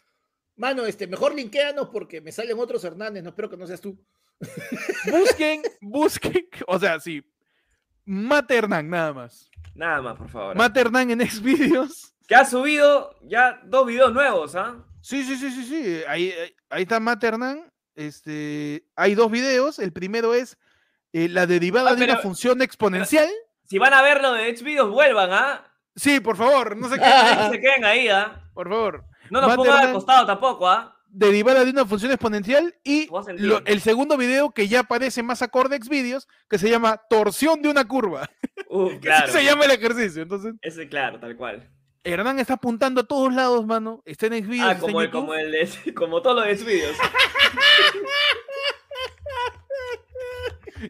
Mano, este, mejor linkéanos porque me salen otros Hernández, no espero que no seas tú. Busquen, busquen. O sea, sí. Mate Hernán, nada más. Nada más, por favor. Mate Hernán en Xvideos. que ha subido ya dos videos nuevos, ¿ah? Sí, sí, sí, sí, sí. Ahí, ahí- ahí está Mate Hernán. Este, hay dos videos. El primero es eh, la derivada Ah, de una función exponencial. Si van a verlo de Xvideos, vuelvan, ¿ah? Sí, por favor, no se queden, se queden ahí, ¿ah? por favor. No nos pongan al costado tampoco, ¿ah? Derivada de una función exponencial y lo- el segundo video que ya aparece más acorde a Xvideos, que se llama torsión de una curva. Que claro. se llama el ejercicio. Entonces, Ese, claro, tal cual. Hernán está apuntando a todos lados, mano. Está en Xvideos. Ah, como el, como el de, como todo lo de Xvideos.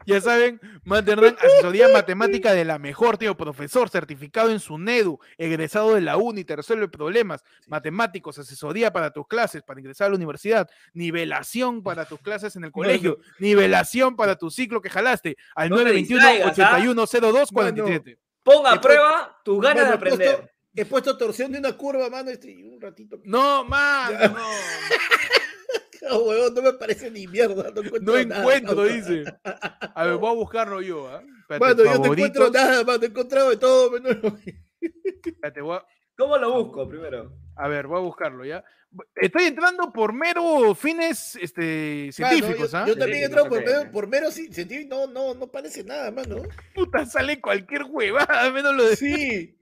Ya saben, Mate Hernán, asesoría matemática de la mejor, tío, profesor, certificado en SUNEDU, egresado de la UNI, te resuelve problemas matemáticos, asesoría para tus clases, para ingresar a la universidad, nivelación para tus clases en el colegio, nivelación para tu ciclo que jalaste, al No te 921 distraigas, ¿ah? 8102 47. Ponga a prueba tus ganas de aprender. He puesto torsión de una curva, mano, este, y un ratito. No, mano, no. Huevón, no me parece ni mierda. No encuentro, No nada, encuentro, mano. dice. A ver, voy a buscarlo yo, ¿ah? Espérate, Mano, yo no encuentro nada, mano. He encontrado de todo, menos. Espérate, voy a- ¿Cómo lo busco primero? A ver, voy a buscarlo ya. Estoy entrando por mero fines este, Mano, científicos, yo, ¿ah? yo también he Científicos, entrado por mero, por mero ci- científico. No, no, no parece nada, mano. Puta, sale cualquier huevada, menos lo de... Sí.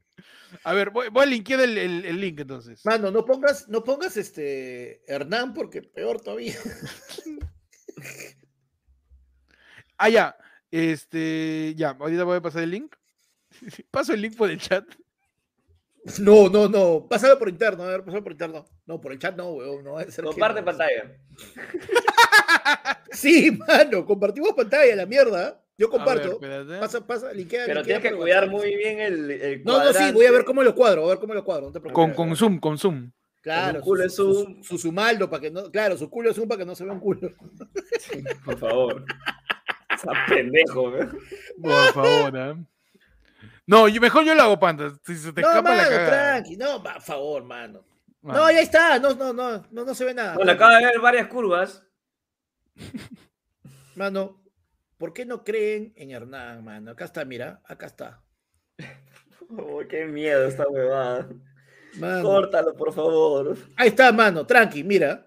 A ver, voy, voy a linkear el, el- el link entonces. Mano, no pongas, no pongas este Hernán porque peor todavía. Ah, ya. Este, ya, ahorita voy a pasar el link. Paso el link por el chat. No, no, no. Pásalo por interno, a ver, pásalo por interno. No, por el chat no, weón. No Comparte pantalla. Sí, mano, compartimos pantalla, la mierda. Yo comparto. ver, pasa, pasa, linkea, Pero linkea tienes que cuidar WhatsApp. muy bien el, el No, no, sí, voy a ver cómo lo cuadro, a ver cómo lo cuadro, no te preocupes. Con, con zoom, con zoom. Claro, un culo su, es su, zoom. su, su sumaldo para que no, claro, su culo es zoom para que no se vea un culo. Sí, por favor. Está pendejo, weón. Por favor, ¿ah? No, yo- mejor yo lo hago, panda. Si se te no, escapa la cagada. tranqui, no, por favor, mano. Mano. No, ya está, no, no, no, no, no se ve nada. Bueno, acaba de ver varias curvas. Mano, ¿por qué no creen en Hernán, mano? Acá está, mira, acá está. Oh, qué miedo esta huevada. Mano. Córtalo, por favor. Ahí está, mano, tranqui, mira.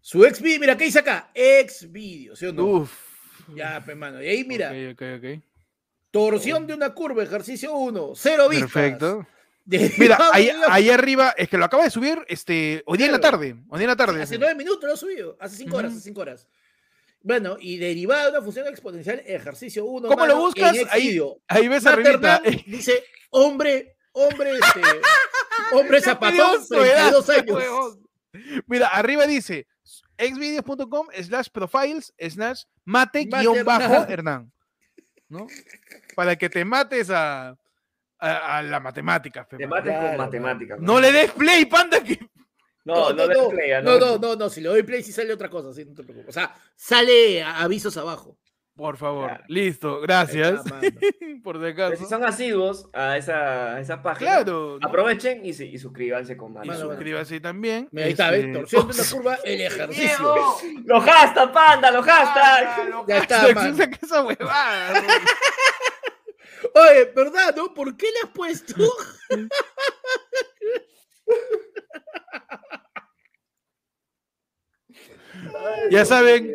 Su ex video, mira, ¿qué dice acá? Ex video, ¿sí o no? Uf. Ya, pues, mano. Y ahí, mira, Ok, ok, ok. torsión de una curva, ejercicio 1, cero vistas. Perfecto. Mira, ahí, arriba, es que lo acaba de subir este, hoy día en la tarde. Hoy día en la tarde. Hace nueve minutos lo ha subido, hace cinco horas, hace cinco horas. Bueno, y derivada de una función exponencial, ejercicio 1. ¿Cómo lo buscas? Ahí- Ahí ves arribita. dice, hombre, hombre, este, hombre zapatón, Pidió su edad, 32 años. huevón. Mira, arriba dice exvideos.com slash profiles slash mate guion bajo Hernán. Hernán. ¿No? Para que te mates a, a, a la matemática. Te mates Claro, con matemáticas. No le des play, panda, que No, no, no, play, ah, no, no, no, no, si le doy play sí sale otra cosa, sí, no te preocupes. O sea, sale avisos abajo. Por favor, Claro. listo, gracias. está. Por si Pero si son asiduos a esa, a esa página, Claro. ¿no? aprovechen y, y suscríbanse con más. Y Mano, suscríbase también. Mira, Ahí está, este, Torsión de una curva, el ejercicio. ¡Los hashtag, panda! ¡Los hashtag! Ya está, Saca mano. esa huevada. Oye, ¿verdad, no? ¿Por qué le has puesto? Ya saben,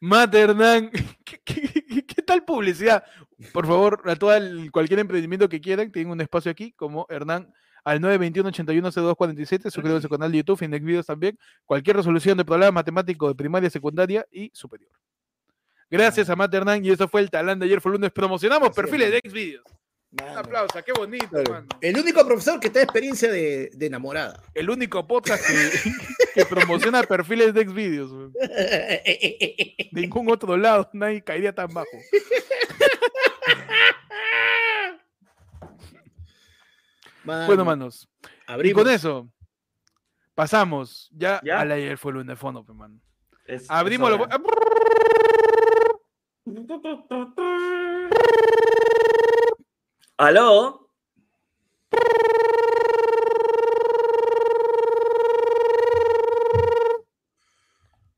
Mate Hernán, ¿qué, qué- qué- qué tal publicidad? Por favor, a todo el- cualquier emprendimiento que quieran, tienen un espacio aquí, como Hernán, al 921-810247, suscríbanse al canal de YouTube, Finex Videos también, cualquier resolución de problema matemático de primaria, secundaria y superior. Gracias a Mate Hernán, y eso fue el talán de ayer fue lunes. Promocionamos Así es, perfiles de mano. Un aplauso, qué bonito, claro. mano. El único profesor que te da experiencia de, de enamorada. El único podcast que, que promociona perfiles de Xvideos. weón. Ningún otro lado, nadie caería tan bajo. Mano, Bueno, manos. Y abrimos. con eso pasamos ya, ¿Ya? al ayer fue el lunes de fondo, mano. Es- es Abrimos los. ¿Aló?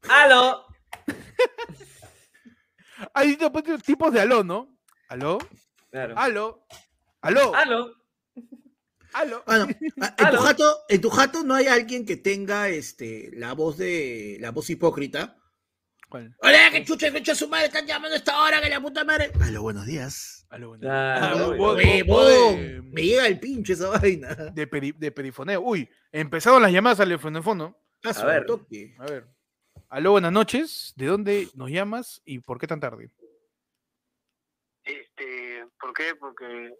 ¿Aló? Hay tipo- tipos de aló, ¿no? ¿Aló? Claro. ¿Aló? ¿Aló? ¿Aló? ¿Aló? Mano, a- en, tu jato, en tu jato no hay alguien que tenga este, la voz de la voz hipócrita. ¿Cuál? Hola, que chucha, que chucha su madre, están llamando a esta hora, que la puta madre. Aló, buenos días. ¿Aló? bueno. Claro, Ah, obvio. vos- vos- Huevón, vos de- me llega el pinche esa vaina. de, peri- de perifoneo. Uy, empezaron las llamadas al teléfono fondo. A ver. toque. A ver. Aló, buenas noches. ¿De dónde nos llamas y por qué tan tarde? Este, ¿por qué? Porque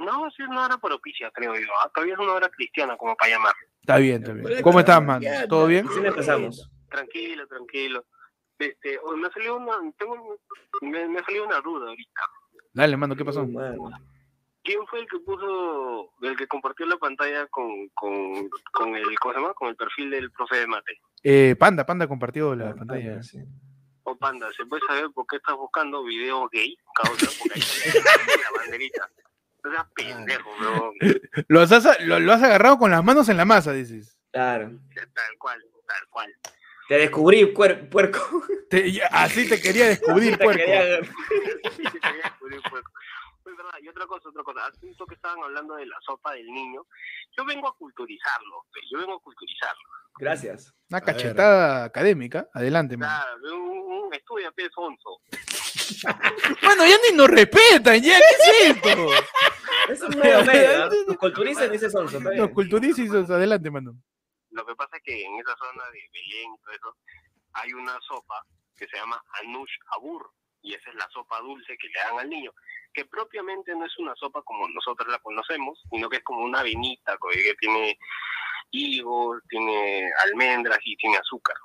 no, sí es una hora propicia, creo yo. Ah, Todavía es una hora cristiana como para llamar. Está bien, está bien. ¿Cómo estás, man? ¿Todo bien? Recién empezamos. Tranquilo, tranquilo. Este, hoy me ha salido una, tengo, me, me ha salido una duda ahorita. Dale, mano, ¿qué pasó? ¿Quién fue el que puso, el que compartió la pantalla con, con, con el, ¿cómo se llama? Con el perfil del profe de mate? Eh, Panda, Panda compartió la Ah, pantalla. sí. O panda, ¿se puede saber por qué estás buscando videos gay? Causa, porque ahí la banderita. Pendejo, bro. Has, lo, lo has agarrado con las manos en la masa, dices. Claro. Tal cual, tal cual. Te descubrí, puer- puerco. Te- así te quería descubrir, Te puerco. quería- Sí, te quería descubrir, pues. Pues, verdad, y otra cosa, otra cosa. Hace un que estaban hablando de la sopa del niño. Yo vengo a culturizarlo, yo vengo a culturizarlo. Gracias. Una cachetada académica. Adelante, man. Claro, un, un estudia, pe, sonso. Bueno, ya ni nos respetan, ya, ¿qué es esto? Es un medio medio. Nos culturicen ese sonso. está bien. Nos culturizas, adelante, mano. Lo que pasa es que en esa zona de Belén y todo eso, hay una sopa que se llama Anush Abur, y esa es la sopa dulce que le dan al niño, que propiamente no es una sopa como nosotros la conocemos, sino que es como una avenita co- que tiene higos, tiene almendras y tiene azúcar.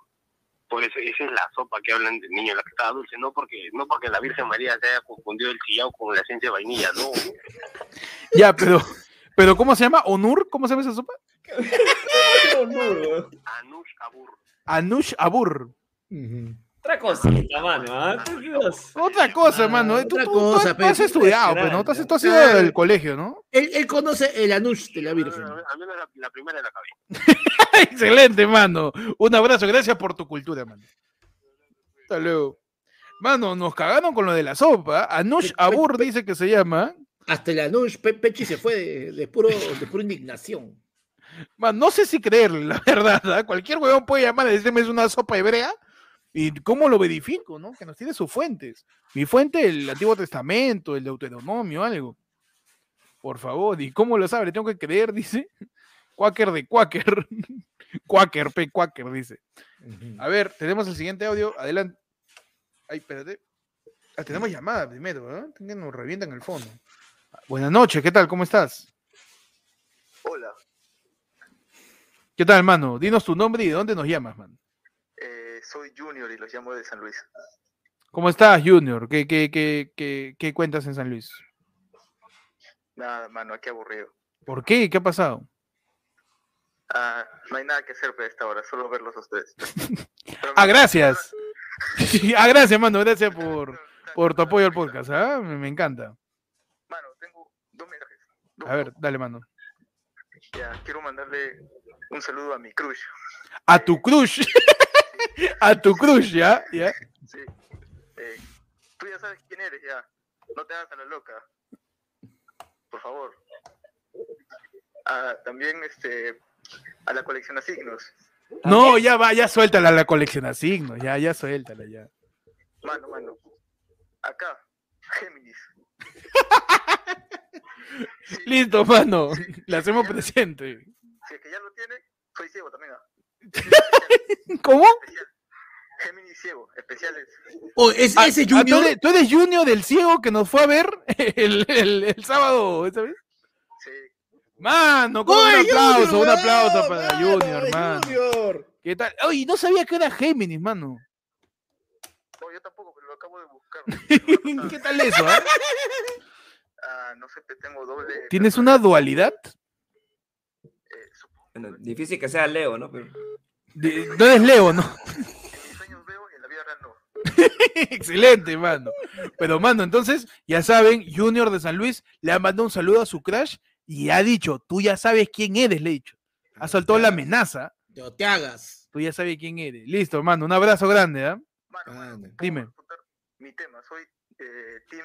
Por eso esa es la sopa que hablan del niño, la que estaba dulce, no porque no porque la Virgen María se haya confundido el chillao con la esencia de vainilla, no. Ya, pero, pero ¿cómo se llama? ¿Onur? ¿Cómo se llama esa sopa? Anush Abur. Anush Abur. Otra cosita, mano. ¿ah? Otra cosa, Ah, hermano. Tú, otra tú- cosa, tú pero has es estudiado, pues, ¿no? Tú has, tú has ido del colegio, ¿no? Él, él conoce el Anush de la Virgen. Al menos la, la primera la acabé. Excelente, mano. Un abrazo, gracias por tu cultura, mano. Hasta luego. Mano, nos cagaron con lo de la sopa. Anush pe- Abur pe- dice que se llama. Hasta el Anush, Pe- Pechi se fue de, de puro, de pura indignación. Man, no sé si creerle, la verdad. ¿ah? Cualquier huevón puede llamar y decirme es una sopa hebrea. ¿Y cómo lo verifico, no? Que nos tiene sus fuentes. Mi fuente, el Antiguo Testamento, el Deuteronomio, algo. Por favor, ¿y cómo lo sabe? Le tengo que creer, dice. Quaker de Quaker. Quaker, P. Quaker, dice. A ver, tenemos el siguiente audio. Adelante. Ay, espérate. Ah, tenemos llamada primero, ¿no? Que nos revientan el fondo. Buenas noches, ¿qué tal? ¿Cómo estás? Hola, ¿Qué tal, mano? Dinos tu nombre y de dónde nos llamas, man. eh, soy Junior y los llamo de San Luis. ¿Cómo estás, Junior? ¿Qué, qué, qué, qué, qué cuentas en San Luis? Nada, mano, aquí aburrido. ¿Por qué? ¿Qué ha pasado? Ah, no hay nada que hacer para esta hora, solo verlos a ustedes. Pero Ah, gracias. ah, gracias, mano. Gracias por, por tu apoyo al podcast. ¿ah? Me, me encanta. Mano, tengo dos mensajes. Dos, A ver, dale, mano. Ya, quiero mandarle un saludo a mi crush. A tu crush. a tu crush, ¿ya? ¿ya? Sí. Eh, tú ya sabes quién eres, ya. No te hagas a la loca. Por favor. Ah, también este a la colección de signos. No, ya va, ya suéltala la colección a signos. Ya, ya suéltala, ya. Mano, mano. Acá, Géminis. Sí, Listo, mano. Sí, Le hacemos presente. Si es que ya lo tiene, soy ciego también. ah. ¿Cómo? Especial. Géminis ciego, especiales. Oh, es, Ah, ese ah, ¿tú, Junior. eres, tú eres Junior del ciego que nos fue a ver el, el- el sábado, ¿esa vez? Sí. Mano, con un ¡Oye, aplauso, Junior, un aplauso para mano, Junior, mano. Junior. ¿Qué tal? Oye, no sabía que era Géminis, mano. No, yo tampoco, pero lo acabo de buscar. ¿Qué tal eso? Ah, no sé, te tengo doble. ¿Tienes una dualidad? Eh, Bueno, difícil que sea Leo, ¿no? Pero... De- no eres Leo, ¿no? que en mis sueños veo y en la vida real no. Excelente, mano. Pero, mano, entonces, ya saben, Junior de San Luis le ha mandado un saludo a su crush y ha dicho, tú ya sabes quién eres, le he dicho. Ha soltado la amenaza, No te hagas. tú ya sabes quién eres. Listo, mano, un abrazo grande, ¿ah? Mano, mano. ¿puedo Dime. Mi tema, soy eh, Team,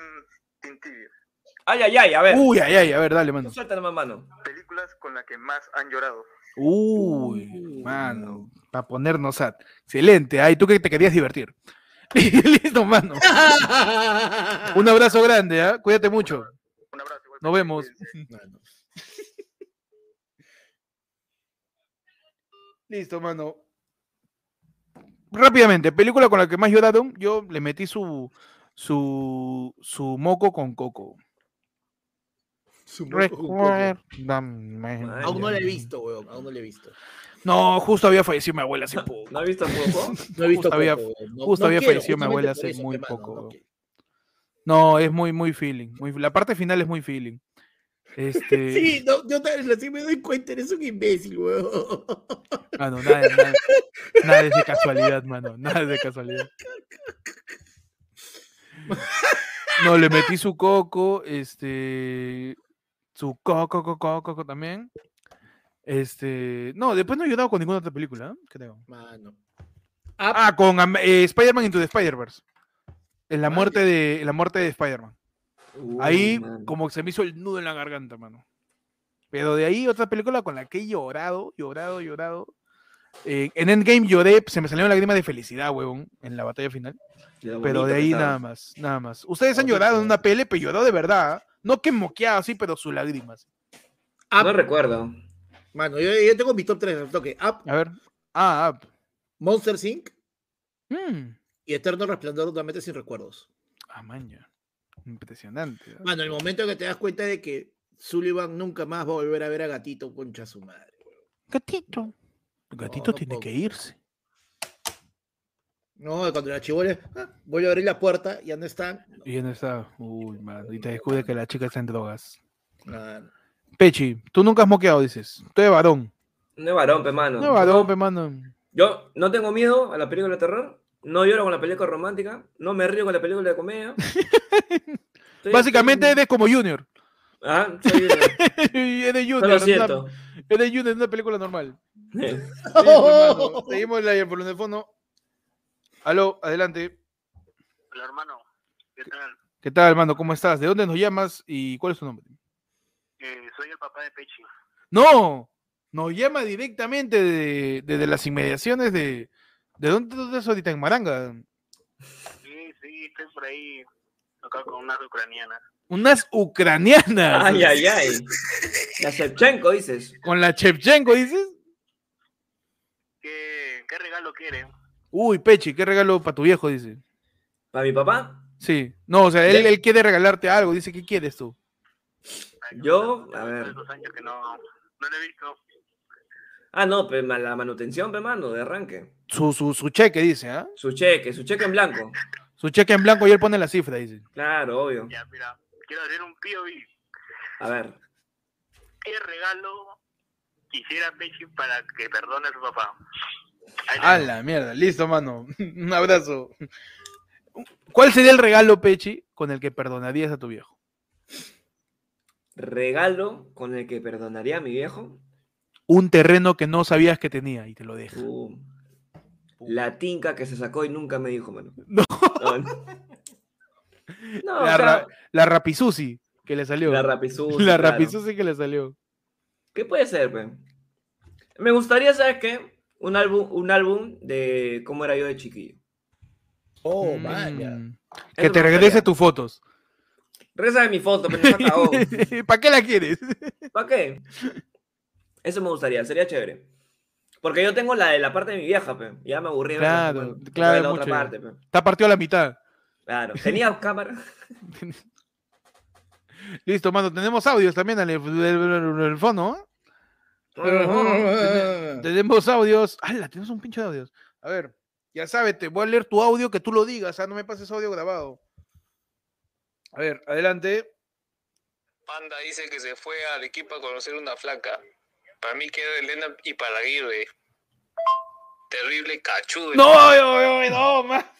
team. Ay, ay, ay, a ver. Uy, ay, ay, a ver, dale, mano. Suelta nomás, mano. Películas con las que más han llorado. Uy, mano, para ponernos sad. Excelente, ay, tú que te querías divertir. Listo, mano. Un abrazo grande, ¿ah? Cuídate mucho. Un abrazo. igual Nos vemos. Mano. Listo, mano. Rápidamente, película con la que más lloraron, yo le metí su su su moco con coco. Su moco con coco. Recuérdame. Aún no la he visto, weón. Aún no la he visto. No, justo había fallecido mi abuela hace poco. ¿No has visto poco? No he visto Justo había- weón. No- justo no había quiero, fallecido mi abuela hace eso, muy poco, no es muy, muy feeling. muy- la parte final es muy feeling. Este, Sí, no, yo también así me doy cuenta, eres un imbécil, weón. Mano, nada, nada, nada es de casualidad, mano. Nada es de casualidad. No, le metí su coco, este. Su coco, coco, coco, también. Este. No, después no he ayudado con ninguna otra película, ¿eh? creo. Mano. Ah, con am- eh, Spider-Man Into the Spider-Verse. En la muerte de, en la muerte de Spider-Man. Ahí, man. como que se me hizo el nudo en la garganta, mano. Pero de ahí, otra película con la que he llorado, llorado, llorado. Eh, en Endgame lloré, se me salieron lágrimas de felicidad, huevón, en la batalla final. Pero de ahí nada más, nada más. Ustedes han llorado en una pele, pero llorado de verdad. No que moqueado así, pero sus lágrimas. Up, No recuerdo. mano, yo, yo tengo mi top 3, toque. Up, A ver. Ah, ah, Monster Inc. mm, y Eterno Resplandor de una mente sin recuerdos. ah, maña. Impresionante. ¿ah? Mano, el momento que te das cuenta de que Sullivan nunca más va a volver a ver a Gatito, concha su madre. weón. Gatito. Gatito no tiene puedo que irse. No, cuando la chivola ah, voy a abrir la puerta, ya no están. Y ya no está. Uy, mano. Y te descubre que la chica está en drogas. Ah, Pechi, tú nunca has moqueado, dices. Tú eres varón. No es varón, pe, mano. No es varón, pe, mano. Yo no tengo miedo a la película de terror. No lloro con la película romántica. No me río con la película de comedia. Estoy- Básicamente estoy- eres como Junior. Ah, soy eres Solo Junior. una- siento. Eres Junior en una película normal. Sí, mano. Seguimos la por el fondo. Aló, adelante. Hola, hermano. ¿Qué tal? ¿Qué tal, hermano? ¿Cómo estás? ¿De dónde nos llamas y cuál es tu nombre? Eh, soy el papá de Pechi. No, nos llama directamente de, desde las inmediaciones de... ¿De dónde tú estás ahorita? En Maranga. Sí, sí, estoy por ahí acá con unas ucranianas. Unas ucranianas. Ay, ay, ay. La Shevchenko, dices. Con la Chevchenko, dices. ¿Qué, qué regalo quieren? Uy, Pechi, qué regalo para tu viejo, dice. ¿Para mi papá? Sí. No, o sea, él, quiere regalarte algo. Dice, ¿qué quieres tú? Yo, no, a ver. Tantos años que no, he visto. Ah, no, pe, ma- la manutención, pe, mano, de arranque. Su, su, su cheque, dice, ¿ah? Su cheque, su cheque en blanco. Su cheque en blanco y él pone la cifra, dice. Claro, obvio. Ya, mira, quiero hacer un POV. A ver. ¿Qué regalo quisiera Pechi para que perdone a su papá? A la mierda, listo, mano. Un abrazo. ¿Cuál sería el regalo, Pechi, con el que perdonarías a tu viejo? Regalo con el que perdonaría a mi viejo. Un terreno que no sabías que tenía y te lo deja. Uh, la tinca que se sacó y nunca me dijo, mano. No. No, no. No, o La, sea, ra- la rapisusi que le salió. la Rapisusi, La claro. que le salió. ¿Qué puede ser, pe? Me gustaría, ¿sabes qué? Un álbum, un álbum de cómo era yo de chiquillo. Oh, Mm, vaya. Que Eso te regrese tus fotos. Reza de mi foto, pero no se acabó. ¿Para qué la quieres? ¿Para qué? Eso me gustaría, sería chévere. Porque yo tengo la de la parte de mi vieja, pe. Ya me aburrí. Claro, claro, la mucho otra parte, pe. Está partido a la mitad. Claro. ¿Tenía cámara? Listo, mano. Tenemos audios también al el fondo. ¿eh? Tenemos audios. ¡Hala! Tenemos un pinche de audios. A ver, ya sabes, te voy a leer tu audio que tú lo digas. Ah, no me pases audio grabado. A ver, adelante. Panda dice que se fue a Arequipa a conocer una flaca. Para mí queda Elena y para Aguirre. Terrible cachudo. No, no, no, no, ma-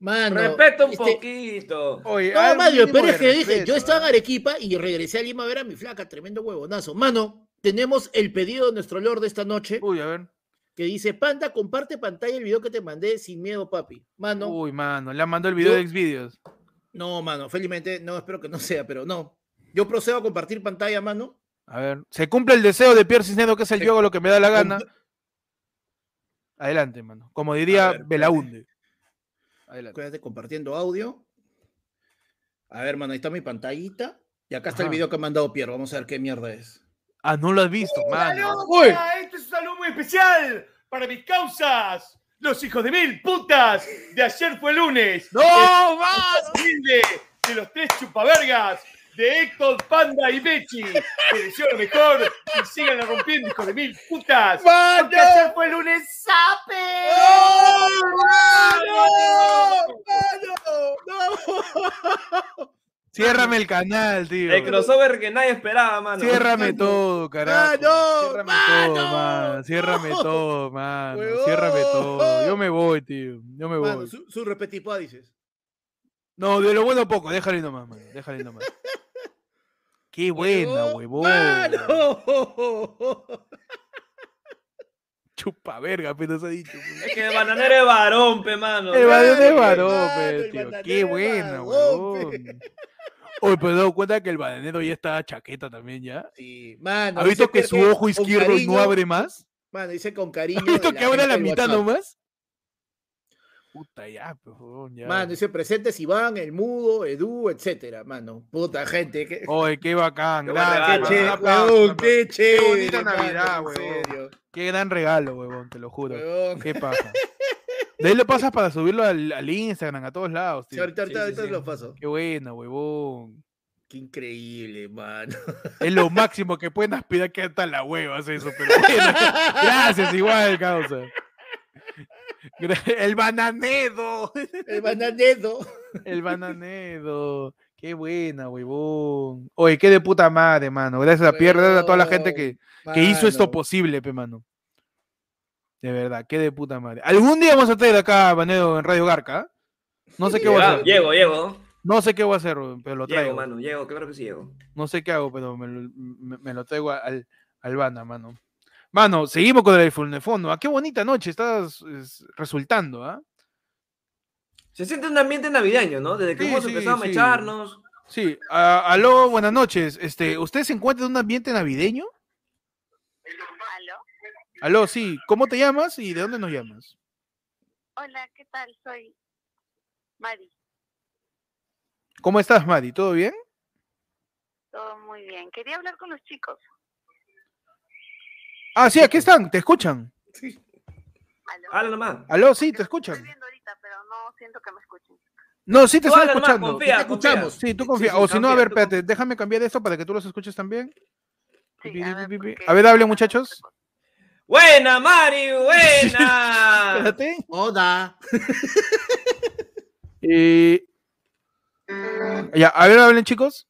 Mano, Respeta un este- poquito. Oye, No, mínimo pero de es que dije, respeto, yo estaba en ¿ah? Arequipa y regresé a Lima a ver a mi flaca, tremendo huevonazo. Mano, tenemos el pedido de nuestro Lord de esta noche Uy, a ver. que dice, Panda, comparte pantalla el video que te mandé sin miedo, papi. Mano, Uy, mano, le mandado el video Yo- de Xvideos. no, mano, felizmente, no, espero que no sea, pero no. Yo procedo a compartir pantalla, mano. A ver, se cumple el deseo de Pierre Cisneros, que es el yo lo que me da la gana. Adelante, mano. Como diría Belaunde. Adelante. Quédate compartiendo audio. A ver, mano, ahí está mi pantallita. Y acá está el video que ha mandado Pierre. Vamos a ver qué mierda es. Ah, no lo has visto, mano. Uy. Este es un saludo muy especial para mis causas, los hijos de mil putas de ayer fue lunes. ¡No, El mano! humilde de los tres chupavergas de Héctor, Panda y Bechi. Te deseo lo mejor y sigan rompiendo, hijos de mil putas. Porque ayer fue lunes, ¡sape! Ciérrame el canal, tío. El crossover que nadie esperaba, mano. Ciérrame todo, carajo. ¡Mano! Ciérrame ¡Mano! todo, mano. Ciérrame todo, mano. Ciérrame todo. Yo me voy, tío. Yo me Mano, voy. su, su repetipá, dices. No, de lo bueno poco. Déjale nomás, mano. Déjale nomás. Qué buena, huevón. ¡Mano! Chupa verga, pero se ha dicho. Es que el bananero es varón, pe, mano. El bananero es varón, pe, tío. Qué buena, huevón. Oye, pero he dado cuenta que el bananero ya está chaqueta también, ¿ya? Sí, mano. ¿Has visto que su ojo izquierdo no abre más? Mano, dice con cariño. ¿Has visto que abre la mitad WhatsApp. nomás? Puta, ya, pues, huevón, ya. Mano, dice presentes Iván, el mudo, Edu, etcétera, mano. Puta gente. Qué, Oye, qué bacán. Qué regalo, qué chévere, huevón, qué chévere. bonita mano, Navidad, huevón. Qué gran regalo, huevón, te lo juro. huevón. Qué paja. De ahí lo pasas para subirlo al, al Instagram, a todos lados, Sí, ahorita, ahorita, sí, ahorita sí. lo paso. Qué buena, huevón. Qué increíble, mano. Es lo máximo que pueden aspirar que hasta la hueva hace eso, pero bueno. Gracias, igual, causa. El bananedo. El bananedo. El bananedo. Qué buena, huevón. Oye, qué de puta madre, mano. Gracias a Pierre, gracias a toda la gente que, que hizo esto posible, pe, mano. De verdad, qué de puta madre. Algún día vamos a traer acá a Banedo en Radio Garca. ¿ah? No sé qué voy a hacer. Llego, llego. No sé qué voy a hacer, pero lo Llego, traigo. mano. Llego, claro que sí llego. No sé qué hago, pero me lo, me- me lo traigo al, al Bana, mano. Mano, seguimos con el fondo. ¿ah? Qué bonita noche estás es, resultando, ¿ah? Se siente un ambiente navideño, ¿no? Desde que Sí, hemos sí, empezado sí. a echarnos. Sí, aló, buenas noches. Este, ¿Usted se encuentra en un ambiente navideño? ¿Aló? Aló, sí. ¿Cómo te llamas y de dónde nos llamas? Hola, ¿qué tal? Soy Mari. ¿Cómo estás, Mari? ¿Todo bien? Todo muy bien. Quería hablar con los chicos. Ah, sí, aquí están, te escuchan. ¿Aló? Habla nomás. Aló, sí, te escuchan. Estoy viendo ahorita, pero no siento que me escuchen. No, sí te Tú están habla nomás, escuchando. confía, Te escuchamos. confía. Sí, tú Sí, confía. sí, o si no, a confía, ver, tú espérate, déjame cambiar esto para que tú los escuches también. Sí, Pi, a ver, pi, pi. porque A ver, hable, estaba muchachos. Buena, Mari, buena. Espérate. Oda. Eh, ya, a ver, hablen, chicos.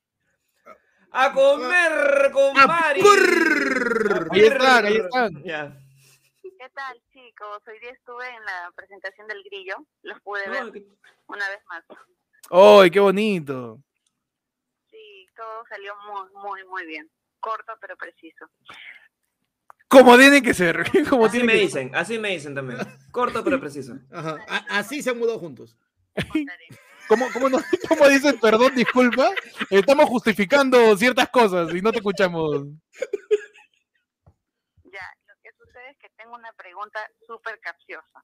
A comer con A Mari. purr. A Ahí están, ahí están. Ya. ¿Qué tal, chicos? Hoy día estuve en la presentación del grillo. Los pude ver una vez más. ¡Ay, qué bonito! Sí, todo salió muy, muy, muy bien. Corto, pero preciso. Como tiene que ser. Como Así tiene me que dicen, así me dicen también. Corto pero preciso. Ajá. Así se han mudado juntos. ¿Cómo, cómo, no- cómo dicen, perdón, disculpa? Estamos justificando ciertas cosas y no te escuchamos. Ya, lo que sucede es que tengo una pregunta súper capciosa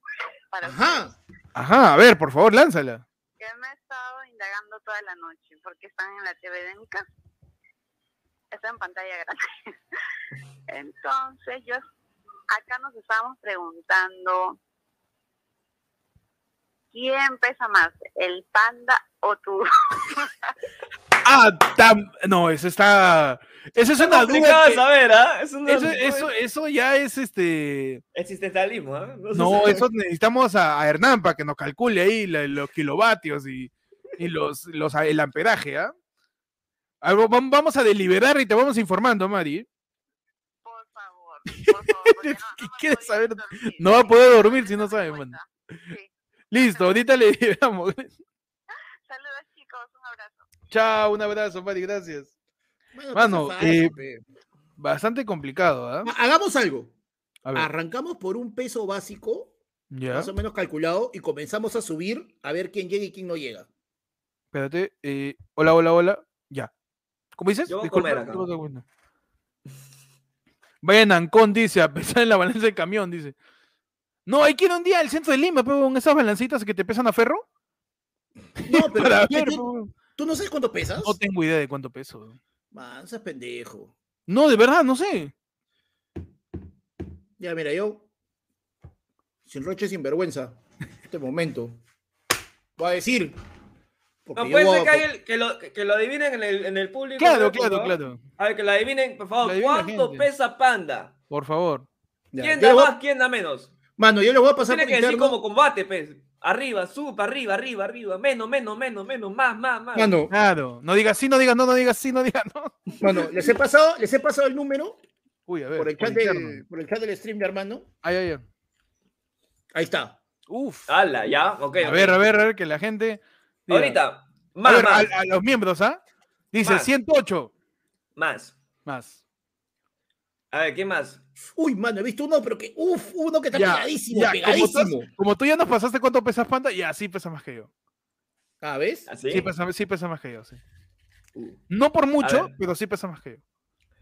para Ajá. ustedes, Ajá, a ver, por favor, lánzala. que me he estado indagando toda la noche porque están en la TV de mi casa. Está en pantalla grande. Entonces, yo acá nos estábamos preguntando quién pesa más, el panda o tú. Ah, tam- no, eso está. Eso es una duda. que- saber, ¿ah? Es una- Eso, eso, eso ya es este. Existencialismo, ¿ah? se No, eso necesitamos a, a Hernán para que nos calcule ahí la- los kilovatios y, y los, los, el amperaje, ¿ah? Vam- Vamos a deliberar y te vamos informando, Mari. Por favor, no- ¿Qué no me quieres saber? dormir. No va a poder dormir si no sabe. Sí. Listo, ahorita le liberamos. Saludos, chicos. Un abrazo. Chao, un abrazo, Mari, gracias. Bueno, Mano, eh. Bastante complicado, ¿ah? Ha- Hagamos algo. A ver, Arrancamos por un peso básico, ya. más o menos calculado, y comenzamos a subir a ver quién llega y quién no llega. Espérate. eh, hola, hola, hola. Ya. ¿Cómo dices? Yo voy a Disculpa, comer acá. Vayan Ancón, dice, a pesar en la balanza del camión, dice. No, hay que ir un día al centro de Lima, pero con esas balancitas que te pesan a ferro. No, pero Para ¿qué ver, tú, no sabes cuánto pesas? no tengo idea de cuánto peso. Man, seas pendejo. No, de verdad, no sé. Ya, mira, yo, sin roche, sin vergüenza, en este momento, voy a decir. Porque No puede ser que, hay el- que, lo, que lo adivinen en el, en el público. Claro, claro, claro. A ver, que lo adivinen, por favor. Lo ¿Cuánto pesa Panda? Por favor. Ya, ¿Quién da a- más, quién da menos? Mano, yo le voy a pasar Tiene por que decir como combate, pues. Arriba, sube, arriba, arriba, arriba. Menos, menos, menos, menos. Más, más, más. Mano, Claro. No digas sí, no digas no, no digas sí, no digas no. mano, les he pasado, les he pasado el número Uy, a ver. por el, por chat del, por el chat del stream de hermano. Ay, ay, ay. Ahí está. Uf. Hala, ya. A ver, a ver, a ver, que la gente. Ahorita, A más, ver, más, a, a los miembros, ¿ah? Dice Más. 108 más. más. A ver, ¿qué más? Uy, mano, he visto uno, pero que, uff, uno que está Ya, pegadísimo, ya, como, tú, pegadísimo. como tú ya nos pasaste cuánto pesas panda, ya sí pesa más que yo. Ah, ¿ves? ¿Así? Sí, pesa, sí pesa más que yo, sí. Uh. No por mucho, pero sí pesa más que yo.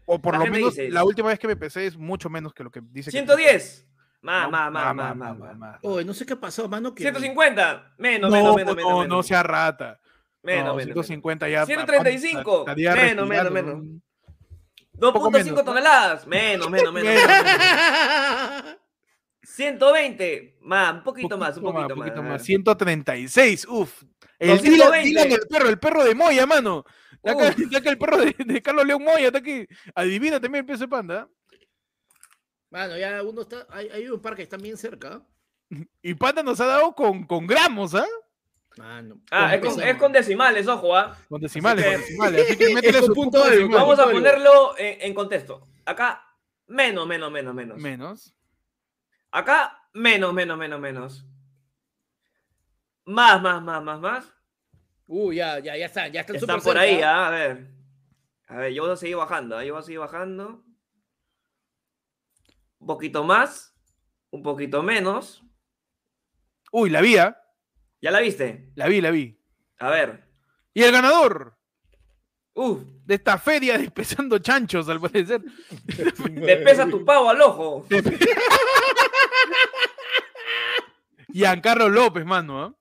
O por lo menos la última vez que me pesé es mucho menos que lo que dice. que pesa. 110. Más, No, más, más, más, más, más. más. Oye, no sé qué pasado, mano. Que 150. Menos, No, menos, menos, menos. no, menos. no sea rata. Menos, no, menos, 150 ya. 135, estaría menos, menos, menos. ¿no? 2.5 menos, ¿no? toneladas. Menos, menos, menos. Menos. menos. 120. Más, un poquito más, un poquito más. poquito más. 136, uf. El Dylan, 220. Dylan el perro, el perro de Moya, mano. Está acá, el perro de, de Carlos León Moya, está aquí. Adivina también el peso de panda. Mano, ya uno está. Hay, hay un par que están bien cerca. Y Panda nos ha dado con, con gramos, ¿ah? Mano. Ah, es con, es con decimales, ojo, ¿ah? Con decimales, que- con decimales. Así que su punto decimal. Vamos a ponerlo en, en contexto. Acá, menos, menos, menos, menos. Menos. Acá, menos, menos, menos, menos. Más, más, más, más, más. Uh, ya, ya, ya están, ya están Están por ahí. ¿ah? a ver. A ver, yo voy a seguir bajando, ¿ah? yo voy a seguir bajando. Un poquito más, un poquito menos. Uy, la vi, ¿ah? ¿Ya la viste? La vi, la vi. A ver. Y el ganador Uf, de esta feria de pesando chanchos, al parecer. te pesa tu pavo al ojo. Giancarlo López, mano, ¿ah?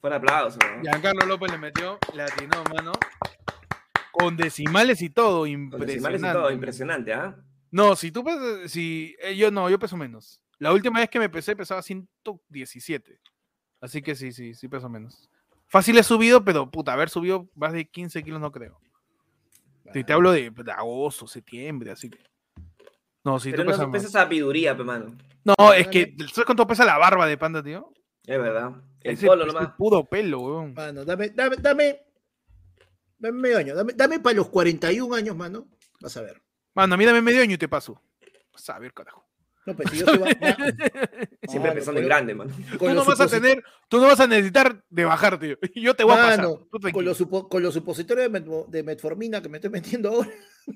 Fuera aplauso. ¿no? Giancarlo López le metió, le atinó, mano. Con decimales y todo, Con impresionante. decimales y todo, impresionante, ¿ah? No, si tú pesas, si, eh, yo no, yo peso menos. La última vez que me pesé pesaba 117. Así que sí, sí, sí peso menos. Fácil he subido, pero puta, haber subido más de 15 kilos no creo. Si te hablo de, de agosto, septiembre, así que. No, si Pero tú no pesas sabiduría, pe, mano. No, es que, ¿sabes cuánto pesa la barba de panda, tío? Es verdad. El Ese- polo nomás. puro pelo, weón. Mano, dame, dame, dame. Dame medio año. Dame, dame para los 41 años, mano. Vas a ver. Mano, mírame medio año y te paso. Vas a ver, carajo. No, pues si yo va- Siempre pensando en grande, mano. con Tú no vas a tener, tú no vas a necesitar de bajar, tío. Yo te voy a pasar. Mano, Tú con tranquilo. los, supo- con los supositorios de, de metformina que me estoy metiendo ahora.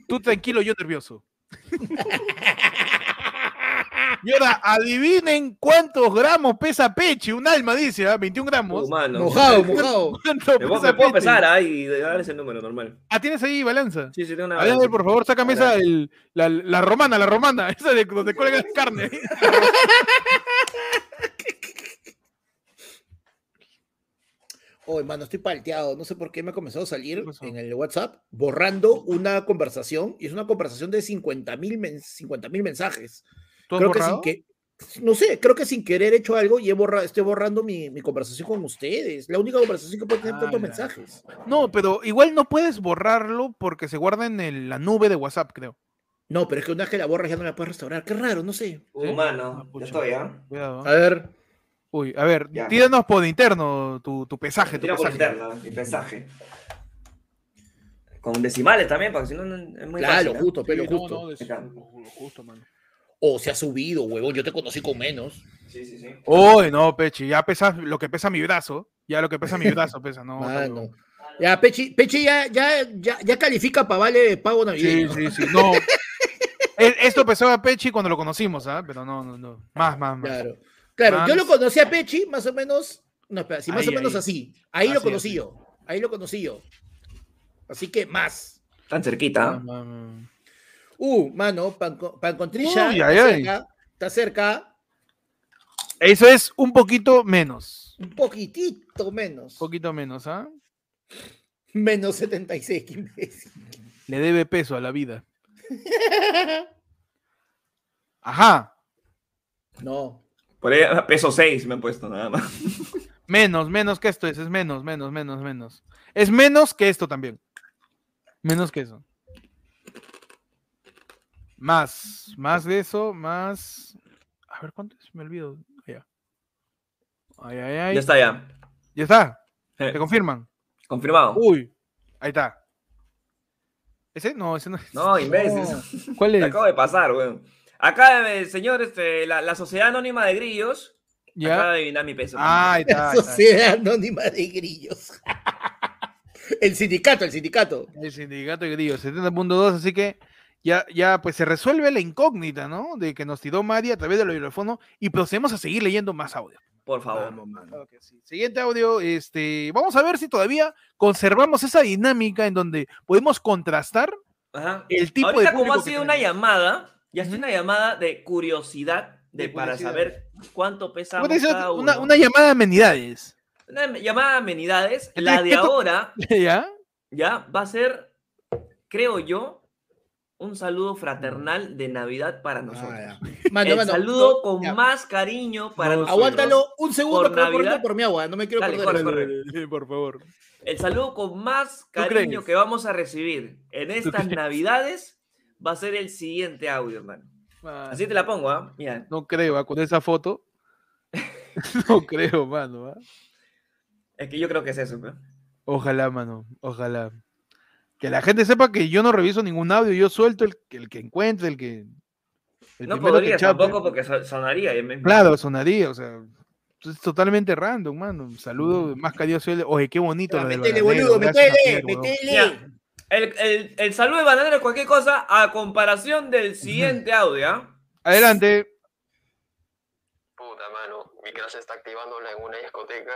Tú tranquilo, yo nervioso. Y ahora, adivinen cuántos gramos pesa Peche. Un alma dice, ¿ah? 21 gramos. Uh, mano. Mojado, mojado. ¿Cuánto Me puedo, pesa me puedo Peche? pesar, ¿ah? Y dar ese número normal. Ah, tienes ahí balanza. Sí, sí, tengo una A ver, a ver, balanza. por favor, sácame esa, el- la, la romana, la romana. Esa de donde cuelgan la carne. Oh, hermano, estoy palteado. No sé por qué me ha comenzado a salir en el WhatsApp borrando una conversación. Y es una conversación de 50 mil mensajes. ¿Tú has creo que sin que. No sé, creo que sin querer he hecho algo y he borra, estoy borrando mi, mi conversación con ustedes. La única conversación que puede tener tantos Ala. mensajes. No, pero igual no puedes borrarlo porque se guarda en el- la nube de WhatsApp, creo. No, pero es que una vez que la borras ya no la puedes restaurar. Qué raro, no sé. Uh, ¿Sí? mano, Ah, ya estoy, ¿ah? Cuidado. A ver. Uy, a ver, Ya. tíranos por interno tu, tu pesaje, tu Tira por pesaje. interna, mi mensaje. Con decimales también, porque si no es muy Claro, fácil. ¿ah? justo, pelo Sí, no, justo. no, de- Acá. justo, mano. O se ha subido, huevón. Yo te conocí con menos. Sí, sí, sí. Uy, no, Pechi, ya pesa lo que pesa mi brazo. Ya lo que pesa mi brazo pesa, no. Mano. Ya, Pechi, Pechi ya, ya, ya, ya califica para vale pago Sí, navideño. sí, sí. No. E- Esto pesaba Pechi cuando lo conocimos, ¿ah? Pero no, no, no. Más, más, más. Claro. Claro, yo lo conocí a Pechi más o menos. No, espera, sí, más Ahí, o menos ahí. así. Ahí lo conocí así. yo. Ahí lo conocí yo. Así que más. Tan cerquita. Más, más, más. Uh, mano, pan, con- pan con trilla, Uy, está, ay, ay. cerca, está cerca. Eso es un poquito menos. Un poquitito menos. Un poquito menos, ¿ah? Menos 76, qué imbécil. Le debe peso a la vida. Ajá. No. Por ahí a peso 6 me han puesto nada más. Menos, menos que esto es, es menos, menos, menos, menos. Es menos que esto también. Menos que eso. Más, más de eso, más. A ver cuánto es, me olvido. Ya. Ay, ay, ay. Ya está, ya. Ya está. ¿Te confirman? Confirmado. Uy, ahí está. ¿Ese? No, ese no es. No, imbécil. ¿Cuál es? acabo de pasar, weón. Acá, eh, señor, este, la, la Sociedad Anónima de Grillos acaba ¿Ya? de adivinar mi peso. Ah, ahí está. La ahí está. Sociedad Anónima de Grillos. el sindicato, el sindicato. El sindicato de grillos, 70.2, así que ya, ya pues se resuelve la incógnita, ¿no? De que nos tiró Mari a través del teléfono y procedemos a seguir leyendo más audio. Por favor. Vamos, mano. Claro que sí. Siguiente audio, este, vamos a ver si todavía conservamos esa dinámica en donde podemos contrastar Ajá. el tipo Ahorita de como ha sido una llamada, ya es Ujú. una llamada de curiosidad de, De para curiosidad. saber cuánto uno. una, una llamada de amenidades. Una llamada de amenidades. ¿Qué- La de ahora ¿Ya? ya va a ser, creo yo, un saludo fraternal de Navidad para nosotros. Ah. Mano, El mano, saludo no, con ya. más cariño para No, nosotros. Aguántalo un segundo por Navidad. por mi agua. No me quiero Dale, perder. corre, corre. Por favor. El saludo con más ¿Tú cariño que vamos a recibir en estas? Navidades va a ser el siguiente audio, hermano. Así te la pongo, ¿ah? Mira. No creo, ah, con esa foto. No creo, mano. ¿ah? Es que yo creo que es eso, pues. Ojalá, mano. Ojalá. Que la gente sepa que yo no reviso ningún audio, yo suelto el, que- el que encuentre, el que. el No primero que tampoco porque so- sonaría. y me- Claro, sonaría, o sea. Es totalmente random, mano. Un saludo más cariñoso. Oye, qué bonito. Metele, boludo, metele, metele. El, el, el saludo de bananero es cualquier cosa a comparación del siguiente audio, ¿ah? Adelante. Puta, mano, mi clase está activándola en una discoteca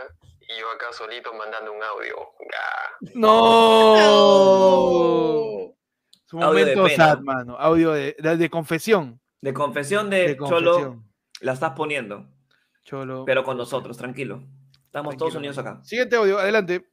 y yo acá solito mandando un audio. Gah. ¡No! Es un Audio de momento sad, mano. Audio de, de- de confesión. De confesión de, De Cholo, la estás poniendo. Cholo. Pero con nosotros, tranquilo. Estamos todos unidos acá. Siguiente audio, adelante.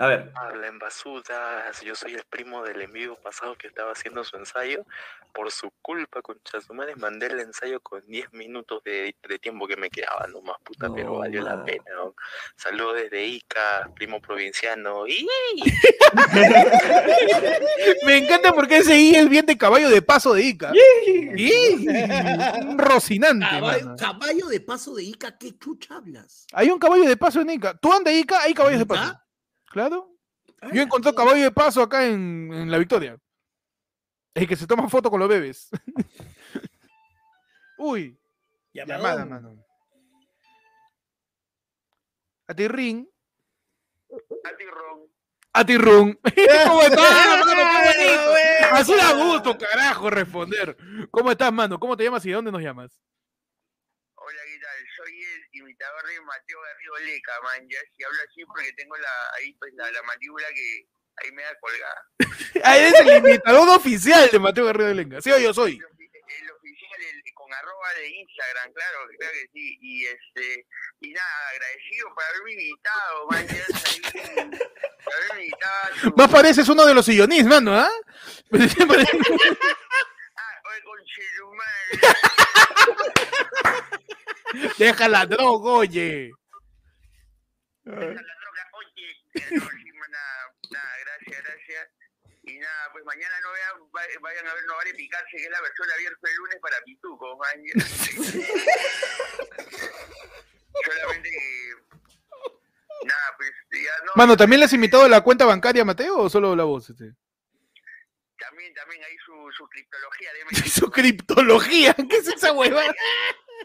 A ver. Habla en basudas, yo soy el primo del envío pasado que estaba haciendo su ensayo. Por su culpa, concha su madre, mandé el ensayo con 10 minutos de, de tiempo que me quedaba nomás, puta, pero valió la pena. ¿no? Saludos desde Ica, primo provinciano. ¡Y! Me encanta porque ese I es bien de caballo de paso de Ica. ¡Y! Un Rocinante, Caballo, de paso de Ica, ¿qué chucha hablas? Hay un caballo de paso en Ica. Tú andas Ica, hay caballos de paso. Claro. Ah, Yo encontré caballo de paso acá en, en La Victoria. El que se toma foto con los bebés. Uy, llamada, mano. A ti, Ring. A ti, Ron. A ti, Run. ¿Cómo estás, mano? ¡Qué bonito! bueno. Así da gusto, carajo, responder. ¿Cómo estás, mano? ¿Cómo te llamas y de dónde nos llamas? Hola, ¿qué tal? Soy imitador de Mateo Garrido Leca, man. Ya, si hablo así porque tengo la, ahí pues la, la mandíbula que ahí me da colgada. Ah, eres el imitador oficial de Mateo Garrido Lenga. ¿Sí o yo soy? El, ofi- el oficial el- con arroba de Instagram, claro, claro que sí. Y este y nada, agradecido por haberme invitado, man. Ya, ahí, por haberme invitado. Más pareces uno de los sillonis, mano, ¿ah? Ah, oye, conchetumare. Deja la droga, oye. Es la droga. Oye, no, nada, nada, gracias, gracias. Y nada, pues mañana no vean, va- vayan a ver No Vale Picarse, que es la versión abierta el lunes para Pituco. Solamente que. Nada, pues ya no. Mano, ¿también le has invitado a la cuenta bancaria, Mateo, o solo la voz? Este? También, también hay su, su criptología de Su criptología. ¿Qué es esa huevada?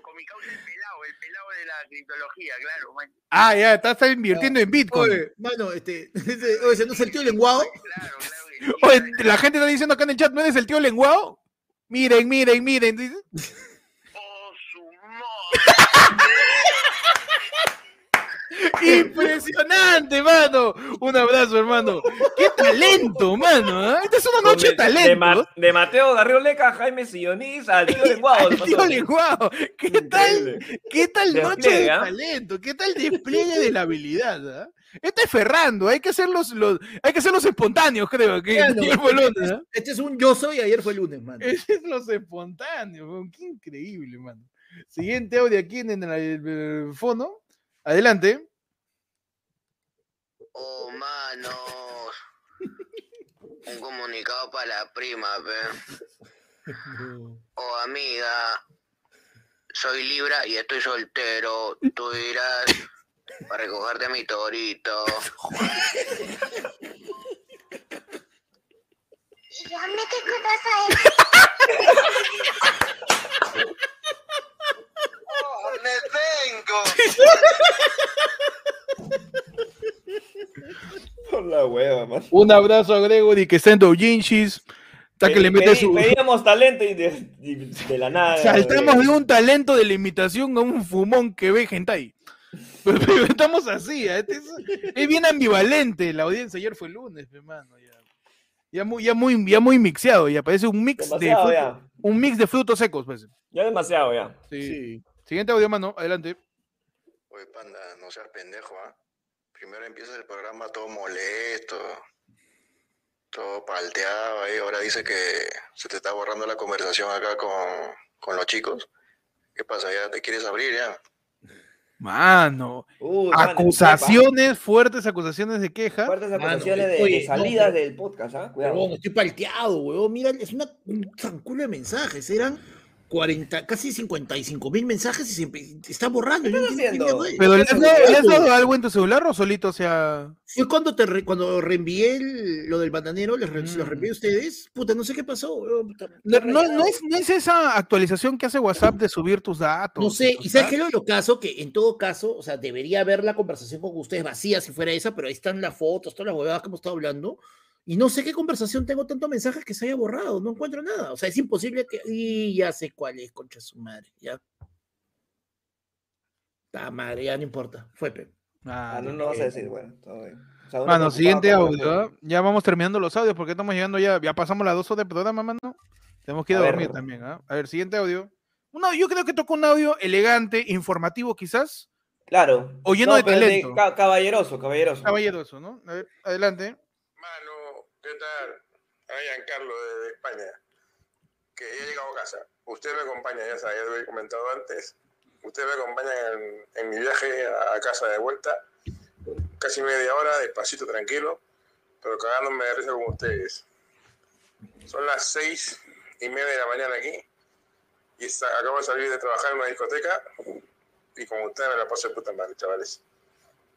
Con mi causa el pelado, el pelado de la criptología, claro, man. Ah, ya, estás invirtiendo en Bitcoin. Oye, mano, este, ese, oye, no es el tío lenguado. Claro, claro que sí. Oye, la gente está diciendo acá en el chat, ¿no eres el tío lenguado? Miren, miren, miren. dice. Oh, su madre. Impresionante, mano. Un abrazo, hermano. Qué talento, mano. ¿ah? Esta es una noche de de, de talento. Ma- de Mateo Garrido Leca, Jaime Silloniz, al tío Lenguado. le El tío lenguado. ¿Qué tal? ¿Qué tal noche de Despliegue, ¿ah? talento? ¿Qué tal despliegue de la habilidad? ah? Este es Ferrando, hay que hacerlos los, hay que hacerlos espontáneos, creo que Claro, Miguel Bolón, ¿ah? Este es un yo soy, ayer fue lunes, mano. Ese es los espontáneos, qué increíble, mano. Siguiente audio aquí en el, el fono. Adelante. Oh, manos. Un comunicado para la prima, pe. Oh, amiga. Soy Libra y estoy soltero. Tú irás para recogerte a mi torito. ¡Oh, me vengo! Por la hueva, man. Un abrazo a Gregory que está en Doujinshis. Está que le mete su. Pedíamos talento y de, y de la nada. Saltamos de un talento de la imitación a un fumón que ve hentai. Pero, pero estamos así. Este es, es bien ambivalente. La audiencia ayer fue lunes, hermano. Ya, ya, muy, ya, muy, ya muy mixeado, ya parece un mix de fruto- un mix de frutos secos, pues. Ya demasiado, ya. Sí. Siguiente audio, mano, adelante. Oye, panda, no seas pendejo, ¿ah? Primero empieza el programa todo molesto, todo palteado ahí. Ahora dice que se te está borrando la conversación acá con, con los chicos. ¿Qué pasa? ¿Ya te quieres abrir ya? Mano, acusaciones, fuertes acusaciones de queja. Fuertes Mano, acusaciones de, oye, de salidas no, pero- del podcast, ¿ah? Cuidado. bueno, estoy palteado, weón. Mira, es una, un zanculo de mensajes. Eran 40, casi 55 mil mensajes y se está borrando. haciendo? ¿Pero le has, dado, algo en tu celular o solito? O sea. Fue cuando te re- cuando reenvié el- lo del bananero, les lo Mm. reenvié a ustedes. Puta, no sé qué pasó. puta, No, no- es, no es esa actualización que hace WhatsApp de subir tus datos. No sé, y sabes qué es lo caso, que en todo caso, o sea, debería haber la conversación con ustedes vacía si fuera esa, pero ahí están las fotos, todas las huevadas que hemos estado hablando, y no sé qué conversación tengo tantos mensajes que se haya borrado, no encuentro nada, o sea, es imposible que, y ya sé cuál es, concha su madre, ya. La madre, ya no importa, fue pe. Ah, Ah, no, no vas a decir, bueno, todo bien. O sea, uno Mano, siguiente audio. ¿ah? Ya vamos terminando los audios porque estamos llegando ya. Ya pasamos las dos horas de programa, mano. Tenemos que ir A a, ver. dormir también. ¿ah? A ver, siguiente audio. Un audio- yo creo que toca un audio elegante, informativo quizás. Claro. O lleno de pero talento. ca- caballeroso, caballeroso. Caballeroso, ¿no? A ver, adelante. Mano, ¿qué tal? Ahí Giancarlo de, de España, que ya he llegado a casa. Usted me acompaña, ya sabes, ya lo he comentado antes. Usted me acompaña en, mi viaje a, a casa de vuelta. Casi media hora, despacito, tranquilo, pero cagándome de risa con ustedes. Son las seis y media de la mañana aquí y acabo de salir de trabajar en una discoteca y con ustedes me la paso de puta madre, chavales.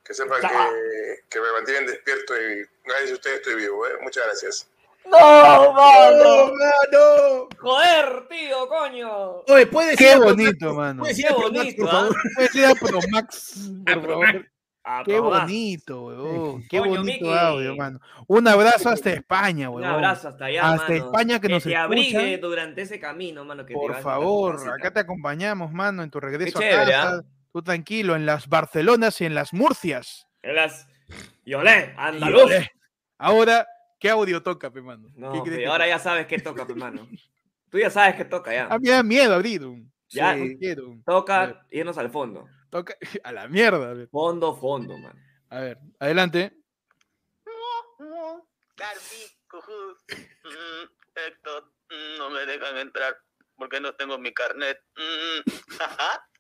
Que sepan que, que me mantienen despierto y gracias a ustedes estoy vivo, ¿eh? Muchas gracias. ¡No, mano! mano! ¡Joder, tío, coño! Oye, puedes Qué ir bonito, mano. Puedes ir a Promax, por ¿ah? favor. Puedes ir a Promax, por favor. Ah, Qué bonito, weón. Qué Coño, bonito audio, mano. Un abrazo hasta España, Un weón. abrazo hasta allá, Hasta mano. España que nos te abrigue durante ese camino, mano. Que Por favor, acá te acompañamos, mano, en tu regreso chévere, a ¿ah? casa. Tú tranquilo, en las Barcelonas y en las Murcias. En las... Yolé, Y andaluz. olé. Ahora, ¿qué audio toca, pe, mano? No, ¿Qué pe, ahora toca? ya sabes qué toca, pe, mano. Tú ya sabes qué toca, ya. Ah, me da miedo abrir. un- Ya. No. A ver, Toca irnos al fondo. toca a la mierda. a. Fondo, fondo, man. A ver, adelante. Mm, Héctor, mm, no me dejan entrar porque no tengo mi carnet.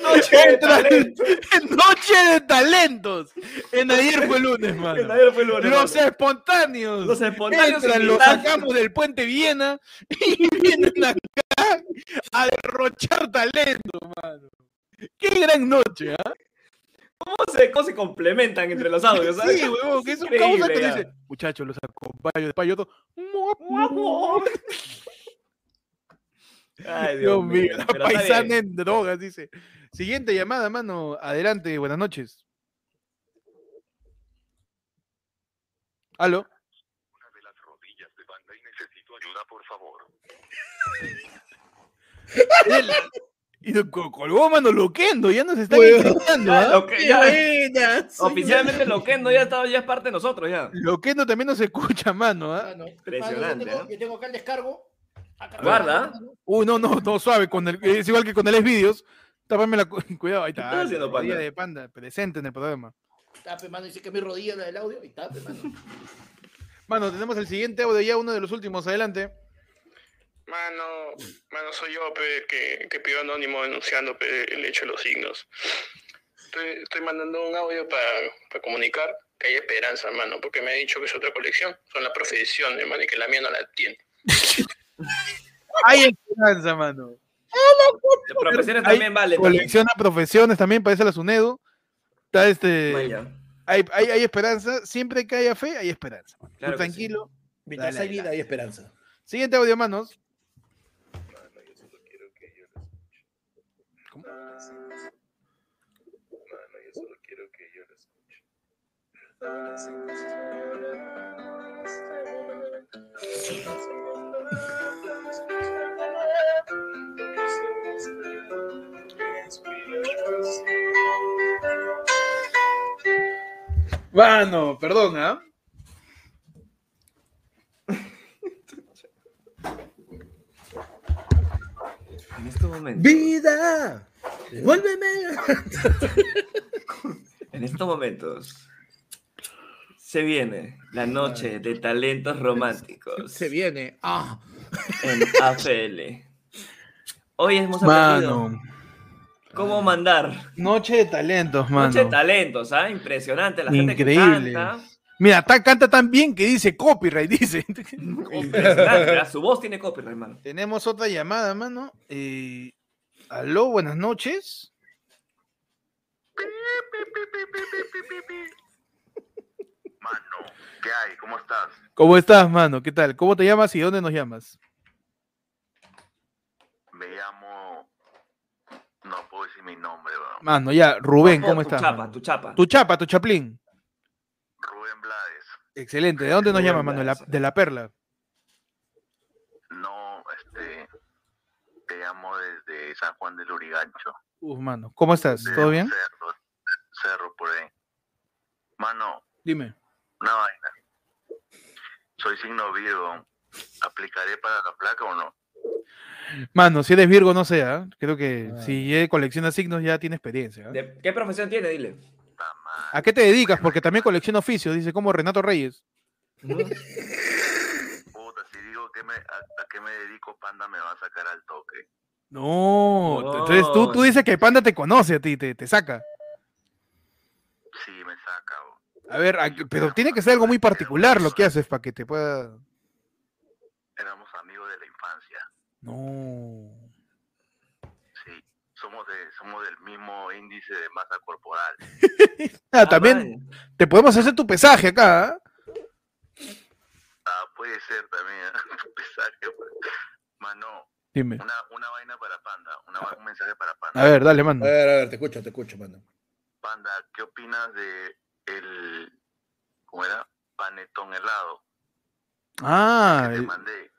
Noche de. Noche de talentos. En ayer fue lunes, mano. Ayer fue lunes, Los mano. espontáneos. Los espontáneos Entran, los sacamos del puente Viena y vienen acá a derrochar talento, mano. Qué gran noche, ¿ah? ¿Cómo se, cómo se complementan entre los audios, ¿sabes? Sí, huevón, que es un causa que dice, muchachos, los acompaño todo. Guapo. Ay, Dios mío, la pero paisana en drogas, dice. Siguiente llamada, mano. Adelante, buenas noches. ¿Aló? Una de las rodillas de banda y necesito ayuda, por favor. Él- Y lo colgó, mano, loquendo, ya nos está Ya, ¿ah? Oficialmente Loquendo ya, está, ya es parte de nosotros ya. Loquendo también nos escucha, mano, ¿ah? Mano, Impresionante, Yo tengo, ¿eh? yo tengo acá el descargo. Guarda. Uy, no, no, no, suave, con el, es igual que con el vídeos. Tápame la. cu- Cuidado, ahí está. estás haciendo, la rodilla panda? de panda, presente en el programa. Tape, mano, dice que mi rodilla la del audio y tape, mano. Mano, tenemos el siguiente audio ya, uno de los últimos, adelante. Mano, mano, soy yo pe, que, que pido anónimo denunciando pe, el hecho de los signos. Estoy, estoy mandando un audio para comunicar que hay esperanza, mano, porque me ha dicho que es otra colección. Son las profesiones, hermano, y que la mía no la tiene. Hay esperanza, mano. Profesiones Hay también vale. también. Colecciona profesiones también, parece la SUNEDO. Está este. Hay, hay, hay esperanza. Siempre que haya fe, hay esperanza. Claro que sí. tranquilo. Mientras Dale hay vida, hay esperanza. Siguiente audio, manos. ¿Cómo? Perdón, ¿ah? En este momento. ¡Vida! ¡Vuélveme! En estos momentos. Se viene la noche de talentos románticos Se viene. ¡Ah! en AFL. Hoy hemos aprendido Mano. Cómo mandar Noche de talentos, mano. Noche de talentos, ¿ah? Impresionante. La gente que Increíble. canta, Mira, ta- canta tan bien que dice copyright, dice. Impresionante, ¿ah? Su voz tiene copyright, hermano. Tenemos otra llamada, mano. Eh, aló, buenas noches. Mano, ¿qué hay? ¿Cómo estás? ¿Cómo estás, mano? ¿Qué tal? ¿Cómo te llamas y dónde nos llamas? Me llamo. No puedo decir mi nombre, weón. Mano, ya, Rubén, No, ¿cómo tu estás? chapa, mano? tu chapa. Tu chapa, tu chaplín. Rubén Blades. Excelente. ¿De dónde nos llamas, mano? De la, Blades. de la perla. No, este. Te llamo desde San Juan del Urigancho. Uf, mano. ¿Cómo estás? ¿Todo bien? Cerro, cerro por ahí. Mano, Dime. una vaina. Soy signo Virgo. ¿Aplicaré para la placa o no? Mano, si eres Virgo, no sé, ¿ah? Creo que si ya coleccionas signos ya tiene experiencia. ¿ah? ¿De ¿Qué profesión tiene? Dile. ¿A qué te dedicas? Porque también colecciona oficios, dice como Renato Reyes. Puta, si digo que me, a, a qué me dedico, Panda me va a sacar al toque. No, entonces tú, tú dices que Panda te conoce a ti, te, te saca. Sí, me saca. weón. A ver, a- pero tiene que ser algo muy particular lo que haces para que te pueda. Éramos amigos de la infancia. No. Sí, somos, de, somos del mismo índice de masa corporal. Ah, también te podemos hacer tu pesaje acá. ¿ah? Ah, puede ser también. Pesaje, pues. Mano, Dime. una, una vaina para Panda, una, un mensaje para Panda. A ver, dale, A mano. ver, a ver, te escucho, te escucho, mano. Panda, ¿qué opinas de el, ¿cómo era? Panetón helado Ah, que te el, mandé.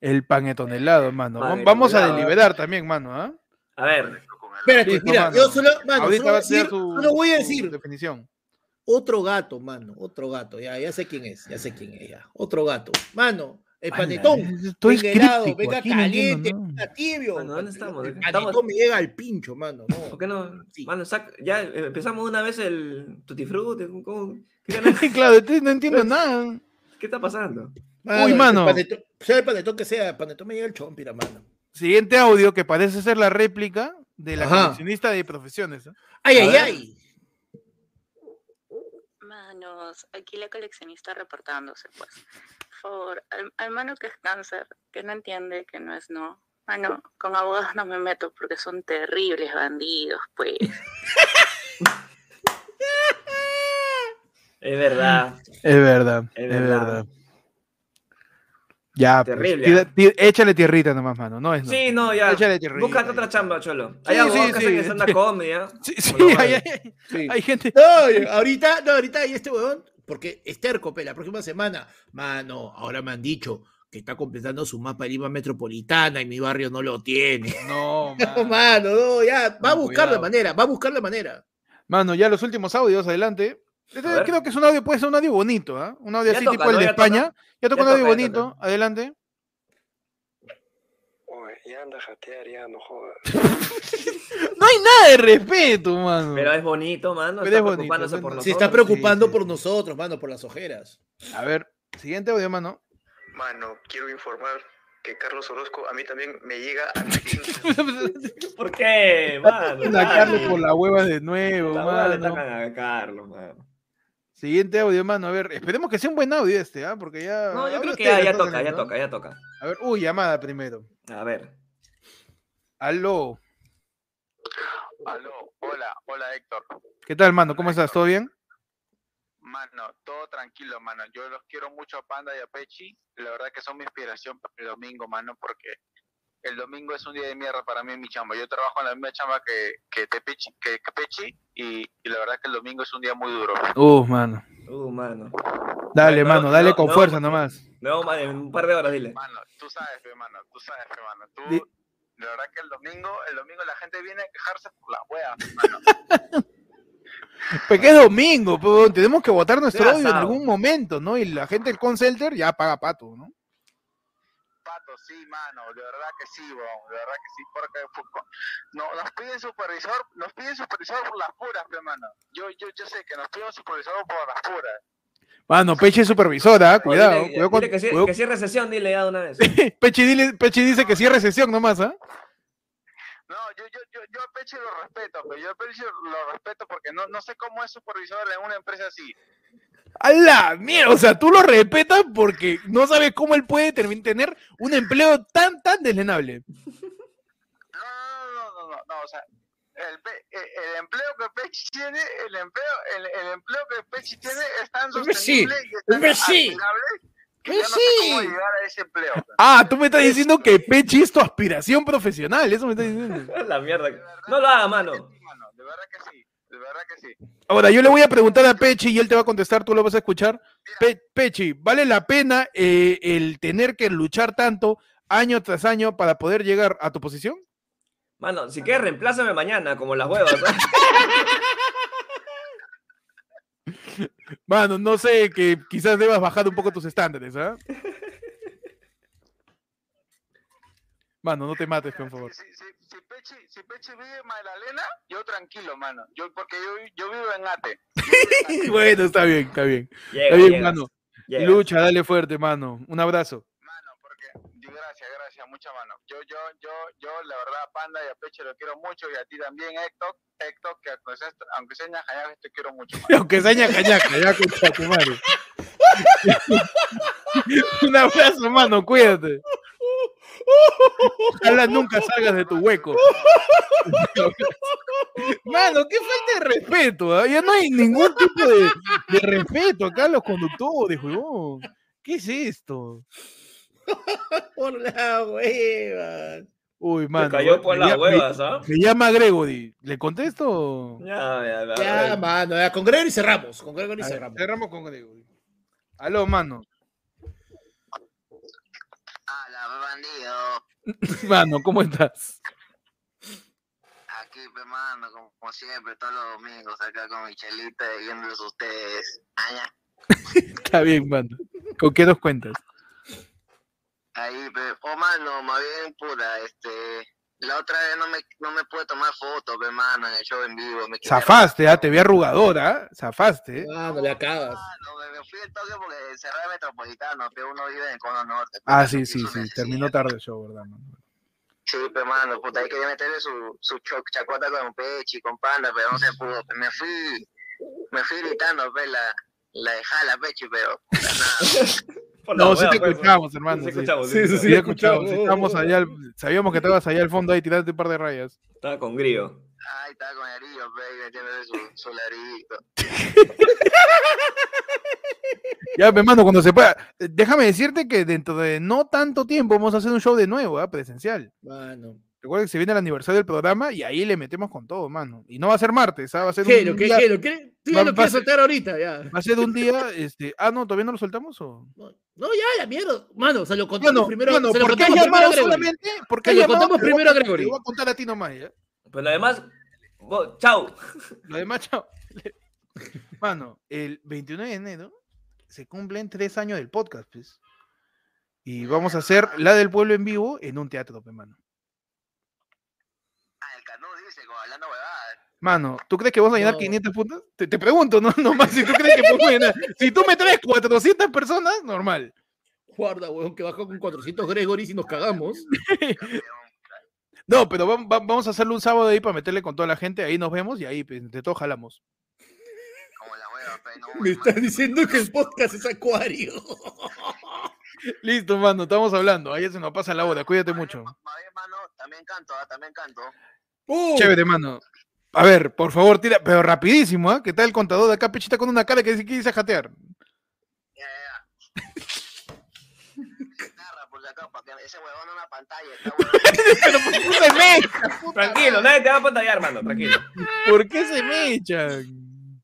El panetón helado, mano. Va- Panetón Vamos a helado. deliberar también, mano. ¿ah? A ver, el- Espérate, Listo, mira, mano. yo solo, mano, Ahorita solo, va a ser decir- tu, solo voy a decir definición. otro gato, mano, otro gato, ya, ya sé quién es, ya sé quién es, ya, otro gato, mano, el panetón, Esto es venga helado, venga no caliente, nada. venga tibio, Mano, ¿dónde el estamos? panetón Estamos- me llega al pincho, mano, no. ¿por qué no? Sí. Mano, saca- ya eh, empezamos una vez el Tutti Frutti. ¿cómo? ¿Qué, ganas- claro, no entiendo nada. Qué está pasando? Uy, el mano. panetón- sea el panetón que sea, el panetón me llega el chompira, mano. Siguiente audio que parece ser la réplica de la Ajá. coleccionista de profesiones. ¿ah? Ay, A ay, ver. ay. Manos, aquí la coleccionista reportándose, pues. Por favor, al, al mano que es cáncer, que no entiende que no es no. Mano, con abogados no me meto porque son terribles bandidos, pues. Es verdad. Es verdad, Es es verdad. Ya, pues, Terrible, échale tierrita nomás, mano. No es no. Sí, no, ya. Échale tierrita. Búscate otra chamba, cholo. Sí, Hay sí, abogados que sí. que son una comedia. Sí, sí, hay, menos. hay- Sí. hay gente. No, ahorita, no, ahorita hay este huevón, porque es terco, pe, la próxima semana, mano, ahora me han dicho que está completando su mapa de Lima metropolitana y mi barrio no lo tiene. No, No, mano. mano, no, ya, va a buscar la manera, va a buscar la manera. Mano, ya los últimos audios, adelante. Este A creo que es un audio, puede ser un audio bonito, ¿ah? Un audio Ya así toca, tipo el de Ya toca. España. Ya toca Ya un audio toca, bonito, adelante. ya anda a jatear, ya no jodas. No hay nada de respeto, mano. Pero es bonito, mano. Pero está es bonito, preocupándose ¿no? por Se nosotros. Se está preocupando sí. por nosotros, mano, por las ojeras. A ver, siguiente audio, mano. Mano, quiero informar que Carlos Orozco a mí también me llega a ¿Por qué, mano? Una Dale. Carlos por la hueva de nuevo, La le mano. tacan a Carlos, mano. Siguiente audio, mano. A ver, esperemos que sea un buen audio este, ¿ah? Porque ya. No, yo creo que ya, ya toca, ya toca, ya toca. A ver, uy, llamada primero. A ver. Aló. Aló, hola, hola Héctor. ¿Qué tal, mano? ¿Cómo estás? ¿Todo bien? Mano, todo tranquilo, mano. Yo los quiero mucho a Panda y a Pechi. La verdad que son mi inspiración para el domingo, mano, porque el domingo es un día de mierda para mí en mi chamba. Yo trabajo en la misma chamba que, que, te Pechi, que, que Pechi y, y la verdad que el domingo es un día muy duro. Uh, mano. Uh, mano. Dale, No, mano, dale no, con no, fuerza nomás. No, man, en un par de horas, dile. Mano, tú sabes, pe, mano, tú sabes, pe, mano. Tú, Di- la verdad que el domingo, el domingo la gente viene a quejarse por las weas. Pues que es domingo, pues, tenemos que votar nuestro audio en algún momento, ¿no? Y la gente del Concelter ya paga pato, ¿no? Sí, mano, de verdad que sí, weón, de verdad que sí, porque no, nos piden supervisor, nos piden supervisor por las puras, pe, mano. Yo, yo, yo sé que nos piden supervisor por las puras. Mano, Peche es supervisora, Oye, cuidado. dile, cuidado con- dile que, sí- cuidado- que cierre sesión, dile ya de una vez. Peche, dile- Peche dice que cierre sesión nomás, ¿ah? No, yo, yo, yo, yo a Peche lo respeto, pero yo a Peche lo respeto porque no, no sé cómo es supervisor en una empresa así. A la mierda, o sea, tú lo respetas porque no sabes cómo él puede tener un empleo tan, tan deslenable. No, no, no, no, no, o sea, el, pe- el, el empleo que Pechi tiene, el empleo, el, el empleo que Pechi tiene es tan sostenible y es que yo no sé cómo sí. llegar a ese empleo. Ah, tú me estás diciendo que Pechi es tu aspiración profesional, eso me estás diciendo. La mierda. No lo haga, mano. De verdad que sí, de verdad que sí. Ahora, yo le voy a preguntar a Pechi y él te va a contestar, tú lo vas a escuchar. Pe- Pechi, ¿vale la pena eh, el tener que luchar tanto año tras año para poder llegar a tu posición? Mano, si quieres, reemplázame mañana, como las huevas. ¿no? Mano, no sé, que quizás debas bajar un poco tus estándares, ¿ah? Mano, no te mates, por favor. Si, si, si, Pechi, si Pechi vive en Magdalena, yo tranquilo, mano. Yo, porque yo, yo vivo en Ate. bueno, está bien, está bien. Llega, está bien, llegas, mano. llegas. Lucha, dale fuerte, mano. Un abrazo. Gracias, gracias, mucha mano. Yo, yo, yo, yo, la verdad, Panda y a Peche lo quiero mucho y a ti también, Héctor, Héctor, que aunque sea, aunque sea te quiero mucho. mano. Aunque sea ñaca, ya concha tu madre. Un abrazo, mano, cuídate. Ojalá nunca salgas de tu hueco. Mano, qué falta de respeto. ¿ah? Ya no hay ningún tipo de, de respeto acá a los conductores, huevón. ¿Qué es esto? Por la hueva. Uy, mano. cayó por me las llama- huevas, ¿ah? Me llama Gregory. ¿Le contesto? Ya, ya, ya. Ya, mano, ya, con Gregory cerramos. Con Gregory cerramos. cerramos con Gregory. Aló, mano. bandido. Mano, ¿cómo estás? Aquí, pe, mano, como, como siempre, todos los domingos acá con mi chelita viéndolos a ustedes. Aña, Está bien, mano. ¿Con qué nos cuentas? ahí, pe. Oh, mano, más bien, pura, este... La otra vez no me, no me pude tomar fotos, pe, mano, en el show en vivo. Me Zafaste, ¿ah? Te vi arrugadora. Zafaste. Ah, no le acabas. No, me, me fui al toque porque cerré el metropolitano, pero uno vive en el cono norte. Ah, sí, sí, sí. Terminó tarde el show, ¿verdad, mano? Sí, pero mano, puta, ahí quería meterle su, su chacota con Pechi, con Panda, pero no se pudo. Me fui, me fui gritando, pe, la, la de jala, Pechi, pero puta, No, sí te escuchamos, hermano. Sí, Sí, escuchamos, sí, sí, escuchamos. sabíamos que estabas allá al fondo ahí tirándote un par de rayas. Estaba con grillo. Ahí estaba con Erillo, pe, y metiéndole su, su ladrillito. Ya, hermano, cuando se pueda. Eh, Déjame decirte que dentro de no tanto tiempo vamos a hacer un show de nuevo, ¿ah? presencial. Mano. Recuerda que se viene el aniversario del programa y ahí le metemos con todo, mano. Y no va a ser martes, ¿ah? va a ser ¿Qué? un ¿Lo que, día- qué? ¿Lo que? ¿Tú ya va- lo quieres ser- soltar ahorita? Ya. Va a ser un día, este. Ah, no, todavía no lo soltamos o. No, ya, la mierda. Mano, se lo contamos Mano, primero. mano, se lo ¿por qué contamos primero a Gregory. solamente? ¿Por qué Se lo llamado? contamos primero a Gregory. Te voy a contar a ti nomás, ¿ya? Pero además, vos- chao. Lo demás, chao. Mano, el 29 de enero se cumplen tres años del podcast, pues. Y vamos a hacer la del pueblo en vivo en un teatro, pe, mano. Mano, ¿tú crees que vamos a llenar No. 500 puntos? Te, te pregunto, no, nomás, si tú crees que podemos llenar. Si tú me traes 400 personas, normal. Guarda, weón, que bajó con 400 Gregory y nos cagamos. No, pero vam- vam- vamos a hacerlo un sábado ahí para meterle con toda la gente, ahí nos vemos y ahí pues, de todo jalamos. Me están diciendo que el podcast es acuario. Listo, mano, estamos hablando. Ahí se nos pasa la hora, cuídate mucho. También canto, ah, también canto. Chévere, mano. A ver, por favor, tira, pero rapidísimo, ¿ah? ¿Qué tal el contador de acá, pechita con una cara que dice que dice jatear? ¿Por qué se me echan? Tranquilo, nadie te va a pantallar, hermano, tranquilo. ¿Por qué se me echan?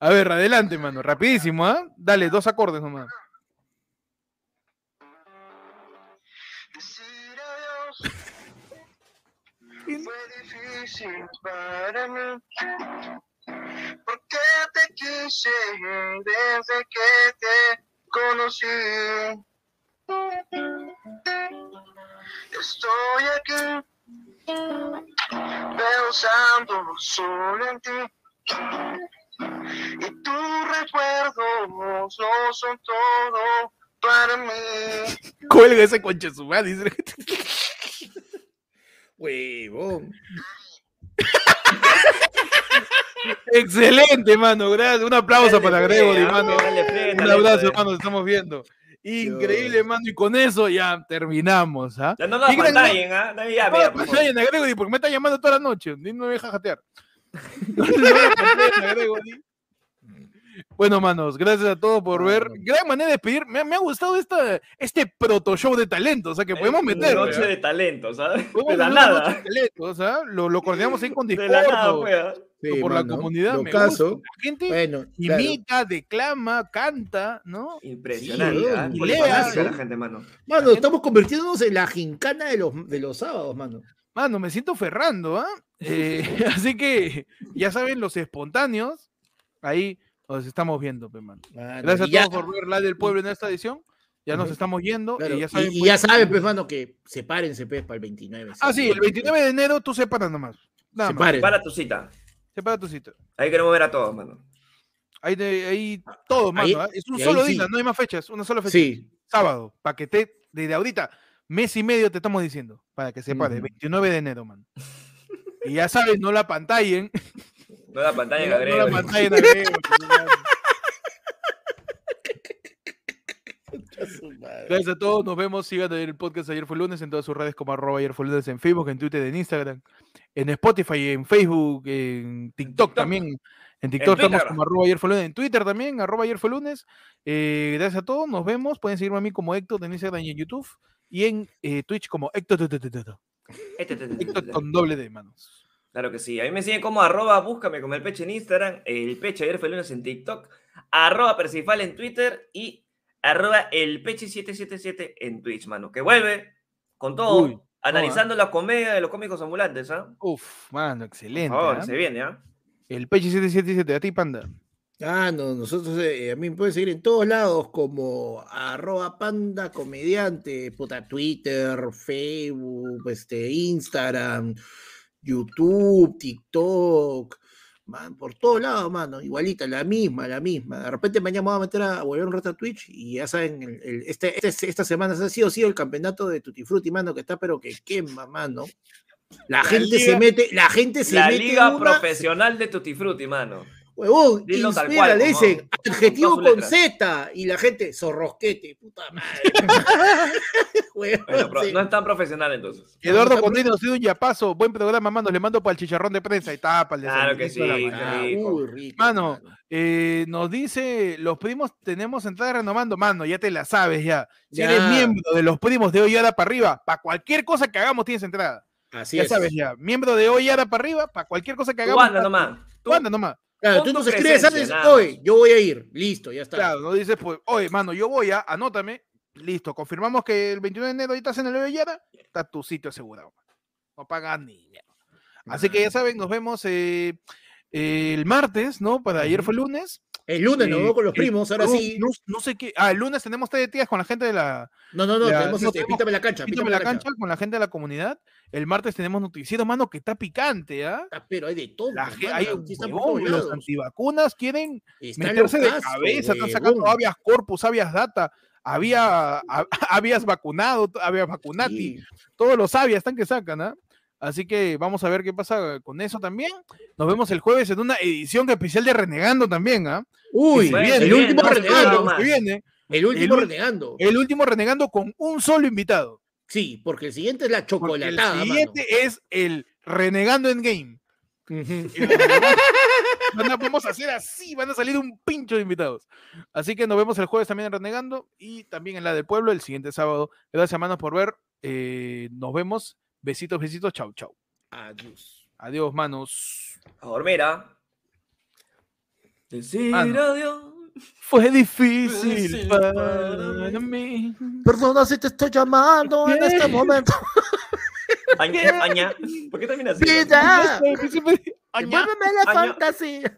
A ver, adelante, mano, rapidísimo, ¿ah? Dale, dos acordes nomás. Fue difícil para mí. Porque te quise desde que te conocí. Estoy aquí pensando solo en ti. Y tus recuerdos no son todo para mí. Cuelga ese concha de su madre. Huevón. Excelente, mano. Gracias. Un aplauso Dale, para Gregory, mano. dale, Un abrazo, hermano. Estamos viendo. Increíble, mano. Y con eso ya terminamos. ¿ah? Ya no nos Y gran- pantallen, ¿ah? No No, pantallen a Gregory porque me está llamando toda la noche. No me deja jatear. No pantallen a Gregory. Bueno, manos, gracias a todos por ver. Gran manera de despedir. Me, me ha gustado esta, este proto show de talento. O sea, que podemos meter. Noche ¿verdad? de talento, ¿sabes? Podemos De la meter una nada. noche de talento, o sea, lo, lo coordinamos ahí con De la nada, o- o por la mano, comunidad. lo me caso. gusta. La gente Bueno, claro. imita, declama, canta, ¿no? Impresionante. Sí, ¿ah? y lea. la gente, mano. Mano, estamos convirtiéndonos en la gincana de los, de los sábados, mano. Mano, me siento ferrando, ¿ah? Eh, así que ya saben, los espontáneos, ahí nos estamos viendo, pe, mano. Mano, Gracias a y ya- todos por ver la del pueblo en esta edición. Ya nos estamos yendo. Claro, y ya saben, y, pues, ya saben, pues, mano, que sepárense, pues, para el 29. Ah, sí, el 29 de enero tú separas nomás. Nada. Separen. Para tu cita. Separa tu cita. Ahí queremos ver a todos, mano. Ahí, de- ahí todo, mano. Ahí- ¿ah? Es un solo sí. día, no hay más fechas, una sola fecha. Sí. Sábado, para que te, desde ahorita, mes y medio te estamos diciendo, para que de Ujú. 29 de enero, mano. Y ya sabes, no la pantallen. No la pantalla en No, no la agrego. pantallen. Gracias a todos, nos vemos. Sigan el podcast Ayer fue lunes en todas sus redes como arroba ayer fue lunes en Facebook, en Twitter, en Instagram, en Spotify, en Facebook, en TikTok, también. En TikTok estamos como arroba ayer fue lunes, en Twitter también, arroba ayer fue lunes. Eh, gracias a todos, nos vemos. Pueden seguirme a mí como Héctor en Instagram y en YouTube. Y en eh, Twitch como Héctor con doble de manos. Claro que sí. A mí me siguen como arroba, búscame como el peche en Instagram, el peche ayer fue lunes en TikTok, arroba Percifal en Twitter y arroba el peche 777 en Twitch, mano. Que vuelve con todo, Uy, analizando la comedia de los cómicos ambulantes, ¿ah? Uf, mano, excelente. Por favor, ¿ah? se viene, ¿ah? El Peche 777, a ti, panda. Ah, no, nosotros eh, a mí me pueden seguir en todos lados como arroba panda comediante, puta, Twitter, Facebook, este, Instagram, YouTube, TikTok, man, por todos lados, mano, igualita, la misma, la misma. De repente mañana me voy a meter a volver un rato a Twitch y ya saben, el- el- este, este- esta semana ha sido, sido el campeonato de Tutti Frutti, mano, que está pero que quema, mano. La, La gente se liga- mete, la gente se La mete liga una- profesional de Tutti Frutti, mano. Huevón, Dilo tal inspira, cual, le dicen con adjetivo con. Z y la gente, zorrosquete, puta madre. Huevón, Bueno, pro- sí. no es tan profesional entonces. Eduardo Condino, sido un yapazo. Buen programa, mano. Le mando para el chicharrón de prensa y tapa. Claro que sí. Uy, rico, Mano, eh, nos dice, los primos tenemos entrada renovando, mano, ya te la sabes ya. Si Ya. eres miembro de los primos de hoy para arriba, para cualquier cosa que hagamos tienes entrada. Así ya es. sabes ya, miembro de hoy para arriba, para cualquier cosa que Tú hagamos. anda pa- nomás. Tú anda nomás. Claro, tú nos escribes nada oye, yo voy a ir, listo, ya está. Claro, no dices, pues, oye, mano, yo voy a, anótame, listo, confirmamos que el 29 de enero ahí estás en el Yara, está tu sitio asegurado. No pagas ni mierda. Así que ya saben, nos vemos eh, el martes, ¿no? Para ayer fue lunes. El lunes nos Eh, vemos con los primos, ahora sí. No, no sé qué. Ah, el lunes tenemos tías con la gente de la. No, no, no, la- tenemos este, píntame la cancha, Píntame la cancha con la gente de la comunidad. El martes tenemos noticiero, mano, que está picante, ¿ah? Pero hay de todo. La ge- mano, hay por huevón, los antivacunas quieren meterse de cabeza, están sacando habeas corpus, habeas data, había, ha- habías vacunado, habías vacunati, todos los habeas están que sacan, ¿ah? Así que vamos a ver qué pasa con eso también. Nos vemos el jueves en una edición especial de Renegando también, ¿ah? Uy, se el último renegando. Viene. El último renegando. El último renegando con un solo invitado. Sí, porque el siguiente es la Porque el chocolatada, mano. siguiente es el renegando en game. Van a- vamos a hacer así, van a salir un pincho de invitados. Así que nos vemos el jueves también en Renegando y también en la del pueblo el siguiente sábado. Gracias, manos, por ver. Eh, nos vemos. Besitos, besitos. Chau, chau. Adiós. Adiós, manos. A dormir, ¿ah? Decir Mano. adiós. Fue difícil difícil para para mí. Perdona si te estoy llamando en este momento. Aña, aña. ¿Por qué termina así? Vida. Aña, Devuélveme la fantasía.